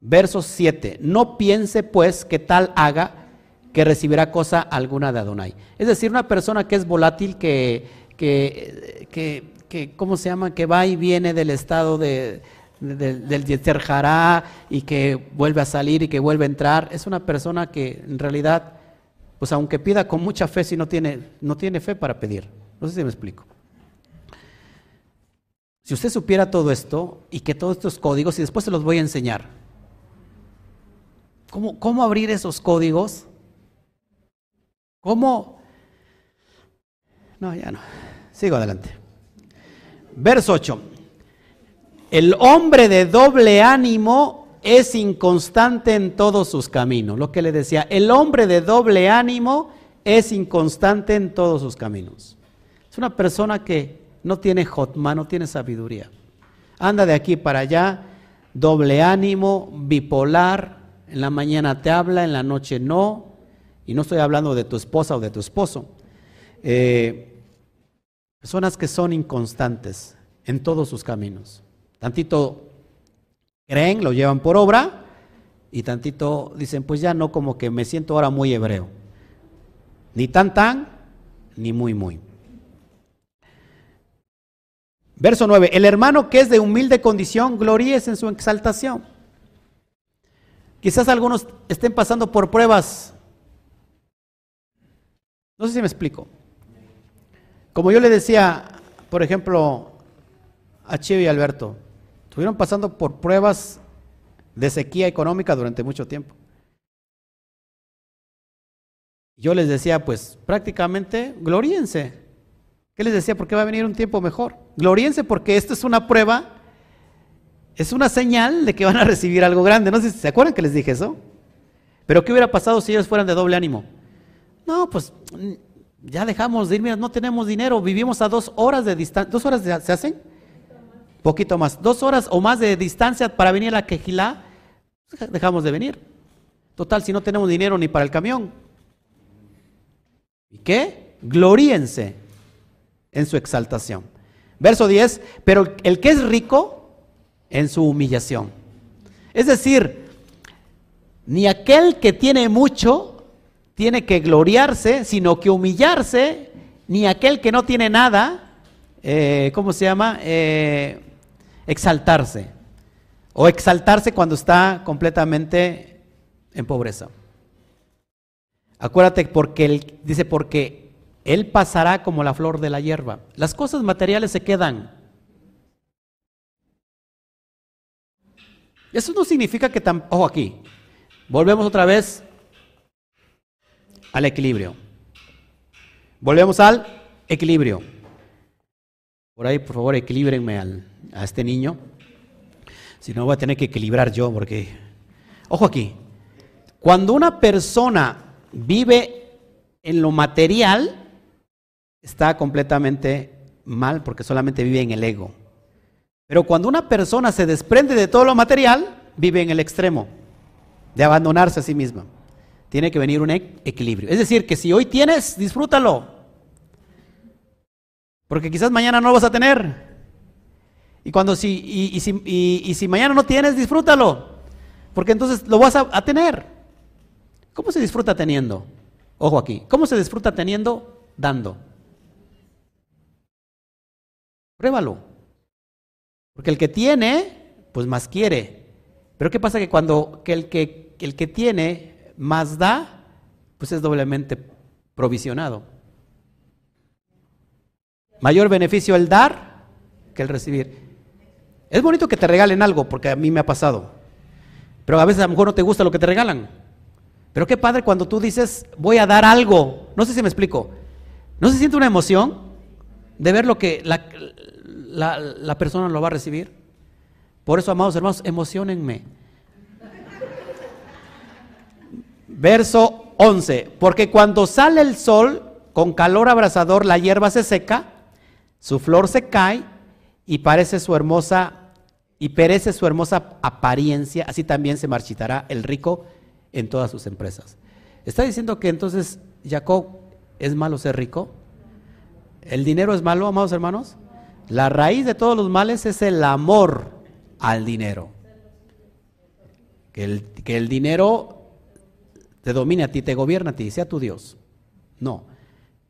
Verso 7. No piense pues que tal haga que recibirá cosa alguna de Adonai. Es decir, una persona que es volátil, que, que, que, que ¿cómo se llama? Que va y viene del estado de, del, del y que vuelve a salir y que vuelve a entrar, es una persona que en realidad, pues aunque pida con mucha fe, si no tiene, no tiene fe para pedir. No sé si me explico. Si usted supiera todo esto y que todos estos códigos, y después se los voy a enseñar, ¿cómo, cómo abrir esos códigos? ¿Cómo? No, ya no. Sigo adelante. Verso 8. El hombre de doble ánimo es inconstante en todos sus caminos. Lo que le decía, el hombre de doble ánimo es inconstante en todos sus caminos. Es una persona que no tiene jotma, no tiene sabiduría. Anda de aquí para allá, doble ánimo, bipolar, en la mañana te habla, en la noche no, y no estoy hablando de tu esposa o de tu esposo. Eh, personas que son inconstantes en todos sus caminos. Tantito creen, lo llevan por obra y tantito dicen, pues ya no como que me siento ahora muy hebreo. Ni tan tan, ni muy muy. Verso 9, el hermano que es de humilde condición, gloríes en su exaltación. Quizás algunos estén pasando por pruebas. No sé si me explico. Como yo le decía, por ejemplo, a Chivo y Alberto, Estuvieron pasando por pruebas de sequía económica durante mucho tiempo. Yo les decía, pues prácticamente, gloríense. ¿Qué les decía? Porque va a venir un tiempo mejor. Gloríense porque esto es una prueba, es una señal de que van a recibir algo grande. No sé si se acuerdan que les dije eso. Pero ¿qué hubiera pasado si ellos fueran de doble ánimo? No, pues ya dejamos de ir, no tenemos dinero, vivimos a dos horas de distancia. ¿Dos horas se hacen? poquito más, dos horas o más de distancia para venir a la Quejilá, dejamos de venir. Total, si no tenemos dinero ni para el camión. ¿Y qué? Gloríense en su exaltación. Verso 10, pero el que es rico en su humillación. Es decir, ni aquel que tiene mucho tiene que gloriarse, sino que humillarse, ni aquel que no tiene nada, eh, ¿cómo se llama? Eh, exaltarse. O exaltarse cuando está completamente en pobreza. Acuérdate porque él dice porque él pasará como la flor de la hierba. Las cosas materiales se quedan. Eso no significa que tan ojo aquí. Volvemos otra vez al equilibrio. Volvemos al equilibrio. Por ahí, por favor, equilíbrenme al, a este niño. Si no, voy a tener que equilibrar yo, porque... Ojo aquí, cuando una persona vive en lo material, está completamente mal porque solamente vive en el ego. Pero cuando una persona se desprende de todo lo material, vive en el extremo de abandonarse a sí misma. Tiene que venir un equilibrio. Es decir, que si hoy tienes, disfrútalo. Porque quizás mañana no lo vas a tener. Y cuando si, y, si, y, si mañana no tienes, disfrútalo. Porque entonces lo vas a, a tener. ¿Cómo se disfruta teniendo? Ojo aquí. ¿Cómo se disfruta teniendo? Dando. Pruébalo. Porque el que tiene, pues más quiere. Pero ¿qué pasa que cuando que el, que, el que tiene más da, pues es doblemente provisionado? Mayor beneficio el dar que el recibir. Es bonito que te regalen algo, porque a mí me ha pasado. Pero a veces a lo mejor no te gusta lo que te regalan. Pero qué padre cuando tú dices, voy a dar algo. No sé si me explico. ¿No se siente una emoción de ver lo que la, la, persona lo va a recibir? Por eso, amados hermanos, emocionenme. Verso 11, porque cuando sale el sol con calor abrasador, la hierba se seca, su flor se cae y parece su hermosa y perece su hermosa apariencia, así también se marchitará el rico en todas sus empresas. Está diciendo que entonces Jacob es malo ser rico. ¿El dinero es malo, amados hermanos? La raíz de todos los males es el amor al dinero. Que el, que el dinero te domine a ti, te gobierna a ti, sea tu Dios. No,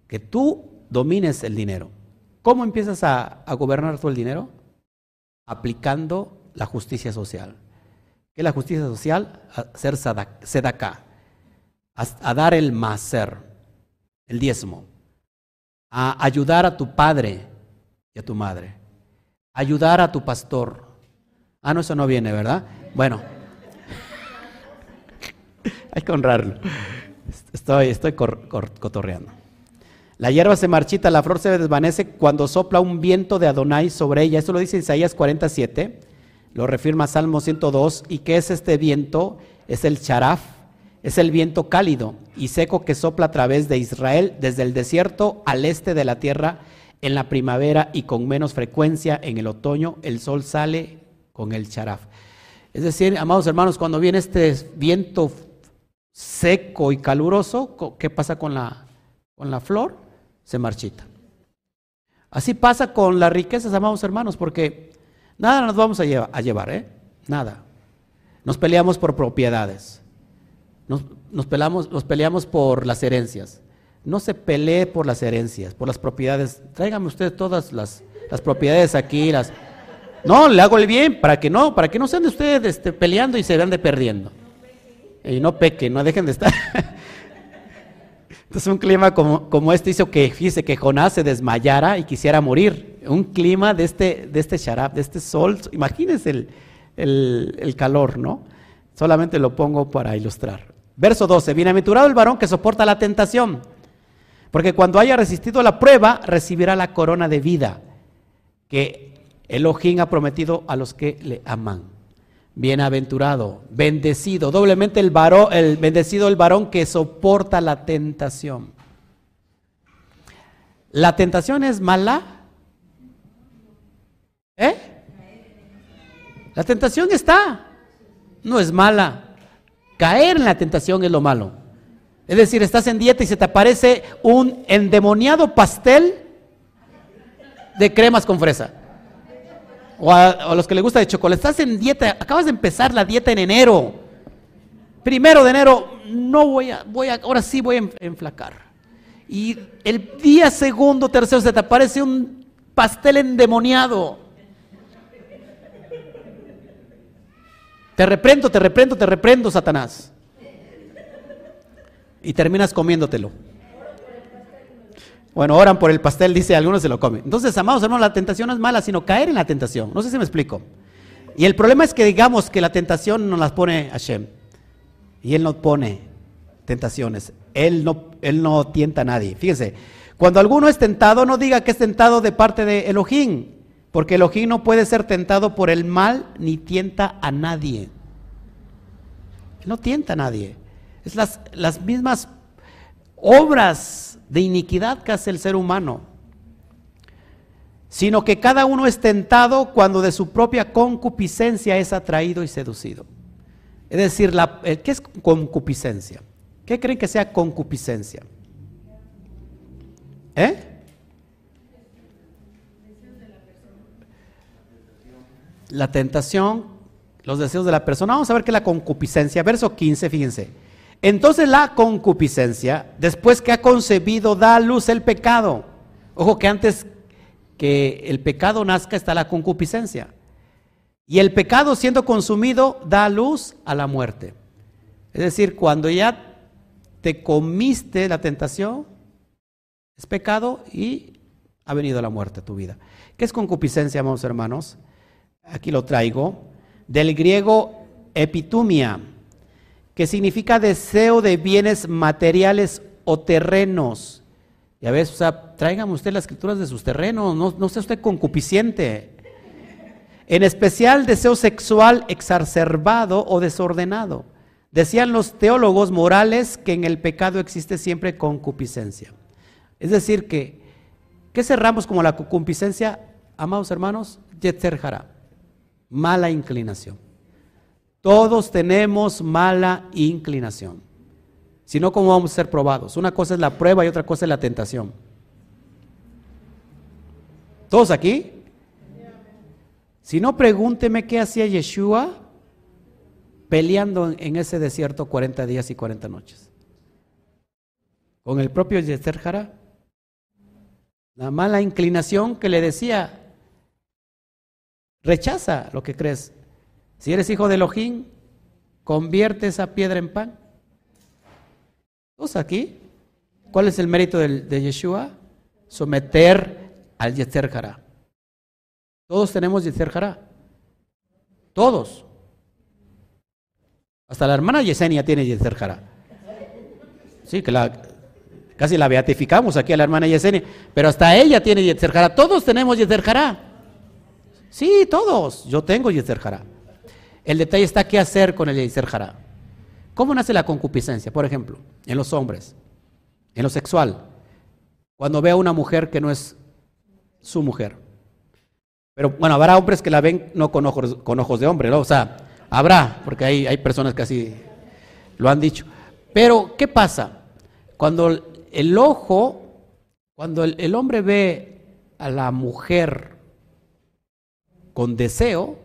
que tú domines el dinero. ¿Cómo empiezas a, gobernar tú el dinero? Aplicando la justicia social. ¿Qué es la justicia social? Hacer sedacá, a, a dar el maser, el diezmo, a ayudar a tu padre y a tu madre, ayudar a tu pastor. Ah, no, eso no viene, ¿verdad? Bueno, hay que honrarlo. Estoy, estoy cotorreando. La hierba se marchita, la flor se desvanece cuando sopla un viento de Adonai sobre ella. Eso lo dice Isaías 47, lo refirma Salmo 102. ¿Y qué es este viento? Es el charaf, es el viento cálido y seco que sopla a través de Israel desde el desierto al este de la tierra en la primavera y con menos frecuencia en el otoño. El sol sale con el charaf. Es decir, amados hermanos, cuando viene este viento seco y caluroso, ¿qué pasa con la, con la flor? Se marchita. Así pasa con las riquezas, amados hermanos, porque nada nos vamos a, llevar, ¿eh? Nada. Nos peleamos por propiedades. Nos, nos, nos peleamos por las herencias. No se pelee por las herencias, por las propiedades. Tráigame usted todas las, las propiedades aquí. Las... No, le hago el bien para que no, para que no se ande usted este, peleando y se ande perdiendo y no peque, no dejen de estar. Entonces un clima como, como, este hizo que, fíjese, que Jonás se desmayara y quisiera morir. Un clima de este, de este sharab, de este sol. Imagínense el, el, el calor, ¿no? Solamente lo pongo para ilustrar. Verso 12. Bienaventurado el varón que soporta la tentación, porque cuando haya resistido la prueba, recibirá la corona de vida que Elohim ha prometido a los que le aman. Bienaventurado, bendecido, doblemente el varón, el bendecido el varón que soporta la tentación. ¿La tentación es mala? ¿Eh? La tentación está, no es mala. Caer en la tentación es lo malo. Es decir, estás en dieta y se te aparece un endemoniado pastel de cremas con fresa o a, los que les gusta de chocolate, estás en dieta, acabas de empezar la dieta en enero. Primero de enero, no voy a, voy a, ahora sí voy a enflacar. Y el día segundo, tercero, se te aparece un pastel endemoniado. Te reprendo, te reprendo, te reprendo, Satanás. Y terminas comiéndotelo. Bueno, oran por el pastel, dice, algunos se lo comen. Entonces, amados hermanos, la tentación no es mala, sino caer en la tentación. No sé si me explico. Y el problema es que digamos que la tentación nos las pone Hashem. Y Él no pone tentaciones. Él no, él no tienta a nadie. Fíjense, cuando alguno es tentado, no diga que es tentado de parte de Elohim. Porque Elohim no puede ser tentado por el mal ni tienta a nadie. no tienta a nadie. Es las, las mismas obras de iniquidad que hace el ser humano, sino que cada uno es tentado cuando de su propia concupiscencia es atraído y seducido. Es decir, ¿qué es concupiscencia? ¿Qué creen que sea concupiscencia? ¿Eh? La tentación, los deseos de la persona. Vamos a ver qué es la concupiscencia. Verso 15, fíjense. Entonces la concupiscencia, después que ha concebido, da a luz el pecado. Ojo que antes que el pecado nazca está la concupiscencia. Y el pecado siendo consumido da luz a la muerte. Es decir, cuando ya te comiste la tentación, es pecado y ha venido la muerte a tu vida. ¿Qué es concupiscencia, amados hermanos? Aquí lo traigo. Del griego epitumia que significa deseo de bienes materiales o terrenos. Ya ves, o sea, tráigame usted las escrituras de sus terrenos, no, no sea usted concupisciente. en especial deseo sexual exacerbado o desordenado. Decían los teólogos morales que en el pecado existe siempre concupiscencia. Es decir, que, ¿qué cerramos como la concupiscencia, amados hermanos? Yetzer mala inclinación. Todos tenemos mala inclinación. Si no, ¿cómo vamos a ser probados? Una cosa es la prueba y otra cosa es la tentación. ¿Todos aquí? Si no, pregúnteme qué hacía Yeshua peleando en ese desierto 40 días y 40 noches. Con el propio Yeser Jara. La mala inclinación que le decía, rechaza lo que crees. Si eres hijo de Elohim, convierte esa piedra en pan. ¿Todos aquí? ¿Cuál es el mérito de, Yeshua? Someter al Jara. Todos tenemos Yetzer Todos. Hasta la hermana Yesenia tiene Yetzer Sí, que casi la beatificamos aquí a la hermana Yesenia. Pero hasta ella tiene Yetzer Todos tenemos Yetzer Sí, todos. Yo tengo Yetzer El detalle está qué hacer con el Yetzer ¿Cómo nace la concupiscencia? Por ejemplo, en los hombres, en lo sexual. Cuando ve a una mujer que no es su mujer. Pero bueno, habrá hombres que la ven no con ojos, ojos de hombre, ¿no? O sea, habrá, porque hay, hay personas que así lo han dicho. Pero, ¿qué pasa? Cuando el ojo, cuando el, hombre ve a la mujer con deseo,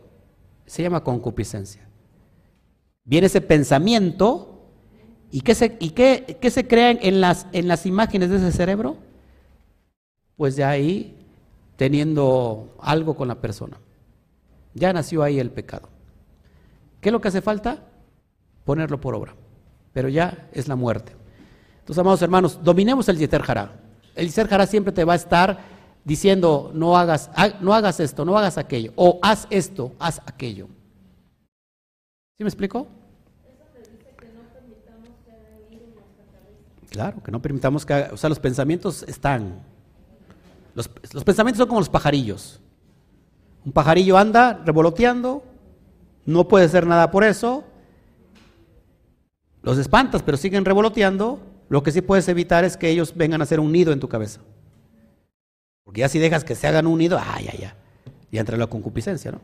se llama concupiscencia. Viene ese pensamiento y ¿qué se, y qué, se crean en las, en las imágenes de ese cerebro? Pues de ahí teniendo algo con la persona. Ya nació ahí el pecado. ¿Qué es lo que hace falta? Ponerlo por obra. Pero ya es la muerte. Entonces, amados hermanos, dominemos el Yeter El Yeter siempre te va a estar diciendo, no hagas, no hagas esto, no hagas aquello, o haz esto, haz aquello. ¿Sí me explico? Claro, que no permitamos que o sea, los pensamientos están, los, pensamientos son como los pajarillos. Un pajarillo anda revoloteando, no puede hacer nada por eso. Los espantas, pero siguen revoloteando. Lo que sí puedes evitar es que ellos vengan a hacer un nido en tu cabeza. Porque ya si dejas que se hagan un nido, ay, ay, ay. Y entra la concupiscencia, ¿no?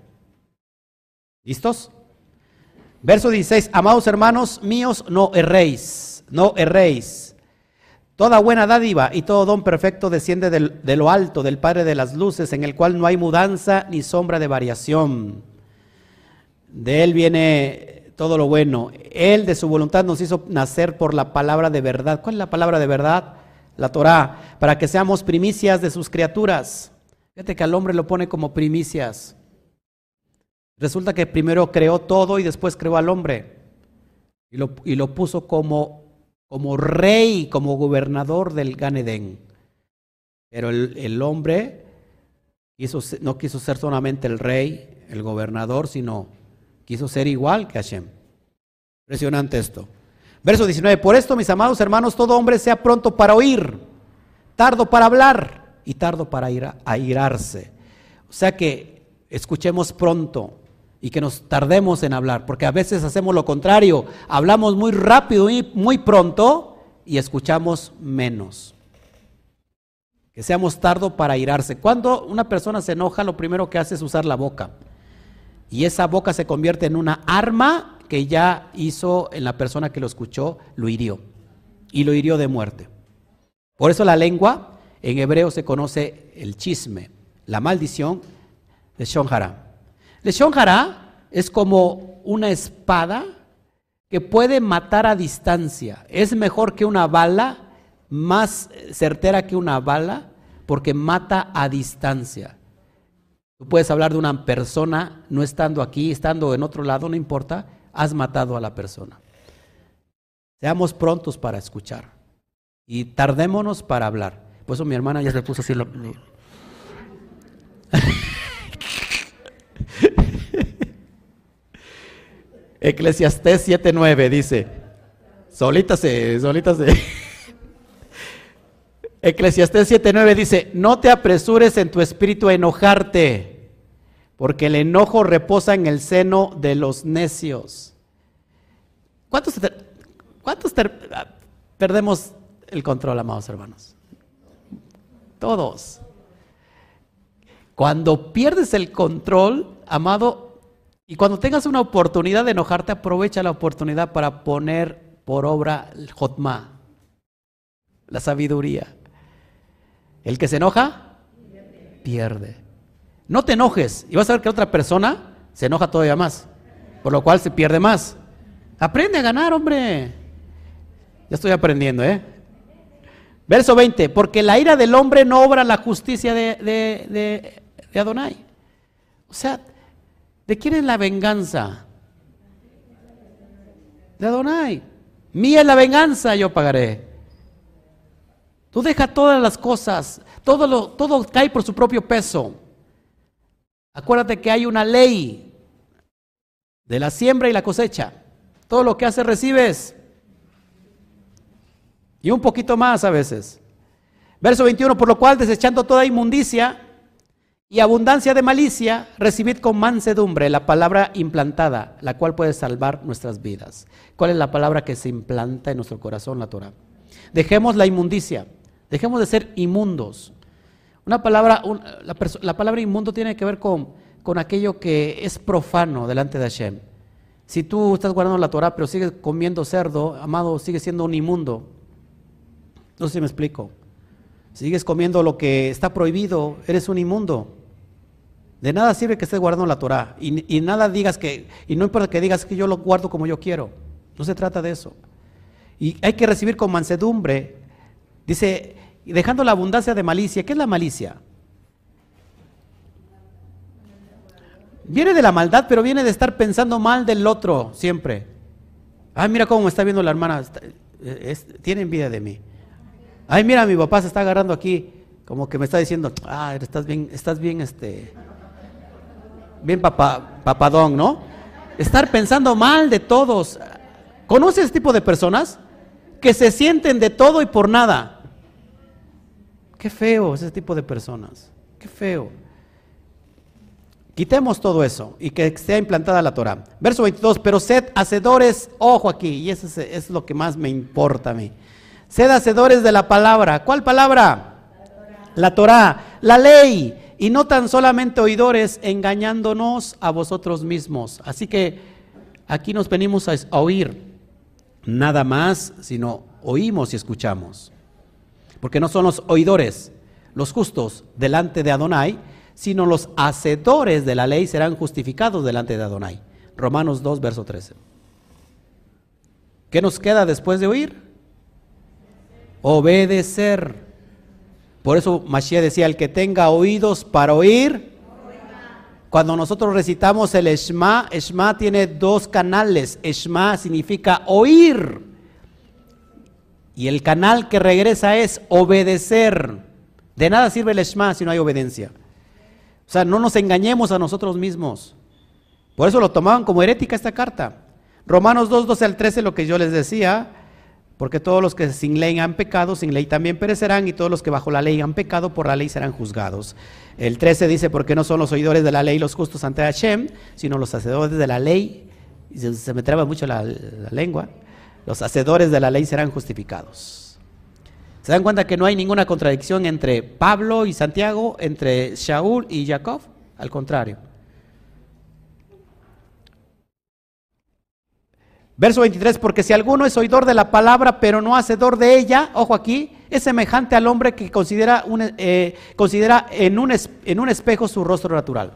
¿Listos? Verso 16, amados hermanos míos, no erréis, no erréis. Toda buena dádiva y todo don perfecto desciende de lo alto, del Padre de las Luces, en el cual no hay mudanza ni sombra de variación. De Él viene todo lo bueno. Él de su voluntad nos hizo nacer por la palabra de verdad. ¿Cuál es la palabra de verdad? La Torah, para que seamos primicias de sus criaturas. Fíjate que al hombre lo pone como primicias. Resulta que primero creó todo y después creó al hombre. Y lo, y lo puso como como rey, como gobernador del Ganedén. Pero el, hombre no quiso ser solamente el rey, el gobernador, sino quiso ser igual que Hashem. Impresionante esto. Verso 19, por esto, mis amados hermanos, todo hombre sea pronto para oír, tardo para hablar y tardo para ir a, airarse. O sea que escuchemos pronto, y que nos tardemos en hablar, porque a veces hacemos lo contrario, hablamos muy rápido y muy pronto y escuchamos menos. Que seamos tardo para irarse. Cuando una persona se enoja, lo primero que hace es usar la boca. Y esa boca se convierte en una arma que ya hizo en la persona que lo escuchó, lo hirió. Y lo hirió de muerte. Por eso la lengua, en hebreo se conoce el chisme, la maldición de Shonjara. Leshon es como una espada que puede matar a distancia. Es mejor que una bala, más certera que una bala, porque mata a distancia. Tú puedes hablar de una persona no estando aquí, estando en otro lado, no importa, has matado a la persona. Seamos prontos para escuchar y tardémonos para hablar. Por eso mi hermana ya se puso así. Lo... Eclesiastés 7.9 dice, solita se, solita se. Eclesiastés 7.9 dice, no te apresures en tu espíritu a enojarte, porque el enojo reposa en el seno de los necios. ¿Cuántos, cuántos perdemos el control, amados hermanos? Todos. Cuando pierdes el control, amado, y cuando tengas una oportunidad de enojarte, aprovecha la oportunidad para poner por obra el jotma, la sabiduría. El que se enoja, pierde. No te enojes y vas a ver que otra persona se enoja todavía más, por lo cual se pierde más. Aprende a ganar, hombre. Ya estoy aprendiendo, ¿eh? Verso 20, porque la ira del hombre no obra la justicia de, de, de Adonai. O sea, ¿de quién es la venganza? De Adonai. Mía es la venganza, yo pagaré. Tú deja todas las cosas, todo, lo, todo cae por su propio peso. Acuérdate que hay una ley de la siembra y la cosecha. Todo lo que haces recibes. Y un poquito más a veces. Verso 21, por lo cual desechando toda inmundicia y abundancia de malicia, recibid con mansedumbre la palabra implantada, la cual puede salvar nuestras vidas. ¿Cuál es la palabra que se implanta en nuestro corazón, la Torah? Dejemos la inmundicia, dejemos de ser inmundos. Una palabra, la, palabra inmundo tiene que ver con, con aquello que es profano delante de Hashem. Si tú estás guardando la Torah pero sigues comiendo cerdo, amado, sigues siendo un inmundo. No sé si me explico. Sigues comiendo lo que está prohibido, eres un inmundo. De nada sirve que estés guardando la Torah y, nada digas que, y no importa que digas que yo lo guardo como yo quiero. No se trata de eso. Y hay que recibir con mansedumbre. Dice, dejando la abundancia de malicia. ¿Qué es la malicia? Viene de la maldad, pero viene de estar pensando mal del otro siempre. Ay, mira cómo me está viendo la hermana. tiene envidia de mí. Ay, mira, mi papá se está agarrando aquí, como que me está diciendo, ah, estás bien, estás bien, este, bien papá, papadón, ¿no? Estar pensando mal de todos. ¿Conoces ese tipo de personas? Que se sienten de todo y por nada. Qué feo ese tipo de personas. Qué feo. Quitemos todo eso y que sea implantada la Torah. Verso 22, pero sed hacedores, ojo aquí, y eso es lo que más me importa a mí. Sed hacedores de la palabra. ¿Cuál palabra? La Torah, la ley. Y no tan solamente oidores, engañándonos a vosotros mismos. Así que aquí nos venimos a oír nada más, sino oímos y escuchamos. Porque no son los oidores, los justos delante de Adonai, sino los hacedores de la ley serán justificados delante de Adonai. Romanos 2, verso 13. ¿Qué nos queda después de oír? obedecer. Por eso Mashiach decía, el que tenga oídos para oír, cuando nosotros recitamos el Eshma, Eshma tiene dos canales. Eshma significa oír. Y el canal que regresa es obedecer. De nada sirve el Eshma si no hay obediencia. O sea, no nos engañemos a nosotros mismos. Por eso lo tomaban como herética esta carta. Romanos 2, 12 al 13, lo que yo les decía, porque todos los que sin ley han pecado, sin ley también perecerán, y todos los que bajo la ley han pecado, por la ley serán juzgados. El 13 dice, porque no son los oidores de la ley los justos ante Hashem, sino los hacedores de la ley, y se, me traba mucho la, lengua, los hacedores de la ley serán justificados. ¿Se dan cuenta que no hay ninguna contradicción entre Pablo y Santiago, entre Shaul y Jacob? Al contrario. Verso 23, porque si alguno es oidor de la palabra, pero no hacedor de ella, ojo aquí, es semejante al hombre que considera, eh, considera en, un en un espejo su rostro natural.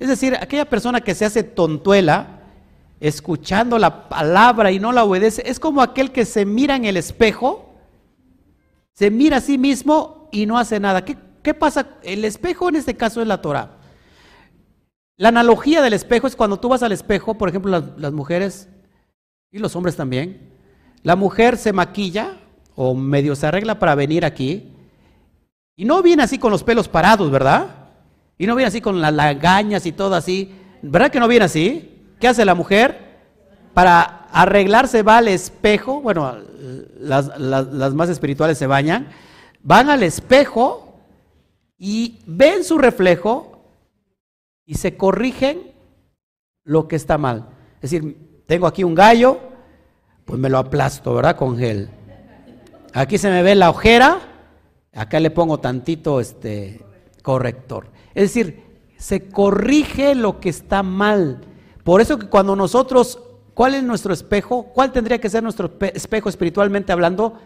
Es decir, aquella persona que se hace tontuela, escuchando la palabra y no la obedece, es como aquel que se mira en el espejo, se mira a sí mismo y no hace nada. ¿Qué, pasa? El espejo en este caso es la Torah. La analogía del espejo es cuando tú vas al espejo, por ejemplo, las, las mujeres y los hombres también. La mujer se maquilla o medio se arregla para venir aquí. Y no viene así con los pelos parados, ¿verdad? Y no viene así con las lagañas y todo así. ¿Verdad que no viene así? ¿Qué hace la mujer? Para arreglarse va al espejo. Bueno, las, más espirituales se bañan. Van al espejo y ven su reflejo y se corrigen lo que está mal. Es decir, tengo aquí un gallo, pues me lo aplasto, ¿verdad? Con gel. Aquí se me ve la ojera, acá le pongo tantito este corrector. Es decir, se corrige lo que está mal. Por eso que cuando nosotros, ¿cuál es nuestro espejo? ¿Cuál tendría que ser nuestro espejo espiritualmente hablando?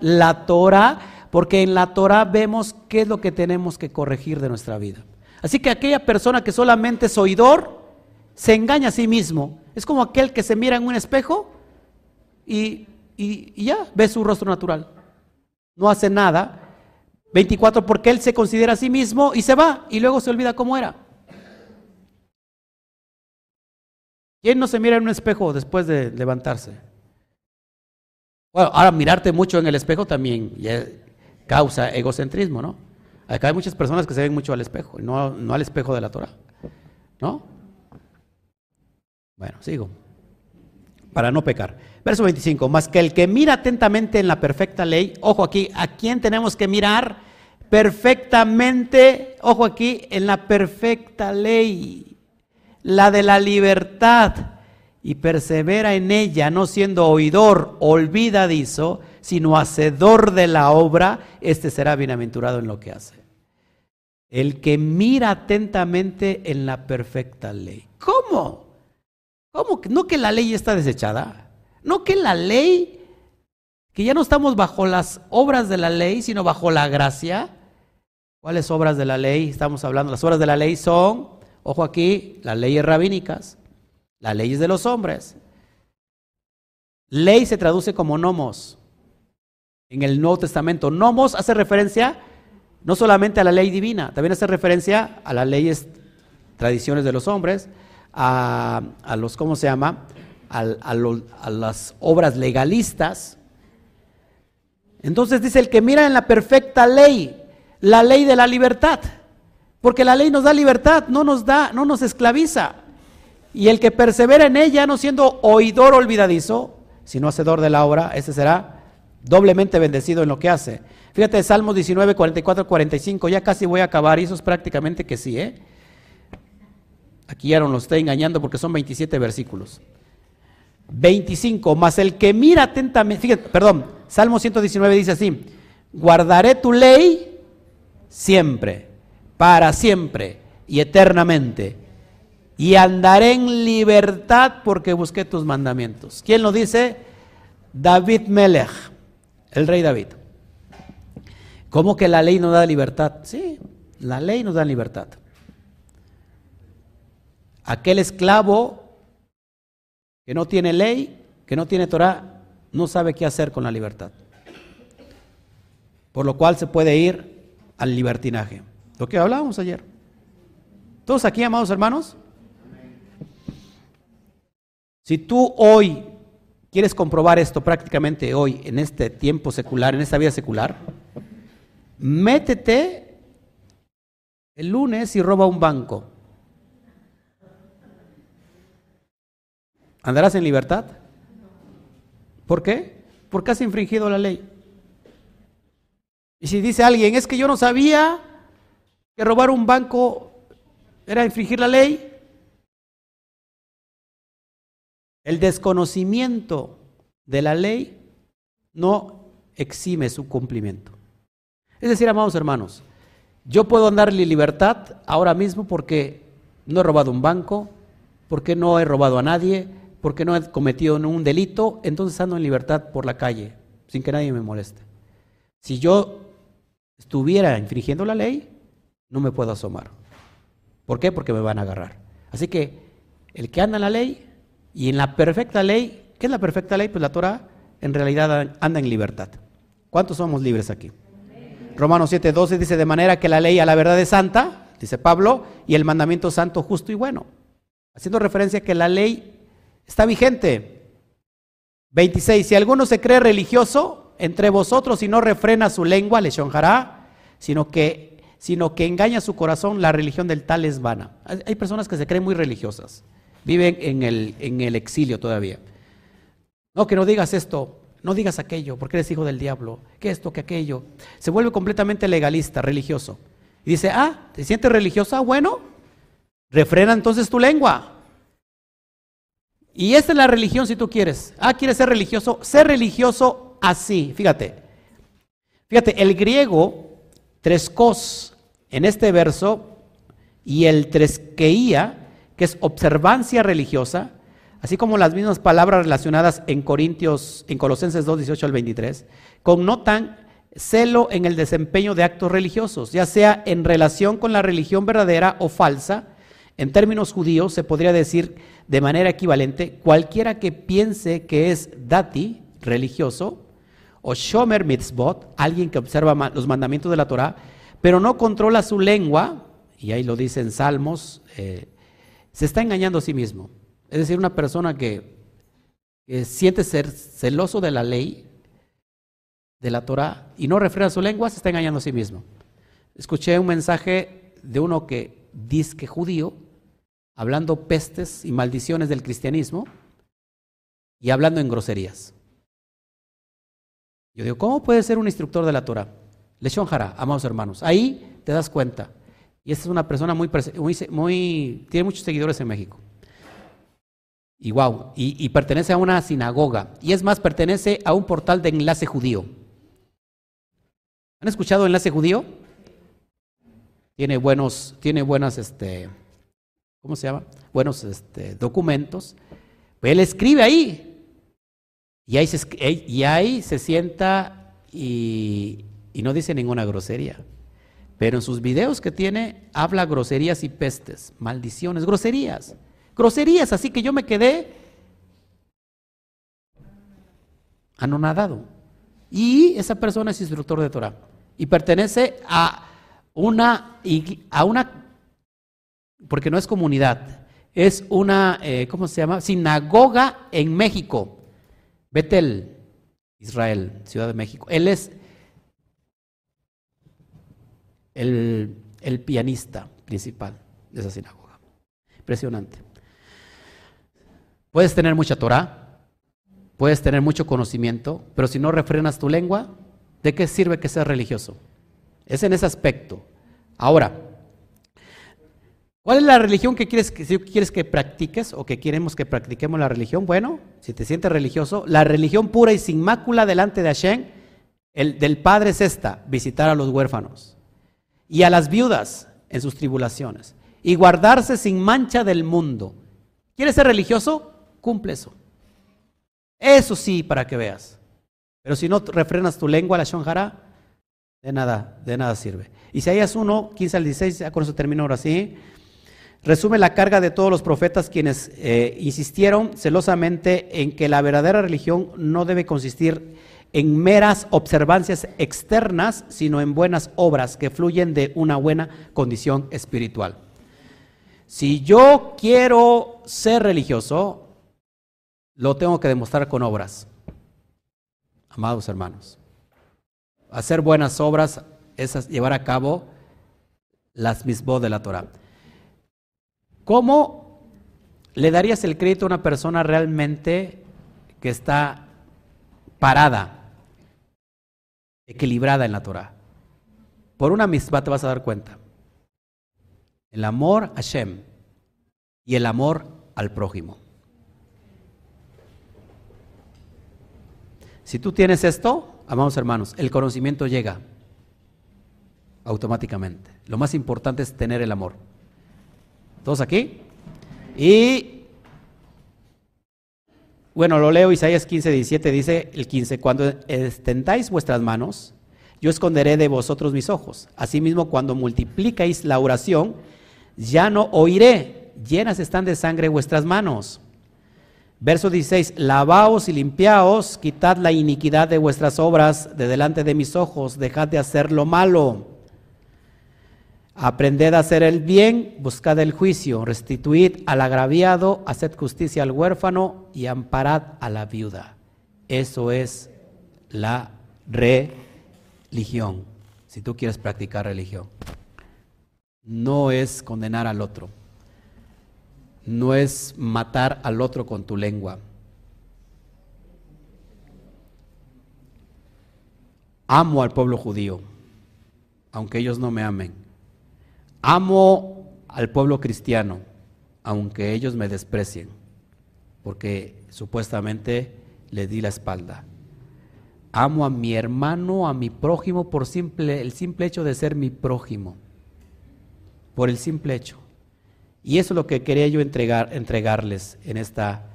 La Torah, porque en la Torah vemos qué es lo que tenemos que corregir de nuestra vida. Así que aquella persona que solamente es oidor, se engaña a sí mismo. Es como aquel que se mira en un espejo y, y ya ve su rostro natural. No hace nada. 24 porque él se considera a sí mismo y se va y luego se olvida cómo era. ¿Quién no se mira en un espejo después de levantarse? Bueno, ahora mirarte mucho en el espejo también causa egocentrismo, ¿no? Acá hay muchas personas que se ven mucho al espejo, no, no al espejo de la Torah, ¿no? Bueno, sigo. Para no pecar. Verso 25, más que el que mira atentamente en la perfecta ley, ojo aquí, ¿a quién tenemos que mirar? Perfectamente, ojo aquí, en la perfecta ley, la de la libertad, y persevera en ella, no siendo oidor olvidadizo, sino hacedor de la obra, este será bienaventurado en lo que hace. El que mira atentamente en la perfecta ley. ¿Cómo? ¿Cómo? ¿No que la ley está desechada? ¿No que la ley, que ya no estamos bajo las obras de la ley, sino bajo la gracia? ¿Cuáles obras de la ley estamos hablando? Las obras de la ley son, ojo aquí, las leyes rabínicas, las leyes de los hombres. Ley se traduce como nomos en el Nuevo Testamento. Nomos hace referencia no solamente a la ley divina, también hace referencia a las leyes, tradiciones de los hombres, a, los, ¿cómo se llama? A, a las obras legalistas. Entonces dice el que mira en la perfecta ley, la ley de la libertad, porque la ley nos da libertad, no nos da, no nos esclaviza. Y el que persevera en ella, no siendo oidor olvidadizo, sino hacedor de la obra, ese será doblemente bendecido en lo que hace. Fíjate, Salmos 19, 44, 45, ya casi voy a acabar, y eso es prácticamente que sí, ¿eh? Aquí ya no lo estoy engañando porque son 27 versículos. 25, más el que mira atentamente, fíjate, perdón, Salmo 119 dice así, guardaré tu ley siempre, para siempre y eternamente, y andaré en libertad porque busqué tus mandamientos. ¿Quién lo dice? David Melech el rey David. ¿Cómo que la ley no da libertad? Sí, la ley nos da libertad. Aquel esclavo que no tiene ley, que no tiene Torah, no sabe qué hacer con la libertad. Por lo cual se puede ir al libertinaje. Lo que hablábamos ayer. ¿Todos aquí, amados hermanos? Si tú hoy ¿Quieres comprobar esto prácticamente hoy, en este tiempo secular, en esta vida secular? Métete el lunes y roba un banco. ¿Andarás en libertad? ¿Por qué? Porque has infringido la ley. Y si dice alguien, es que yo no sabía que robar un banco era infringir la ley, el desconocimiento de la ley no exime su cumplimiento. Es decir, amados hermanos, yo puedo en libertad ahora mismo porque no he robado un banco, porque no he robado a nadie, porque no he cometido un delito, entonces ando en libertad por la calle, sin que nadie me moleste. Si yo estuviera infringiendo la ley, no me puedo asomar. ¿Por qué? Porque me van a agarrar. Así que el que anda en la ley y en la perfecta ley, ¿qué es la perfecta ley? Pues la Torah en realidad anda en libertad. ¿Cuántos somos libres aquí? Romanos 7:12 dice, de manera que la ley a la verdad es santa, dice Pablo, y el mandamiento santo, justo y bueno. Haciendo referencia a que la ley está vigente. 26, si alguno se cree religioso entre vosotros y no refrena su lengua, le shonjará, sino que, sino que engaña su corazón, la religión del tal es vana. Hay personas que se creen muy religiosas viven en el, en el exilio todavía. No, que no digas esto, no digas aquello, porque eres hijo del diablo, que esto, que aquello. Se vuelve completamente legalista, religioso. Y dice, ah, ¿te sientes religiosa? Bueno, refrena entonces tu lengua. Y esta es la religión si tú quieres. Ah, quieres ser religioso. Ser religioso así. Fíjate. Fíjate, el griego trescos en este verso y el tresqueía, que es observancia religiosa, así como las mismas palabras relacionadas en Corintios, en Colosenses 2, 18 al 23, connotan celo en el desempeño de actos religiosos, ya sea en relación con la religión verdadera o falsa. En términos judíos se podría decir de manera equivalente, cualquiera que piense que es dati, religioso, o shomer mitzvot, alguien que observa los mandamientos de la Torah, pero no controla su lengua, y ahí lo dice en Salmos, eh, se está engañando a sí mismo. Es decir, una persona que, que siente ser celoso de la ley, de la Torah y no refrena su lengua, se está engañando a sí mismo. Escuché un mensaje de uno que dice que judío, hablando pestes y maldiciones del cristianismo y hablando en groserías. Yo digo, ¿cómo puede ser un instructor de la Torah? Leshon Jara, amados hermanos. Ahí te das cuenta. Y esta es una persona muy, muy, tiene muchos seguidores en México. Y wow, y pertenece a una sinagoga. Y es más, pertenece a un portal de enlace judío. ¿Han escuchado Enlace Judío? Tiene buenos, tiene buenas, este, ¿cómo se llama? Buenos este, documentos. Pues él escribe ahí. Y ahí se, y ahí se sienta y, y no dice ninguna grosería. Pero en sus videos que tiene, habla groserías y pestes, maldiciones, groserías. Groserías, así que yo me quedé anonadado. Y esa persona es instructor de Torah y pertenece a una, a una, porque no es comunidad, es una, eh, ¿cómo se llama? Sinagoga en México, Betel, Israel, Ciudad de México. Él es el, pianista principal de esa sinagoga. Impresionante. Puedes tener mucha Torah, puedes tener mucho conocimiento, pero si no refrenas tu lengua, ¿De qué sirve que seas religioso? Es en ese aspecto. Ahora, ¿cuál es la religión que quieres que, quieres que practiques o que queremos que practiquemos la religión? Bueno, si te sientes religioso, la religión pura y sin mácula delante de Hashem, el del Padre es esta, visitar a los huérfanos y a las viudas en sus tribulaciones y guardarse sin mancha del mundo. ¿Quieres ser religioso? Cumple eso. Eso sí, para que veas. Pero si no refrenas tu lengua, la shonjara, de nada, de nada sirve. Isaías 1, 15 al 16, ya con eso termino ahora sí. Resume la carga de todos los profetas quienes eh, insistieron celosamente en que la verdadera religión no debe consistir en meras observancias externas, sino en buenas obras que fluyen de una buena condición espiritual. Si yo quiero ser religioso, lo tengo que demostrar con obras amados hermanos. Hacer buenas obras es llevar a cabo las misbos de la Torah. ¿Cómo le darías el crédito a una persona realmente que está parada, equilibrada en la Torah? Por una misma te vas a dar cuenta. El amor a Hashem y el amor al prójimo. Si tú tienes esto, amados hermanos, el conocimiento llega automáticamente. Lo más importante es tener el amor. ¿Todos aquí? Y bueno, lo leo Isaías 15, 17, dice el 15, cuando extendáis vuestras manos, yo esconderé de vosotros mis ojos. Asimismo, cuando multiplicáis la oración, ya no oiré, llenas están de sangre vuestras manos. Verso 16, lavaos y limpiaos, quitad la iniquidad de vuestras obras de delante de mis ojos, dejad de hacer lo malo. Aprended a hacer el bien, buscad el juicio, restituid al agraviado, haced justicia al huérfano y amparad a la viuda. Eso es la religión, si tú quieres practicar religión. No es condenar al otro no es matar al otro con tu lengua. Amo al pueblo judío, aunque ellos no me amen. Amo al pueblo cristiano, aunque ellos me desprecien, porque supuestamente le di la espalda. Amo a mi hermano, a mi prójimo por simple, el simple hecho de ser mi prójimo. Por el simple hecho. Y eso es lo que quería yo entregar, entregarles en esta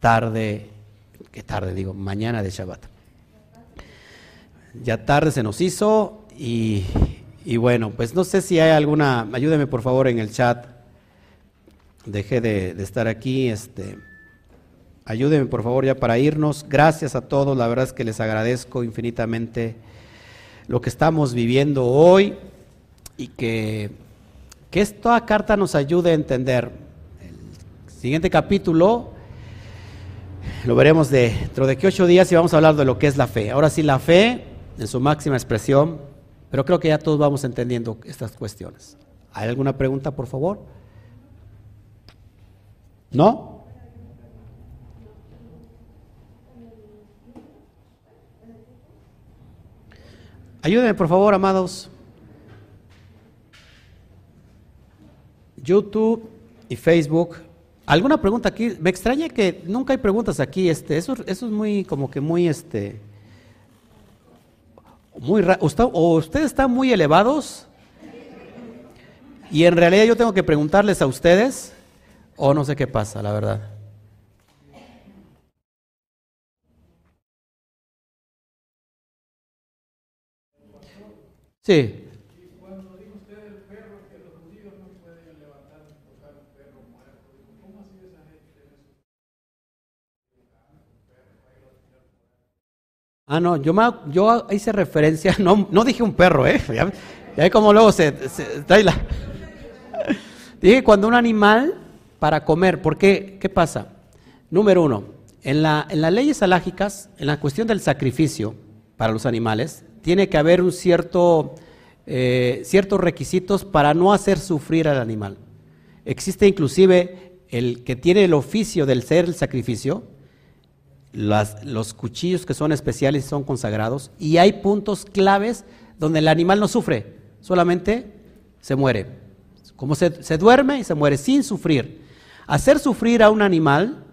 tarde, qué tarde digo, mañana de Shabbat. Ya tarde se nos hizo y, bueno, pues no sé si hay alguna, ayúdeme por favor en el chat. Dejé de, estar aquí, este, Ayúdenme por favor ya para irnos. Gracias a todos, la verdad es que les agradezco infinitamente lo que estamos viviendo hoy y que, que esta carta nos ayude a entender. El siguiente capítulo lo veremos dentro de que ocho días y vamos a hablar de lo que es la fe. Ahora sí, la fe en su máxima expresión, pero creo que ya todos vamos entendiendo estas cuestiones. ¿Hay alguna pregunta, por favor? ¿No? Ayúdenme, por favor, amados. YouTube y Facebook. ¿Alguna pregunta aquí? Me extraña que nunca hay preguntas aquí. Este, eso, eso es muy, como que muy, este, muy o ustedes están muy elevados y en realidad yo tengo que preguntarles a ustedes o no sé qué pasa, la verdad. Sí. cuando dijo usted el perro, que los judíos no pueden levantar y tocar un perro muerto, ¿cómo así esa gente? Ah, no, yo, yo hice referencia, no, no dije un perro, ¿eh? Ya, ya como luego se, se. Dije cuando un animal para comer, ¿por qué? ¿Qué pasa? Número uno, en, la, en las leyes alágicas, en la cuestión del sacrificio para los animales, tiene que haber un cierto, eh, ciertos requisitos para no hacer sufrir al animal. Existe inclusive el que tiene el oficio del ser el sacrificio, los cuchillos que son especiales son consagrados, y hay puntos claves donde el animal no sufre, solamente se muere. Como se, se duerme y se muere sin sufrir. Hacer sufrir a un animal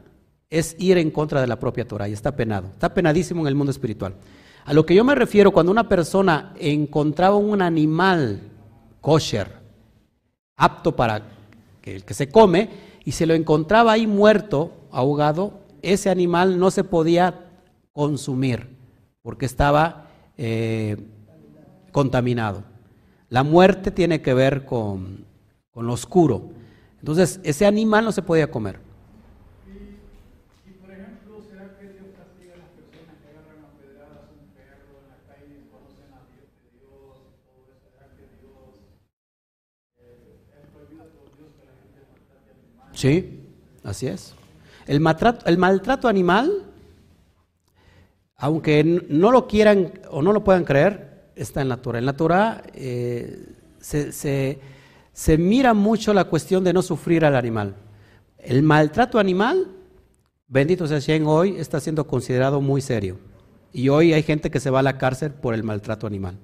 es ir en contra de la propia Torah y está penado, está penadísimo en el mundo espiritual. A lo que yo me refiero cuando una persona encontraba un animal kosher, apto para el que se come, y se lo encontraba ahí muerto, ahogado, ese animal no se podía consumir porque estaba eh, contaminado. La muerte tiene que ver con, con lo oscuro. Entonces, ese animal no se podía comer. Sí, así es. El maltrato, el maltrato animal, aunque no lo quieran o no lo puedan creer, está en la Torah. En la Torah eh, se, mira mucho la cuestión de no sufrir al animal. El maltrato animal, bendito sea Shen, hoy está siendo considerado muy serio. Y hoy hay gente que se va a la cárcel por el maltrato animal.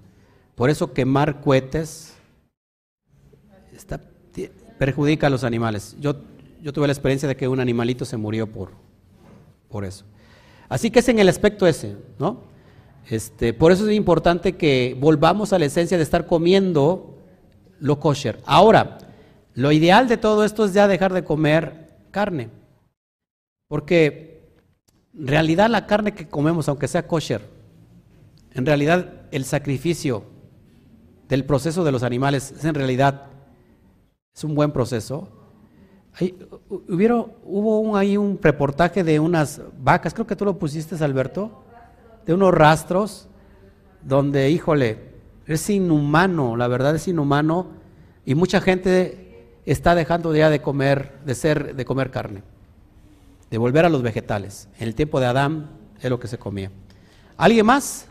Por eso quemar cohetes perjudica a los animales. Yo yo tuve la experiencia de que un animalito se murió por, por eso. Así que es en el aspecto ese, ¿no? Este, por eso es importante que volvamos a la esencia de estar comiendo lo kosher. Ahora, lo ideal de todo esto es ya dejar de comer carne. Porque en realidad la carne que comemos, aunque sea kosher, en realidad el sacrificio del proceso de los animales es en realidad es un buen proceso hubo un, ahí un reportaje de unas vacas, creo que tú lo pusiste, Alberto, de unos rastros, donde, híjole, es inhumano, la verdad es inhumano, y mucha gente está dejando ya de comer, de ser, de comer carne, de volver a los vegetales. En el tiempo de Adán es lo que se comía. ¿Alguien más?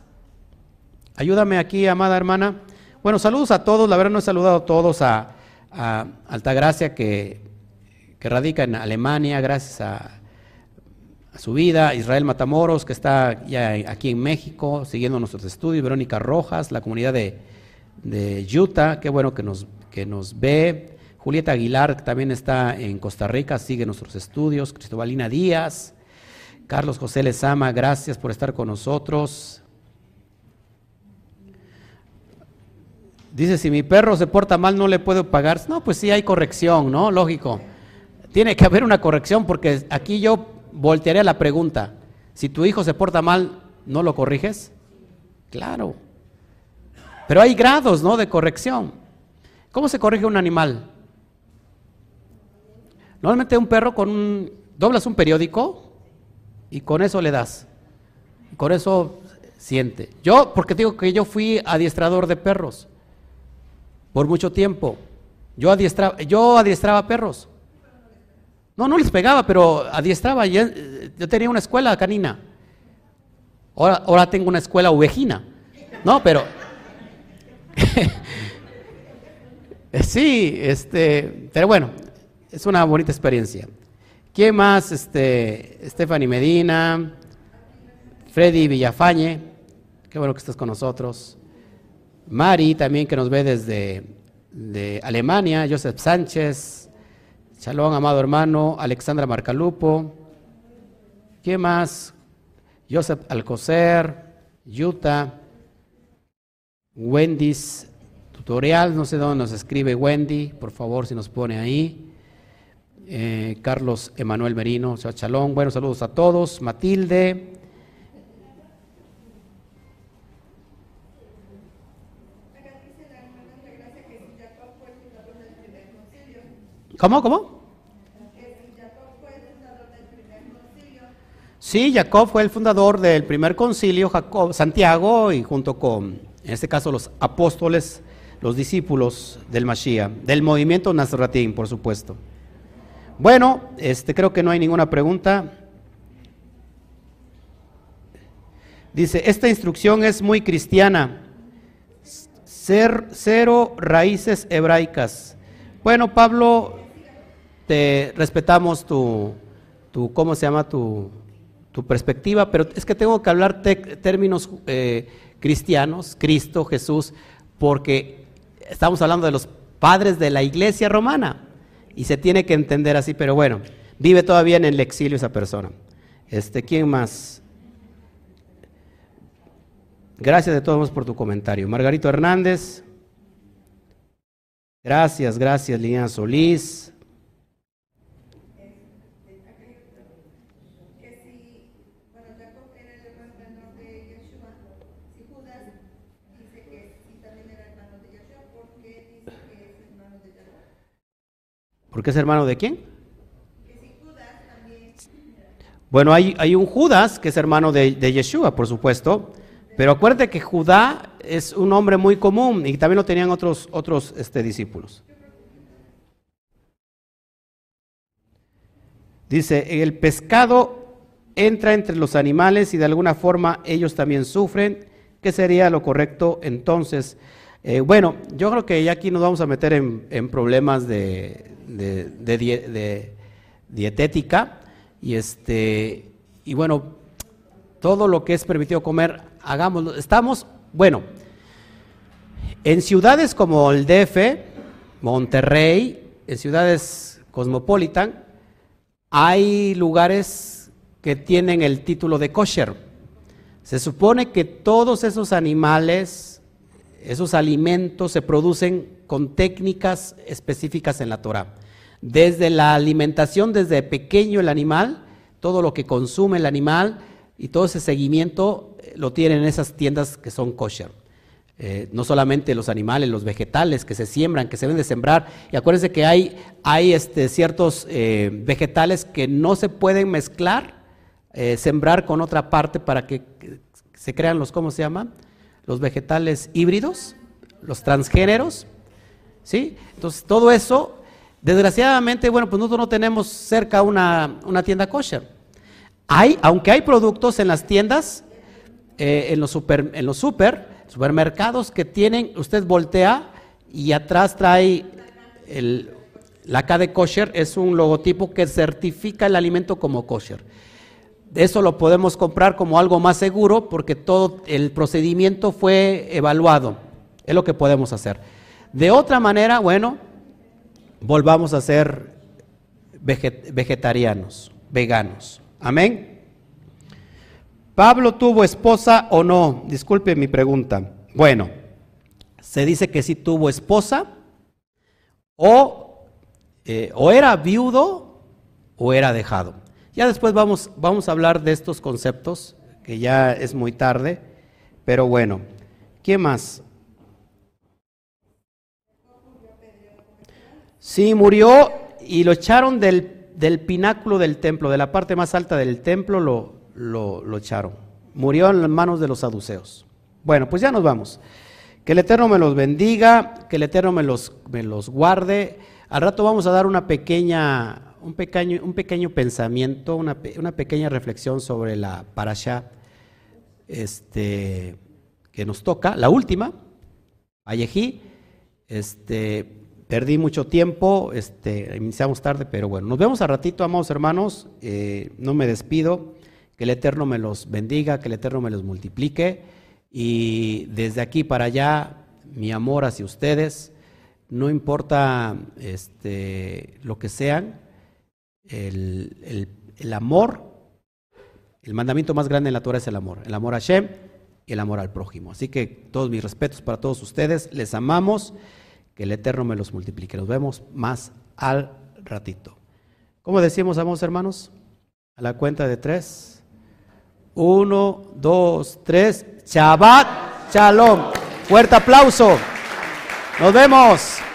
Ayúdame aquí, amada hermana. Bueno, saludos a todos, la verdad no he saludado a todos a, a Altagracia que que radica en Alemania gracias a, su vida, Israel Matamoros, que está ya aquí en México siguiendo nuestros estudios, Verónica Rojas, la comunidad de, Utah, qué bueno que nos, que nos ve, Julieta Aguilar, que también está en Costa Rica, sigue nuestros estudios. Cristobalina Díaz. Carlos José Lezama, gracias por estar con nosotros. Dice, si mi perro se porta mal, no le puedo pagar. No, pues sí hay corrección, ¿no? Lógico. Tiene que haber una corrección porque aquí yo voltearía la pregunta. Si tu hijo se porta mal, ¿no lo corriges? Claro. Pero hay grados, ¿no? De corrección. ¿Cómo se corrige un animal? Normalmente un perro con un... Doblas un periódico y con eso le das. con eso siente. Yo, porque digo que yo fui adiestrador de perros por mucho tiempo. Yo adiestraba, yo adiestraba perros. No, no les pegaba, pero adiestraba. Yo, tenía una escuela canina. Ahora, ahora tengo una escuela ovejina. No, pero. sí, este. Pero bueno, es una bonita experiencia. ¿Quién más? Este, Stephanie Medina, Freddy Villafañe. Qué bueno que estás con nosotros. Mari también que nos ve desde de Alemania, Joseph Sánchez, Shalom, amado hermano, Alexandra Marcalupo, ¿quién más? Joseph Alcocer, Yuta, Wendy's tutorial, no sé dónde nos escribe Wendy, por favor si nos pone ahí. Eh, Carlos Emanuel Merino, Shalom, buenos saludos a todos. Matilde, ¿Cómo, cómo? Sí, Jacob fue el fundador del primer concilio, Jacob, Santiago, y junto con, en este caso, los apóstoles, los discípulos del Mashiach, del movimiento Nazratín, por supuesto. Bueno, este, creo que no hay ninguna pregunta. Dice, esta instrucción es muy cristiana. Ser, cero raíces hebraicas. Bueno, Pablo respetamos tu, tu, ¿cómo se llama? Tu, tu perspectiva, pero es que tengo que hablar términos eh, cristianos, Cristo, Jesús, porque estamos hablando de los padres de la iglesia romana y se tiene que entender así, pero bueno, vive todavía en el exilio esa persona. Este, ¿Quién más? Gracias de todos por tu comentario. Margarito Hernández. Gracias, gracias, Liliana Solís. ¿Por qué es hermano de quién? Bueno, hay, hay, un Judas que es hermano de, Yeshua, por supuesto, pero acuérdate que Judá es un nombre muy común y también lo tenían otros, otros este, discípulos. Dice, el pescado entra entre los animales y de alguna forma ellos también sufren. ¿Qué sería lo correcto entonces? Eh, bueno, yo creo que ya aquí nos vamos a meter en problemas de, de, dietética. Y este y bueno todo lo que es permitido comer hagámoslo. Estamos bueno en ciudades como el Monterrey en ciudades cosmopolitan hay lugares que tienen el título de kosher. Se supone que todos esos animales esos alimentos se producen con técnicas específicas en la Torah desde la alimentación, desde pequeño el animal, todo lo que consume el animal y todo ese seguimiento eh, lo tienen en esas tiendas que son kosher. Eh, no solamente los animales, los vegetales que se siembran, que se deben de sembrar. Y acuérdense que hay, este, ciertos eh, vegetales que no se pueden mezclar, sembrar con otra parte para que se crean los, ¿cómo se llaman? Los vegetales híbridos, los transgéneros. ¿Sí? Entonces, todo eso Desgraciadamente, bueno, pues nosotros no tenemos cerca una, tienda kosher. Hay, aunque hay productos en las tiendas, eh, en, los super, en los super, supermercados que tienen, usted voltea y atrás trae el, la K de kosher, es un logotipo que certifica el alimento como kosher. Eso lo podemos comprar como algo más seguro porque todo el procedimiento fue evaluado. Es lo que podemos hacer. De otra manera, bueno, volvamos a ser vegetarianos, veganos. Amén. ¿Pablo tuvo esposa o no? Disculpe mi pregunta. Bueno, se dice que sí tuvo esposa o, eh, o era viudo o era dejado. Ya después vamos, vamos a hablar de estos conceptos, que ya es muy tarde, pero bueno, ¿qué más? Sí, murió y lo echaron del, del, pináculo del templo, de la parte más alta del templo lo, lo, lo echaron. Murió en las manos de los saduceos. Bueno, pues ya nos vamos. Que el Eterno me los bendiga, que el Eterno me los, me los guarde. Al rato vamos a dar una pequeña, un pequeño, un pequeño pensamiento, una, una pequeña reflexión sobre la parasha este, que nos toca, la última, Ayejí. Este, Perdí mucho tiempo, este, iniciamos tarde, pero bueno, nos vemos a ratito, amados hermanos. Eh, no me despido. Que el Eterno me los bendiga, que el Eterno me los multiplique. Y desde aquí para allá, mi amor hacia ustedes, no importa este, lo que sean, el, el, amor, el mandamiento más grande en la Torah es el amor, el amor a Hashem y el amor al prójimo. Así que todos mis respetos para todos ustedes, les amamos, que el Eterno me los multiplique. Nos vemos más al ratito. ¿Cómo decimos, amados hermanos? A la cuenta de tres. Uno, dos, tres. Shabbat Shalom. Fuerte aplauso. Nos vemos.